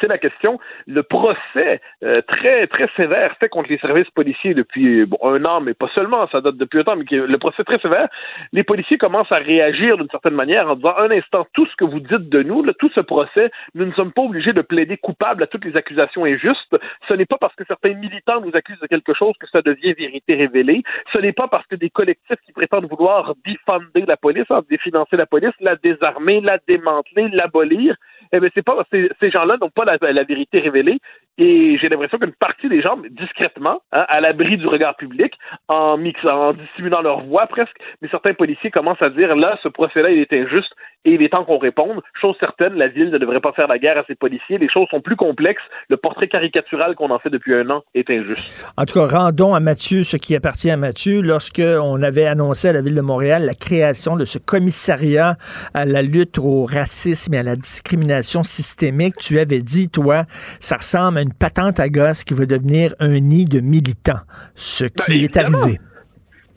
c'est la question. Le procès euh, très très sévère fait contre les services policiers depuis un an, mais pas seulement, ça date depuis un temps, mais le procès très sévère. Les policiers commencent à réagir d'une certaine manière en disant un instant, tout ce que vous dites de nous, là, tout ce procès, nous ne sommes pas obligés de plaider coupable à toutes les accusations injustes. Ce n'est pas parce que certains militants nous accusent de quelque chose que ça devient vérité révélée. Ce n'est pas parce que des collectifs qui prétendent vouloir défender la police, hein, définancer la police, la désarmer, la démanteler, l'abolir. Eh bien, c'est pas ces, ces gens-là n'ont pas la, vérité révélée. Et j'ai l'impression qu'une partie des gens, discrètement, hein, à l'abri du regard public, en mixant, en dissimulant leur voix presque, mais certains policiers commencent à dire là, ce procès-là, il est injuste et il est temps qu'on réponde. Chose certaine, la ville ne devrait pas faire la guerre à ses policiers. Les choses sont plus complexes. Le portrait caricatural qu'on en fait depuis un an est injuste. En tout cas, rendons à Mathieu ce qui appartient à Mathieu. Lorsqu'on avait annoncé à la ville de Montréal la création de ce commissariat à la lutte au racisme et à la discrimination systémique, tu avais dit, toi, ça ressemble à une patente à gosse qui va devenir un nid de militants. Ce qui Ben, est arrivé.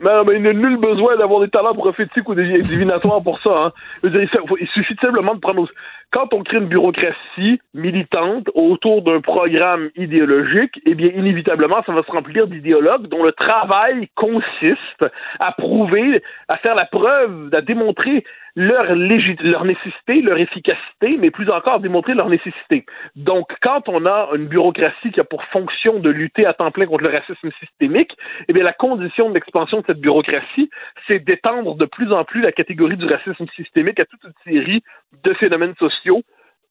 Mais, mais il n'y a nul besoin d'avoir des talents prophétiques ou des divinatoires pour ça. Hein. Dire, il suffit simplement de prendre... Quand on crée une bureaucratie militante autour d'un programme idéologique, eh bien, inévitablement, ça va se remplir d'idéologues dont le travail consiste à prouver, à faire la preuve, à démontrer leur, leur nécessité, leur efficacité, mais plus encore démontrer leur nécessité. Donc, quand on a une bureaucratie qui a pour fonction de lutter à temps plein contre le racisme systémique, eh bien, la condition de l'expansion de cette bureaucratie, c'est d'étendre de plus en plus la catégorie du racisme systémique à toute une série de phénomènes sociaux sociaux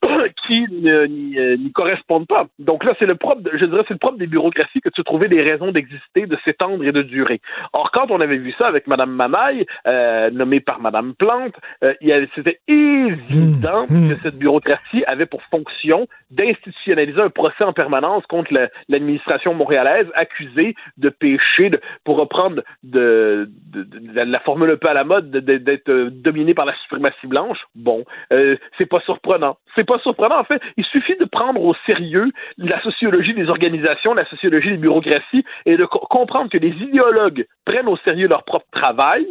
qui n'y euh, n'y correspondent pas. Donc là, c'est le propre, je dirais, c'est le propre des bureaucraties que de se trouver des raisons d'exister, de s'étendre et de durer. Or, quand on avait vu ça avec Madame Mamaille, euh, nommée par Madame Plante, euh, c'était évident que cette bureaucratie avait pour fonction d'institutionnaliser un procès en permanence contre la- l'administration montréalaise accusée de péché, de, pour reprendre de, de- de- de la formule un peu à la mode, de- de- d'être euh, dominée par la suprématie blanche. Bon, euh, c'est pas surprenant. C'est pas surprenant. En fait, il suffit de prendre au sérieux la sociologie des organisations, la sociologie des bureaucraties et de co- comprendre que les idéologues prennent au sérieux leur propre travail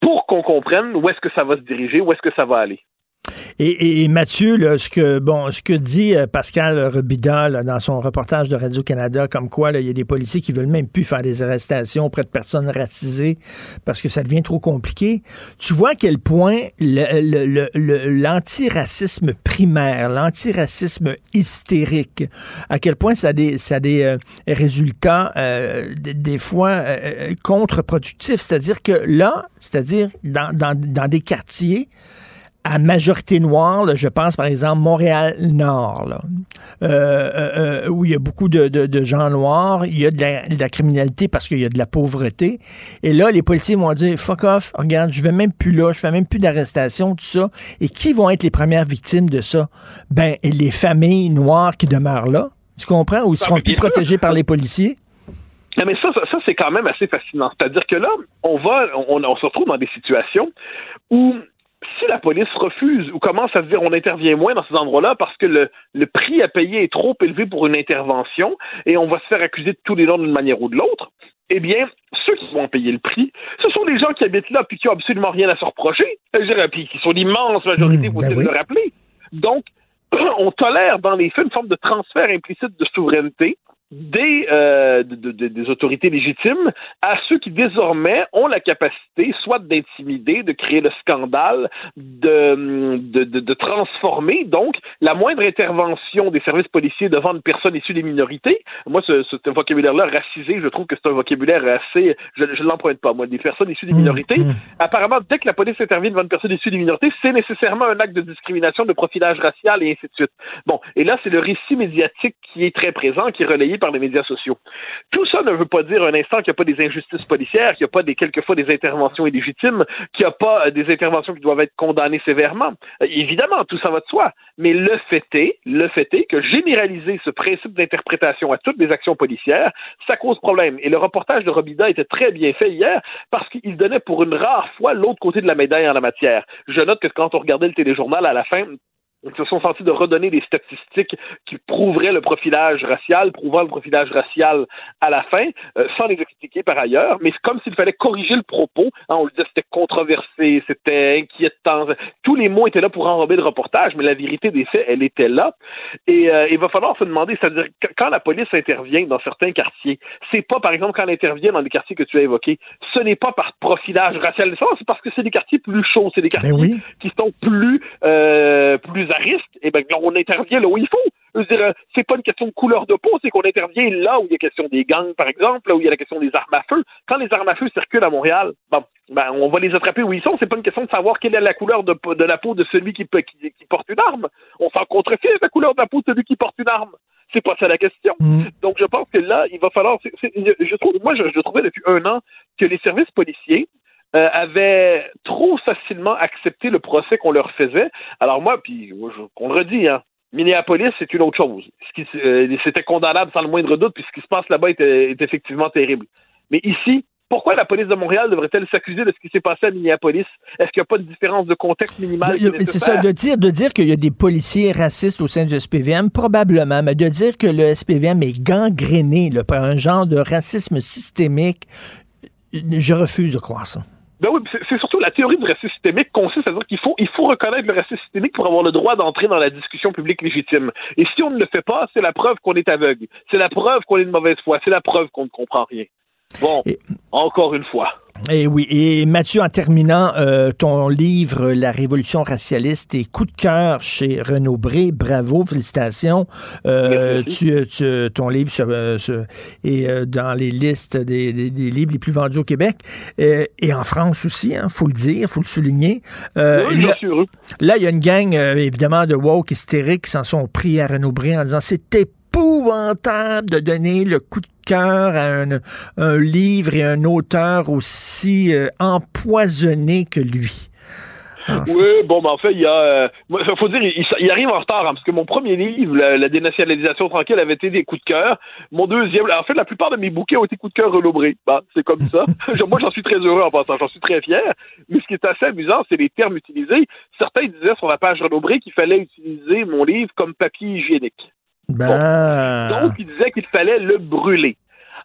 pour qu'on comprenne où est-ce que ça va se diriger, où est-ce que ça va aller. Et, Mathieu, ce que bon, ce que dit euh, Pascal Robida là, dans son reportage de Radio Canada, comme quoi il y a des policiers qui veulent même plus faire des arrestations auprès de personnes racisées parce que ça devient trop compliqué. Tu vois à quel point l'antiracisme primaire, l'antiracisme hystérique, à quel point ça a des, ça a des euh, résultats euh, des, fois euh, contre-productifs. C'est-à-dire que là, c'est-à-dire dans des quartiers à majorité noire, là, je pense par exemple Montréal-Nord, là, euh, euh, euh, où il y a beaucoup de, de- de gens noirs, il y a de la, de la criminalité parce qu'il y a de la pauvreté. Et là, les policiers vont dire, fuck off, regarde, je vais même plus là, je fais même plus d'arrestation, tout ça. Et qui vont être les premières victimes de ça? Ben, les familles noires qui demeurent là. Tu comprends? Ou ils Ah, seront plus protégés par les policiers? Non, mais ça, ça, ça, c'est quand même assez fascinant. C'est-à-dire que là, on va, on, on se retrouve dans des situations où si la police refuse ou commence à se dire on intervient moins dans ces endroits-là parce que le, le prix à payer est trop élevé pour une intervention et on va se faire accuser de tous les noms d'une manière ou de l'autre, eh bien, ceux qui vont payer le prix, ce sont les gens qui habitent là puis qui ont absolument rien à se reprocher, puis qui sont l'immense majorité, il faut ben aussi le rappeler. Donc, on tolère dans les faits une forme de transfert implicite de souveraineté des, euh, de- de- de- des autorités légitimes à ceux qui désormais ont la capacité soit d'intimider, de créer le scandale, de, de, de- de transformer donc la moindre intervention des services policiers devant une personne issue des minorités. Moi, ce, ce vocabulaire-là racisé, je trouve que c'est un vocabulaire assez, je ne l'emprunte pas, moi, des personnes issues des minorités. Apparemment, dès que la police intervient devant une personne issue des minorités, c'est nécessairement un acte de discrimination, de profilage racial et ainsi de suite. Bon, et là, c'est le récit médiatique qui est très présent, qui est relayé par les médias sociaux. Tout ça ne veut pas dire un instant qu'il n'y a pas des injustices policières, qu'il n'y a pas des, quelquefois des interventions illégitimes, qu'il n'y a pas euh, des interventions qui doivent être condamnées sévèrement. Euh, évidemment, tout ça va de soi. Mais le fait est, le fait est que généraliser ce principe d'interprétation à toutes les actions policières, ça cause problème. Et le reportage de Robida était très bien fait hier parce qu'il donnait pour une rare fois l'autre côté de la médaille en la matière. Je note que quand on regardait le téléjournal à la fin, se sont sentis de redonner des statistiques qui prouveraient le profilage racial, prouvant le profilage racial à la fin, euh, sans les expliquer par ailleurs, mais c'est comme s'il fallait corriger le propos. Hein, on lui disait c'était controversé, c'était inquiétant. Tous les mots étaient là pour enrober le reportage, mais la vérité des faits, elle était là. Et euh, il va falloir se demander, c'est-à-dire quand la police intervient dans certains quartiers, c'est pas par exemple quand elle intervient dans les quartiers que tu as évoqués, ce n'est pas par profilage racial, c'est parce que c'est des quartiers plus chauds, c'est des quartiers qui sont plus euh, plus risque. Et ben on intervient là où il faut. Je veux dire, c'est pas une question de couleur de peau, c'est qu'on intervient là où il y a question des gangs, par exemple, là où il y a la question des armes à feu. Quand les armes à feu circulent à Montréal, bon, ben, on va les attraper où ils sont. C'est pas une question de savoir quelle est la couleur de, de la peau de celui qui, qui, qui porte une arme. On s'en contrefait la couleur de la peau de celui qui porte une arme. C'est pas ça la question. Donc, je pense que là, il va falloir. je trouve, moi, je, je trouvais depuis un an que les services policiers euh, avaient trop facilement accepté le procès qu'on leur faisait. Alors moi, puis on le redit, hein, Minneapolis, c'est une autre chose. Ce qui, euh, c'était condamnable sans le moindre doute, puis ce qui se passe là-bas est, est effectivement terrible. Mais ici, pourquoi la police de Montréal devrait-elle s'accuser de ce qui s'est passé à Minneapolis? Est-ce qu'il n'y a pas de différence de contexte minimale? C'est ça, de dire, de dire qu'il y a des policiers racistes au sein du SPVM, probablement, mais de dire que le SPVM est gangréné là, par un genre de racisme systémique, je refuse de croire ça. Ben oui, c'est surtout la théorie du racisme systémique consiste à dire qu'il faut, il faut reconnaître le racisme systémique pour avoir le droit d'entrer dans la discussion publique légitime. Et si on ne le fait pas, c'est la preuve qu'on est aveugle. C'est la preuve qu'on est de mauvaise foi. C'est la preuve qu'on ne comprend rien. Bon, encore une fois. Et oui, et Mathieu, en terminant, euh, ton livre La Révolution racialiste et coup de cœur chez Renaud Bré, bravo, félicitations. Euh, tu, tu- ton livre sur- euh, sur- est euh, dans les listes des, des- des livres les plus vendus au Québec euh, et en France aussi, hein, faut le dire, faut le souligner. Euh, Oui, j'en là- il y a une gang, euh, évidemment, de woke hystériques qui s'en sont pris à Renaud Bré en disant c'est épouvantable de donner le coup de cœur à un, un livre et un auteur aussi euh, empoisonné que lui. Oui, bon, ben en fait, il y a. Euh, faut dire, il, il arrive en retard, hein, parce que mon premier livre, la, la dénationalisation tranquille, avait été des coups de cœur. Mon deuxième, en fait, la plupart de mes bouquets ont été coups de cœur relobrés. Ben, c'est comme ça. Moi, j'en suis très heureux en passant, j'en suis très fier. Mais ce qui est assez amusant, c'est les termes utilisés. Certains disaient sur la page relobrée qu'il fallait utiliser mon livre comme papier hygiénique. Ben, Donc, il disait qu'il fallait le brûler.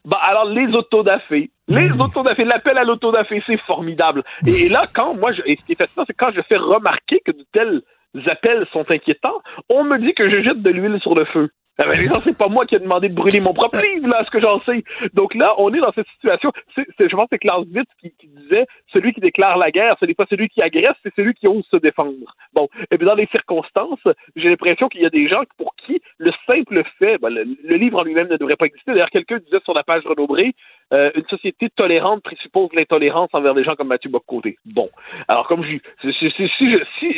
Bah, alors, les autodafés. Les autodafés, l'appel à l'autodafé, c'est formidable. Et, et là, quand moi, je, et ce qui est fascinant, c'est quand je fais remarquer que de tels appels sont inquiétants, on me dit que je jette de l'huile sur le feu. Ah ben, les gens, c'est pas moi qui ai demandé de brûler mon propre livre, là, ce que j'en sais. Donc là, on est dans cette situation. Je pense que c'est Clausewitz qui, qui disait celui qui déclare la guerre, ce n'est pas celui qui agresse, c'est celui qui ose se défendre. Bon, et bien dans les circonstances, j'ai l'impression qu'il y a des gens pour le simple fait, ben, le, livre en lui-même ne devrait pas exister. D'ailleurs, quelqu'un disait sur la page Renaud euh, une société tolérante présuppose l'intolérance envers des gens comme Mathieu Boccoté. Bon, alors comme je, si, si, je, si,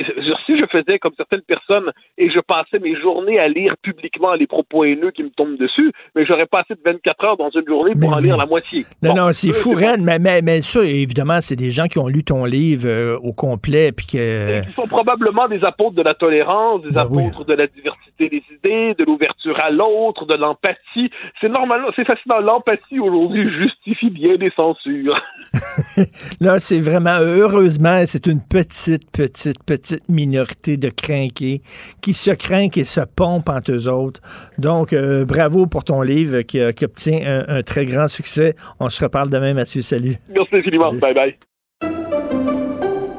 si je faisais comme certaines personnes et je passais mes journées à lire publiquement les propos haineux qui me tombent dessus, mais j'aurais passé de 24 heures dans une journée pour en lire la moitié. non, Bon, non, c'est eux, fou, raide, mais, mais, mais ça, évidemment, c'est des gens qui ont lu ton livre euh, au complet, puis que... qui sont probablement des apôtres de la tolérance, des apôtres de la diversité des idées, de l'ouverture à l'autre, de l'empathie. C'est normalement, c'est fascinant. L'empathie aujourd'hui justifie bien des censures. Là, c'est vraiment, heureusement, c'est une petite, petite, petite minorité de crinqués qui se craint et se pompent entre eux autres. Donc, euh, bravo pour ton livre qui, euh, qui obtient un, un très grand succès. On se reparle demain, Mathieu. Salut. Merci infiniment. Bye bye.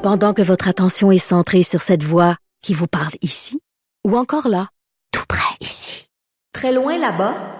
Pendant que votre attention est centrée sur cette voix qui vous parle ici, ou encore là, tout près ici, très loin là-bas,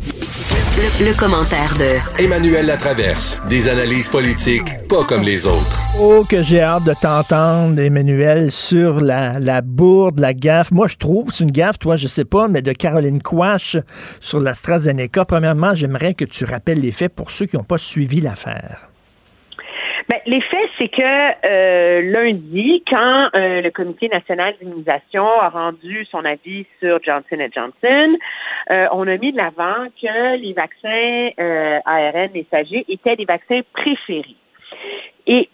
Le, le commentaire de Emmanuel Latraverse. Des analyses politiques pas comme les autres. Oh, que j'ai hâte de t'entendre, Emmanuel, sur la, la bourde, la gaffe. Moi, je trouve, c'est une gaffe, toi, je sais pas, mais de Caroline Quash sur l'AstraZeneca. Premièrement, j'aimerais que tu rappelles les faits pour ceux qui n'ont pas suivi l'affaire. Ben, les faits, c'est que euh, lundi, quand euh, le Comité national d'immunisation a rendu son avis sur Johnson Johnson, euh, on a mis de l'avant que les vaccins ARN messagers étaient des vaccins préférés. Et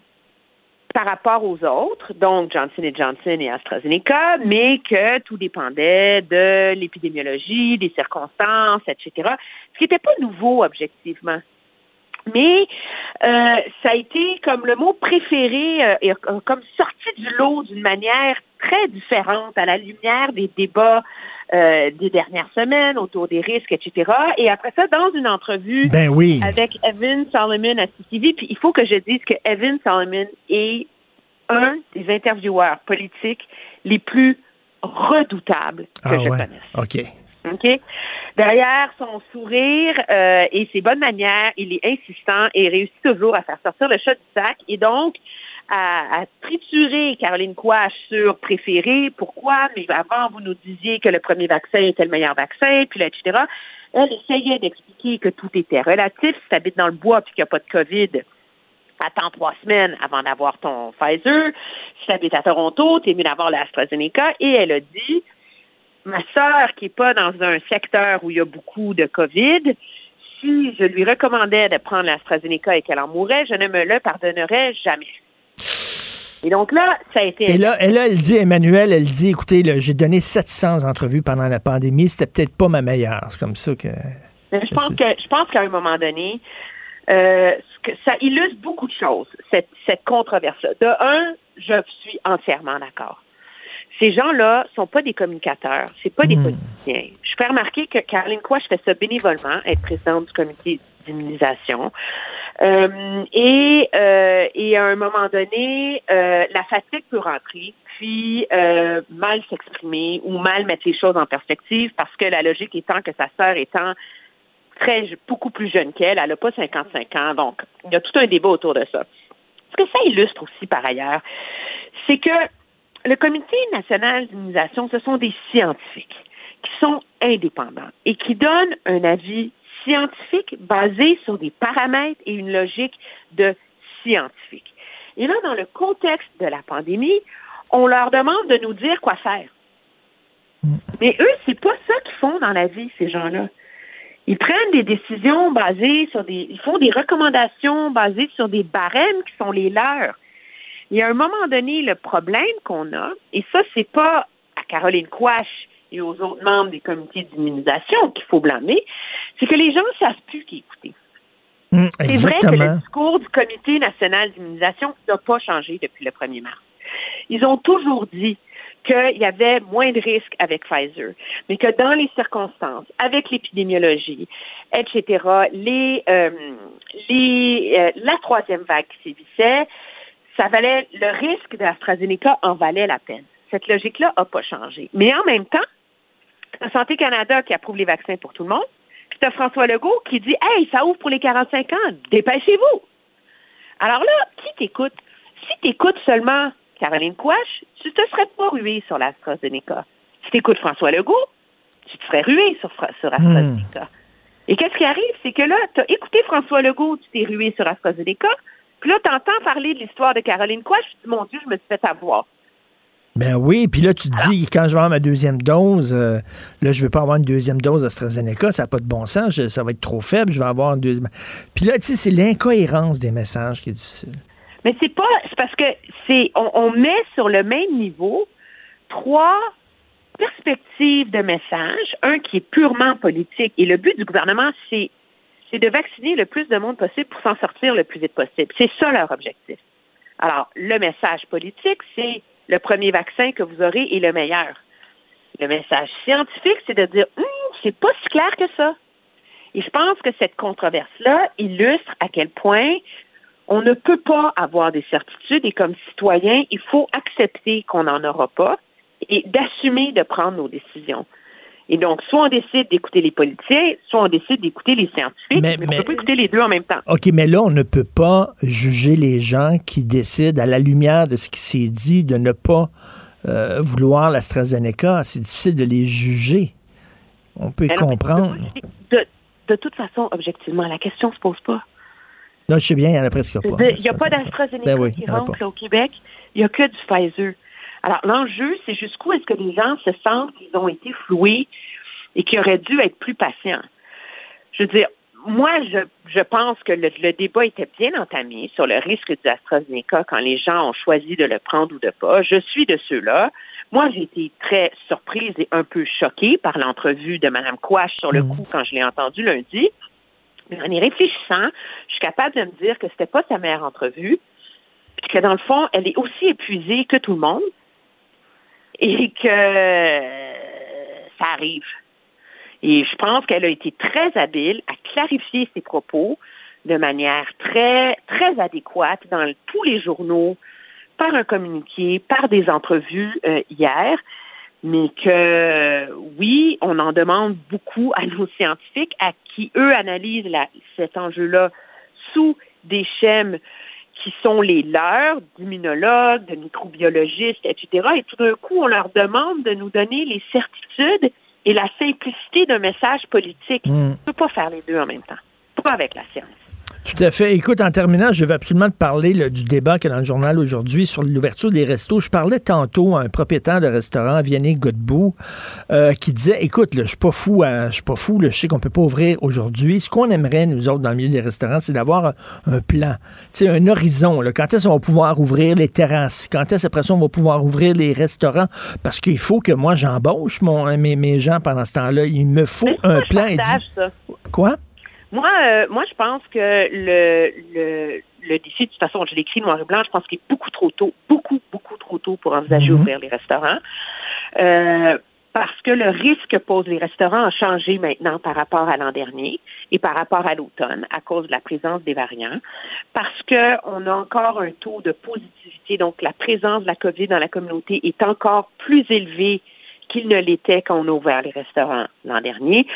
par rapport aux autres, donc Johnson Johnson et AstraZeneca, mais que tout dépendait de l'épidémiologie, des circonstances, etc. Ce qui n'était pas nouveau objectivement. Mais euh, ça a été comme le mot préféré, euh, et, euh, comme sorti du lot d'une manière très différente à la lumière des débats euh, des dernières semaines autour des risques, etc. Et après ça, dans une entrevue Ben oui. avec Evan Solomon à CTV, puis il faut que je dise que Evan Solomon est un des intervieweurs politiques les plus redoutables que Ah je ouais. connaisse. OK. OK? Derrière son sourire euh, et ses bonnes manières, il est insistant et réussit toujours à faire sortir le chat du sac et donc à, à triturer Caroline Quash sur préféré. Pourquoi? Mais avant, vous nous disiez que le premier vaccin était le meilleur vaccin, puis là, etc. Elle essayait d'expliquer que tout était relatif. Si tu habites dans le bois puis qu'il n'y a pas de COVID, attends trois semaines avant d'avoir ton Pfizer. Si tu habites à Toronto, tu es mieux d'avoir l'AstraZeneca. Et elle a dit, ma sœur qui n'est pas dans un secteur où il y a beaucoup de COVID, si je lui recommandais de prendre l'AstraZeneca et qu'elle en mourait, je ne me le pardonnerais jamais. Et donc là, ça a été... Et là, et là, elle dit, Emmanuel, elle dit, écoutez, j'ai donné 700 entrevues pendant la pandémie, c'était peut-être pas ma meilleure. C'est comme ça que... Mais je pense que je pense qu'à un moment donné, euh, que ça illustre beaucoup de choses, cette, cette controverse-là. De un, je suis entièrement d'accord. Ces gens-là sont pas des communicateurs, c'est pas des politiciens. Je fais remarquer que Caroline Quash fait ça bénévolement, être présidente du comité d'immunisation. Euh, et, euh, et à un moment donné, euh, la fatigue peut rentrer, puis euh, mal s'exprimer ou mal mettre les choses en perspective parce que la logique étant que sa sœur étant très beaucoup plus jeune qu'elle, elle n'a pas 55 ans, donc il y a tout un débat autour de ça. Ce que ça illustre aussi par ailleurs, c'est que le Comité national d'immunisation, ce sont des scientifiques qui sont indépendants et qui donnent un avis scientifique basé sur des paramètres et une logique de scientifique. Et là, dans le contexte de la pandémie, on leur demande de nous dire quoi faire. Mais eux, c'est pas ça qu'ils font dans la vie, ces gens-là. Ils prennent des décisions basées sur des. Ils font des recommandations basées sur des barèmes qui sont les leurs. Il y a un moment donné, le problème qu'on a, et ça, c'est pas à Caroline Quash et aux autres membres des comités d'immunisation qu'il faut blâmer, c'est que les gens ne savent plus qui écouter. Hum, C'est vrai que le discours du Comité national d'immunisation n'a pas changé depuis le 1er mars. Ils ont toujours dit qu'il y avait moins de risques avec Pfizer, mais que dans les circonstances, avec l'épidémiologie, etc., les, euh, les, euh, la troisième vague qui sévissait, ça valait le risque de l'AstraZeneca en valait la peine. Cette logique-là n'a pas changé. Mais en même temps, t'as Santé Canada qui approuve les vaccins pour tout le monde, puis t'as François Legault qui dit Hey, ça ouvre pour les 45 ans, dépêchez-vous. Alors là, qui t'écoute? Si t'écoutes seulement Caroline Quash, tu te serais pas rué sur l'AstraZeneca. Si t'écoutes François Legault, tu te serais rué sur, sur AstraZeneca. Et qu'est-ce qui arrive? C'est que là, tu as écouté François Legault, tu t'es rué sur AstraZeneca, puis là, tu entends parler de l'histoire de Caroline tu dis, mon Dieu, je me suis fait avoir. Ben oui, puis là, tu te dis, quand je vais avoir ma deuxième dose, euh, là, je veux pas avoir une deuxième dose d'AstraZeneca, ça n'a pas de bon sens, je- ça va être trop faible, je vais avoir une deuxième. Puis là, tu sais, c'est l'incohérence des messages qui est difficile. Mais c'est pas, c'est parce que c'est, on, on met sur le même niveau trois perspectives de message. Un qui est purement politique et le but du gouvernement, c'est, c'est de vacciner le plus de monde possible pour s'en sortir le plus vite possible. C'est ça leur objectif. Alors, le message politique, c'est le premier vaccin que vous aurez est le meilleur. Le message scientifique, c'est de dire, Hum, c'est pas si clair que ça. Et je pense que cette controverse-là illustre à quel point on ne peut pas avoir des certitudes et comme citoyen, il faut accepter qu'on n'en aura pas et d'assumer de prendre nos décisions. Et donc, soit on décide d'écouter les politiciens, soit on décide d'écouter les scientifiques, mais, on ne peut pas écouter les deux en même temps. OK, mais là, on ne peut pas juger les gens qui décident, à la lumière de ce qui s'est dit, de ne pas euh, vouloir l'AstraZeneca. C'est difficile de les juger. On peut Alors, comprendre. De, de toute façon, objectivement, la question se pose pas. Non, je sais bien, il n'y en a presque pas. Il n'y a pas d'AstraZeneca Ben oui, qui rentre là, au Québec. Il n'y a que du Pfizer. Alors, l'enjeu, c'est jusqu'où est-ce que les gens se sentent qu'ils ont été floués et qu'ils auraient dû être plus patients. Je veux dire, moi, je, je pense que le, le débat était bien entamé sur le risque du AstraZeneca quand les gens ont choisi de le prendre ou de pas. Je suis de ceux-là. Moi, j'ai été très surprise et un peu choquée par l'entrevue de Mme Quash sur le coup quand je l'ai entendue lundi. Mais en y réfléchissant, je suis capable de me dire que c'était pas sa meilleure entrevue, puis que dans le fond, elle est aussi épuisée que tout le monde, et que euh, ça arrive. Et je pense qu'elle a été très habile à clarifier ses propos de manière très, très adéquate dans tous les journaux, par un communiqué, par des entrevues euh, hier, mais que oui, on en demande beaucoup à nos scientifiques, à qui eux analysent la- cet enjeu-là sous des schèmes qui sont les leurs, d'immunologues, de microbiologistes, etc. Et tout d'un coup, on leur demande de nous donner les certitudes et la simplicité d'un message politique. Mm. On ne peut pas faire les deux en même temps. Pas avec la science. Tout à fait. Écoute, en terminant, je veux absolument te parler là, du débat qu'il y a dans le journal aujourd'hui sur l'ouverture des restos. Je parlais tantôt à un propriétaire de restaurant, Vianney Godbout, euh, qui disait, écoute, là, je suis pas fou, à- je suis pas fou, là, je sais qu'on peut pas ouvrir aujourd'hui. Ce qu'on aimerait, nous autres, dans le milieu des restaurants, c'est d'avoir un, un plan, tu sais, un horizon. Là. Quand est-ce qu'on va pouvoir ouvrir les terrasses? Quand est-ce après ça, on va pouvoir ouvrir les restaurants? Parce qu'il faut que moi, j'embauche mon, mes, mes gens pendant ce temps-là. Il me faut un plan. Il dit- Partage ça. Quoi? Moi, euh, moi, je pense que le, le, le défi, de toute façon, je l'écris noir et blanc, je pense qu'il est beaucoup trop tôt, beaucoup, beaucoup trop tôt pour envisager Mhm. d'ouvrir les restaurants. Euh, parce que le risque que posent les restaurants a changé maintenant par rapport à l'an dernier et par rapport à l'automne à cause de la présence des variants. Parce que on a encore un taux de positivité, donc la présence de la COVID dans la communauté est encore plus élevée qu'il ne l'était quand on a ouvert les restaurants l'an dernier.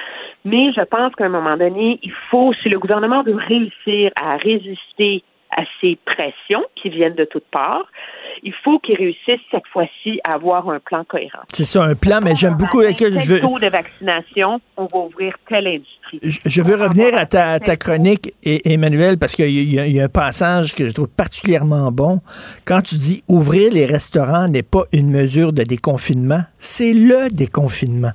Mais je pense qu'à un moment donné, il faut, si le gouvernement veut réussir à résister à ces pressions qui viennent de toutes parts, il faut qu'il réussisse cette fois-ci à avoir un plan cohérent. C'est ça, un plan, mais j'aime beaucoup. écoute, je veux, taux de vaccination, on va ouvrir telle industrie. Je je veux revenir à ta, chronique, Emmanuel, parce qu'il y, a- il y a un passage que je trouve particulièrement bon. Quand tu dis ouvrir les restaurants n'est pas une mesure de déconfinement, c'est le déconfinement.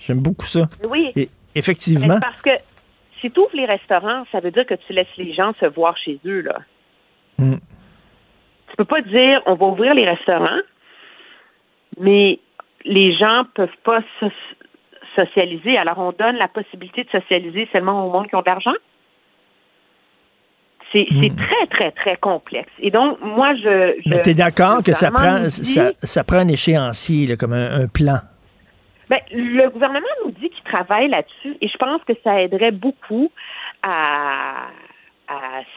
J'aime beaucoup ça. Oui. Et effectivement. Parce que si tu ouvres les restaurants, ça veut dire que tu laisses les gens se voir chez eux, là. Mm. Tu peux pas dire on va ouvrir les restaurants, mais les gens peuvent pas so- socialiser. Alors on donne la possibilité de socialiser seulement au monde qui ont de l'argent? C'est c'est très, très, très complexe. Et donc, moi, je. je Mais tu es d'accord que ça prend, ça, ça prend un échéancier, là, comme un, un plan? Ben, le gouvernement nous dit qu'il travaille là-dessus et je pense que ça aiderait beaucoup à,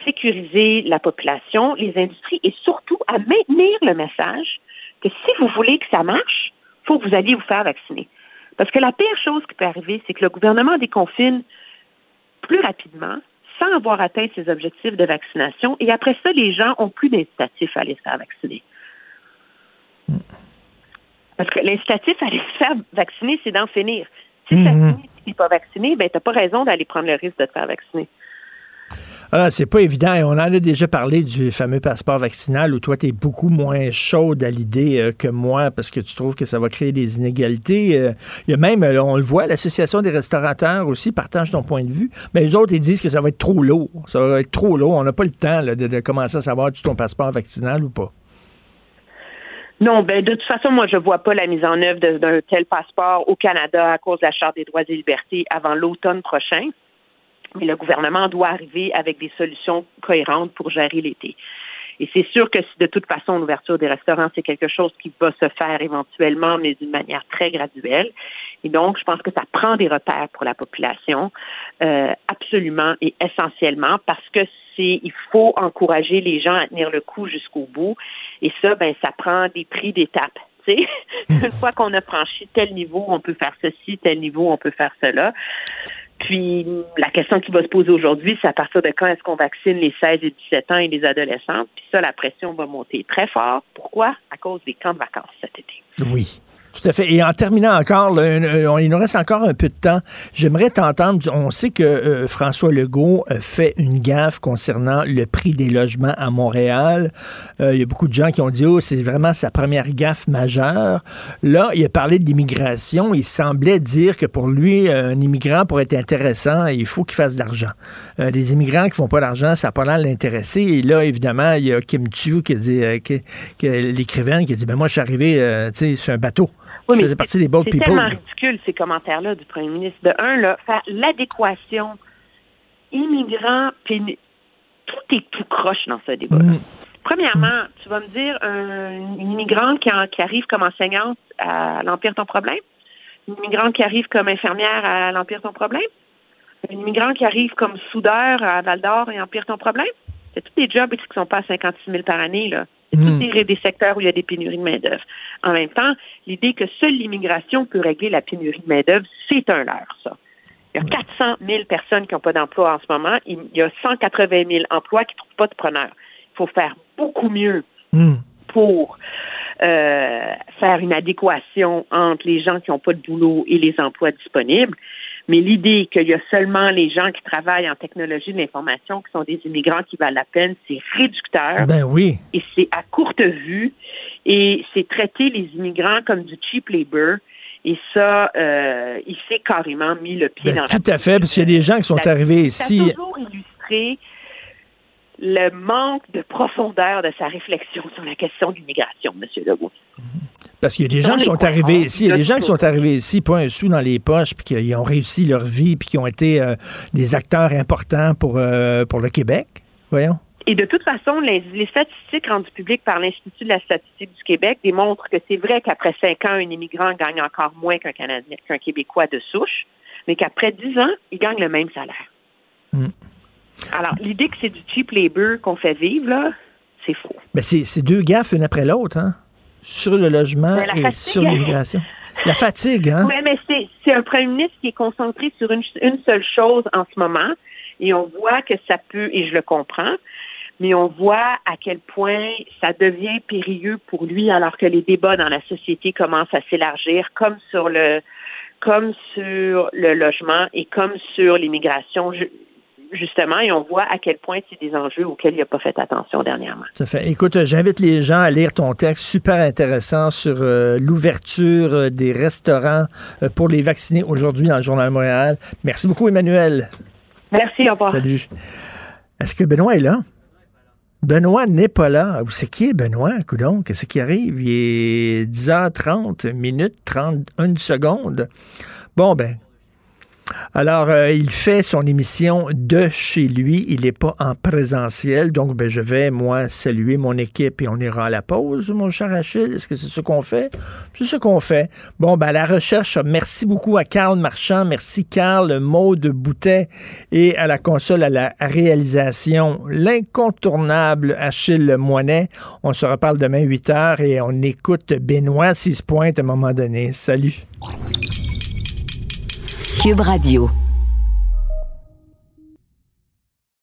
sécuriser la population, les industries et surtout à maintenir le message que si vous voulez que ça marche, faut que vous alliez vous faire vacciner. Parce que la pire chose qui peut arriver, c'est que le gouvernement déconfine plus rapidement sans avoir atteint ses objectifs de vaccination et après ça, les gens ont plus d'incitatif à aller se faire vacciner. Parce que l'incitatif à aller se faire vacciner, c'est d'en finir. Si finit, si tu n'es pas vacciné, ben, tu n'as pas raison d'aller prendre le risque de te faire vacciner. Alors, c'est pas évident. Et on en a déjà parlé du fameux passeport vaccinal où toi, tu es beaucoup moins chaude à l'idée euh, que moi parce que tu trouves que ça va créer des inégalités. Euh, Il y a même, euh, on le voit, l'Association des restaurateurs aussi partage ton point de vue. Mais les autres, ils disent que ça va être trop lourd. Ça va être trop lourd. On n'a pas le temps là, de, de commencer à savoir tu ton passeport vaccinal ou pas. Non, ben de toute façon, moi, je vois pas la mise en œuvre d'un tel passeport au Canada à cause de la Charte des droits et libertés avant l'automne prochain. Mais le gouvernement doit arriver avec des solutions cohérentes pour gérer l'été. Et c'est sûr que de toute façon, l'ouverture des restaurants, c'est quelque chose qui va se faire éventuellement, mais d'une manière très graduelle. Et donc, je pense que ça prend des repères pour la population, euh, absolument et essentiellement, parce que c'est, il faut encourager les gens à tenir le coup jusqu'au bout. Et ça, ben, ça prend des prix d'étape. Une fois qu'on a franchi tel niveau, on peut faire ceci, tel niveau, on peut faire cela. Puis la question qui va se poser aujourd'hui, c'est à partir de quand est-ce qu'on vaccine les 16 et 17 ans et les adolescents? Puis ça, la pression va monter très fort. Pourquoi? À cause des camps de vacances cet été. Oui, Tout à fait. Et en terminant encore, un- il nous reste encore un peu de temps. J'aimerais t'entendre. On sait que euh, François Legault euh, fait une gaffe concernant le prix des logements à Montréal. Euh, il y a beaucoup de gens qui ont dit, oh, c'est vraiment sa première gaffe majeure. Là, il a parlé de l'immigration. Il semblait dire que pour lui, euh, un immigrant, pour être intéressant, il faut qu'il fasse de l'argent. Euh, les immigrants qui font pas d'argent, ça n'a pas l'air l'intéresser. Et là, évidemment, il y a Kim Chiu qui dit, euh, l'écrivaine qui a dit, ben moi, je suis arrivé, euh, tu sais, sur un bateau. Oui, mais partie des C'est tellement ridicule, ces commentaires-là du premier ministre. De un, là, faire l'adéquation immigrants, péni- tout est tout croche dans ce débat. Mm. Premièrement, tu vas me dire, un- une immigrante qui, en- qui arrive comme enseignante à l'Empire ton problème? Une immigrante qui arrive comme infirmière à l'Empire ton problème? Une immigrante qui arrive comme soudeur à Val d'Or et Empire ton problème? C'est tous des jobs qui ne sont pas à 56 000 par année, là. C'est tous des, des secteurs où il y a des pénuries de main-d'œuvre. En même temps, l'idée que seule l'immigration peut régler la pénurie de main-d'œuvre, c'est un leurre, ça. Il y a 400 000 personnes qui n'ont pas d'emploi en ce moment. Il y a 180 000 emplois qui ne trouvent pas de preneurs. Il faut faire beaucoup mieux pour euh, faire une adéquation entre les gens qui n'ont pas de boulot et les emplois disponibles. Mais l'idée qu'il y a seulement les gens qui travaillent en technologie de l'information qui sont des immigrants qui valent la peine, c'est réducteur. Ben oui. Et c'est à courte vue. Et c'est traiter les immigrants comme du cheap labor. Et ça, euh, il s'est carrément mis le pied dans la Ben, Tout à fait, parce qu'il y a des gens qui sont ça- arrivés Ça ici. a toujours illustré le manque de profondeur de sa réflexion sur la question de l'immigration, M. Legault. Parce qu'il y a des gens qui sont arrivés ici, il y a de des gens qui sont arrivés ici, pas un sou dans les poches, puis qui ont réussi leur vie, puis qui ont été euh, des acteurs importants pour, euh, pour le Québec. Voyons. Et de toute façon, les, les statistiques rendues publiques par l'Institut de la statistique du Québec démontrent que c'est vrai qu'après cinq ans, un immigrant gagne encore moins qu'un Canadien, qu'un Québécois de souche, mais qu'après dix ans, il gagne le même salaire. Mm. Alors, l'idée que c'est du cheap labor qu'on fait vivre, là, c'est faux. Ben c'est c'est deux gaffes une après l'autre, hein? Sur le logement et fatigue. sur l'immigration. La fatigue, hein? Oui, mais c'est, un premier ministre qui est concentré sur une, une seule chose en ce moment, et on voit que ça peut, et je le comprends, mais on voit à quel point ça devient périlleux pour lui alors que les débats dans la société commencent à s'élargir, comme sur le comme sur le logement et comme sur l'immigration, justement, et on voit à quel point c'est des enjeux auxquels il n'a pas fait attention dernièrement. Tout à fait. Écoute, euh, j'invite les gens à lire ton texte super intéressant sur euh, l'ouverture euh, des restaurants euh, pour les vacciner aujourd'hui dans le Journal de Montréal. Merci beaucoup, Emmanuel. Merci, au revoir. Salut. Est-ce que Benoît est là? Benoît n'est pas là. Vous savez qui est Benoît? Coudon, qu'est-ce qui arrive? Il est 10h30 minutes 31 secondes. Bon, ben. Alors, euh, il fait son émission de chez lui. Il n'est pas en présentiel. Donc, ben, je vais, moi, saluer mon équipe et on ira à la pause, mon cher Achille. Est-ce que c'est ce qu'on fait? C'est ce qu'on fait. Bon, ben, à la recherche, merci beaucoup à Carl Marchand. Merci, Carl, Maude Boutet et à la console, à la réalisation, l'incontournable Achille Moinet. On se reparle demain 8 h et on écoute Benoît s'il se à un moment donné. Salut. Cube Radio.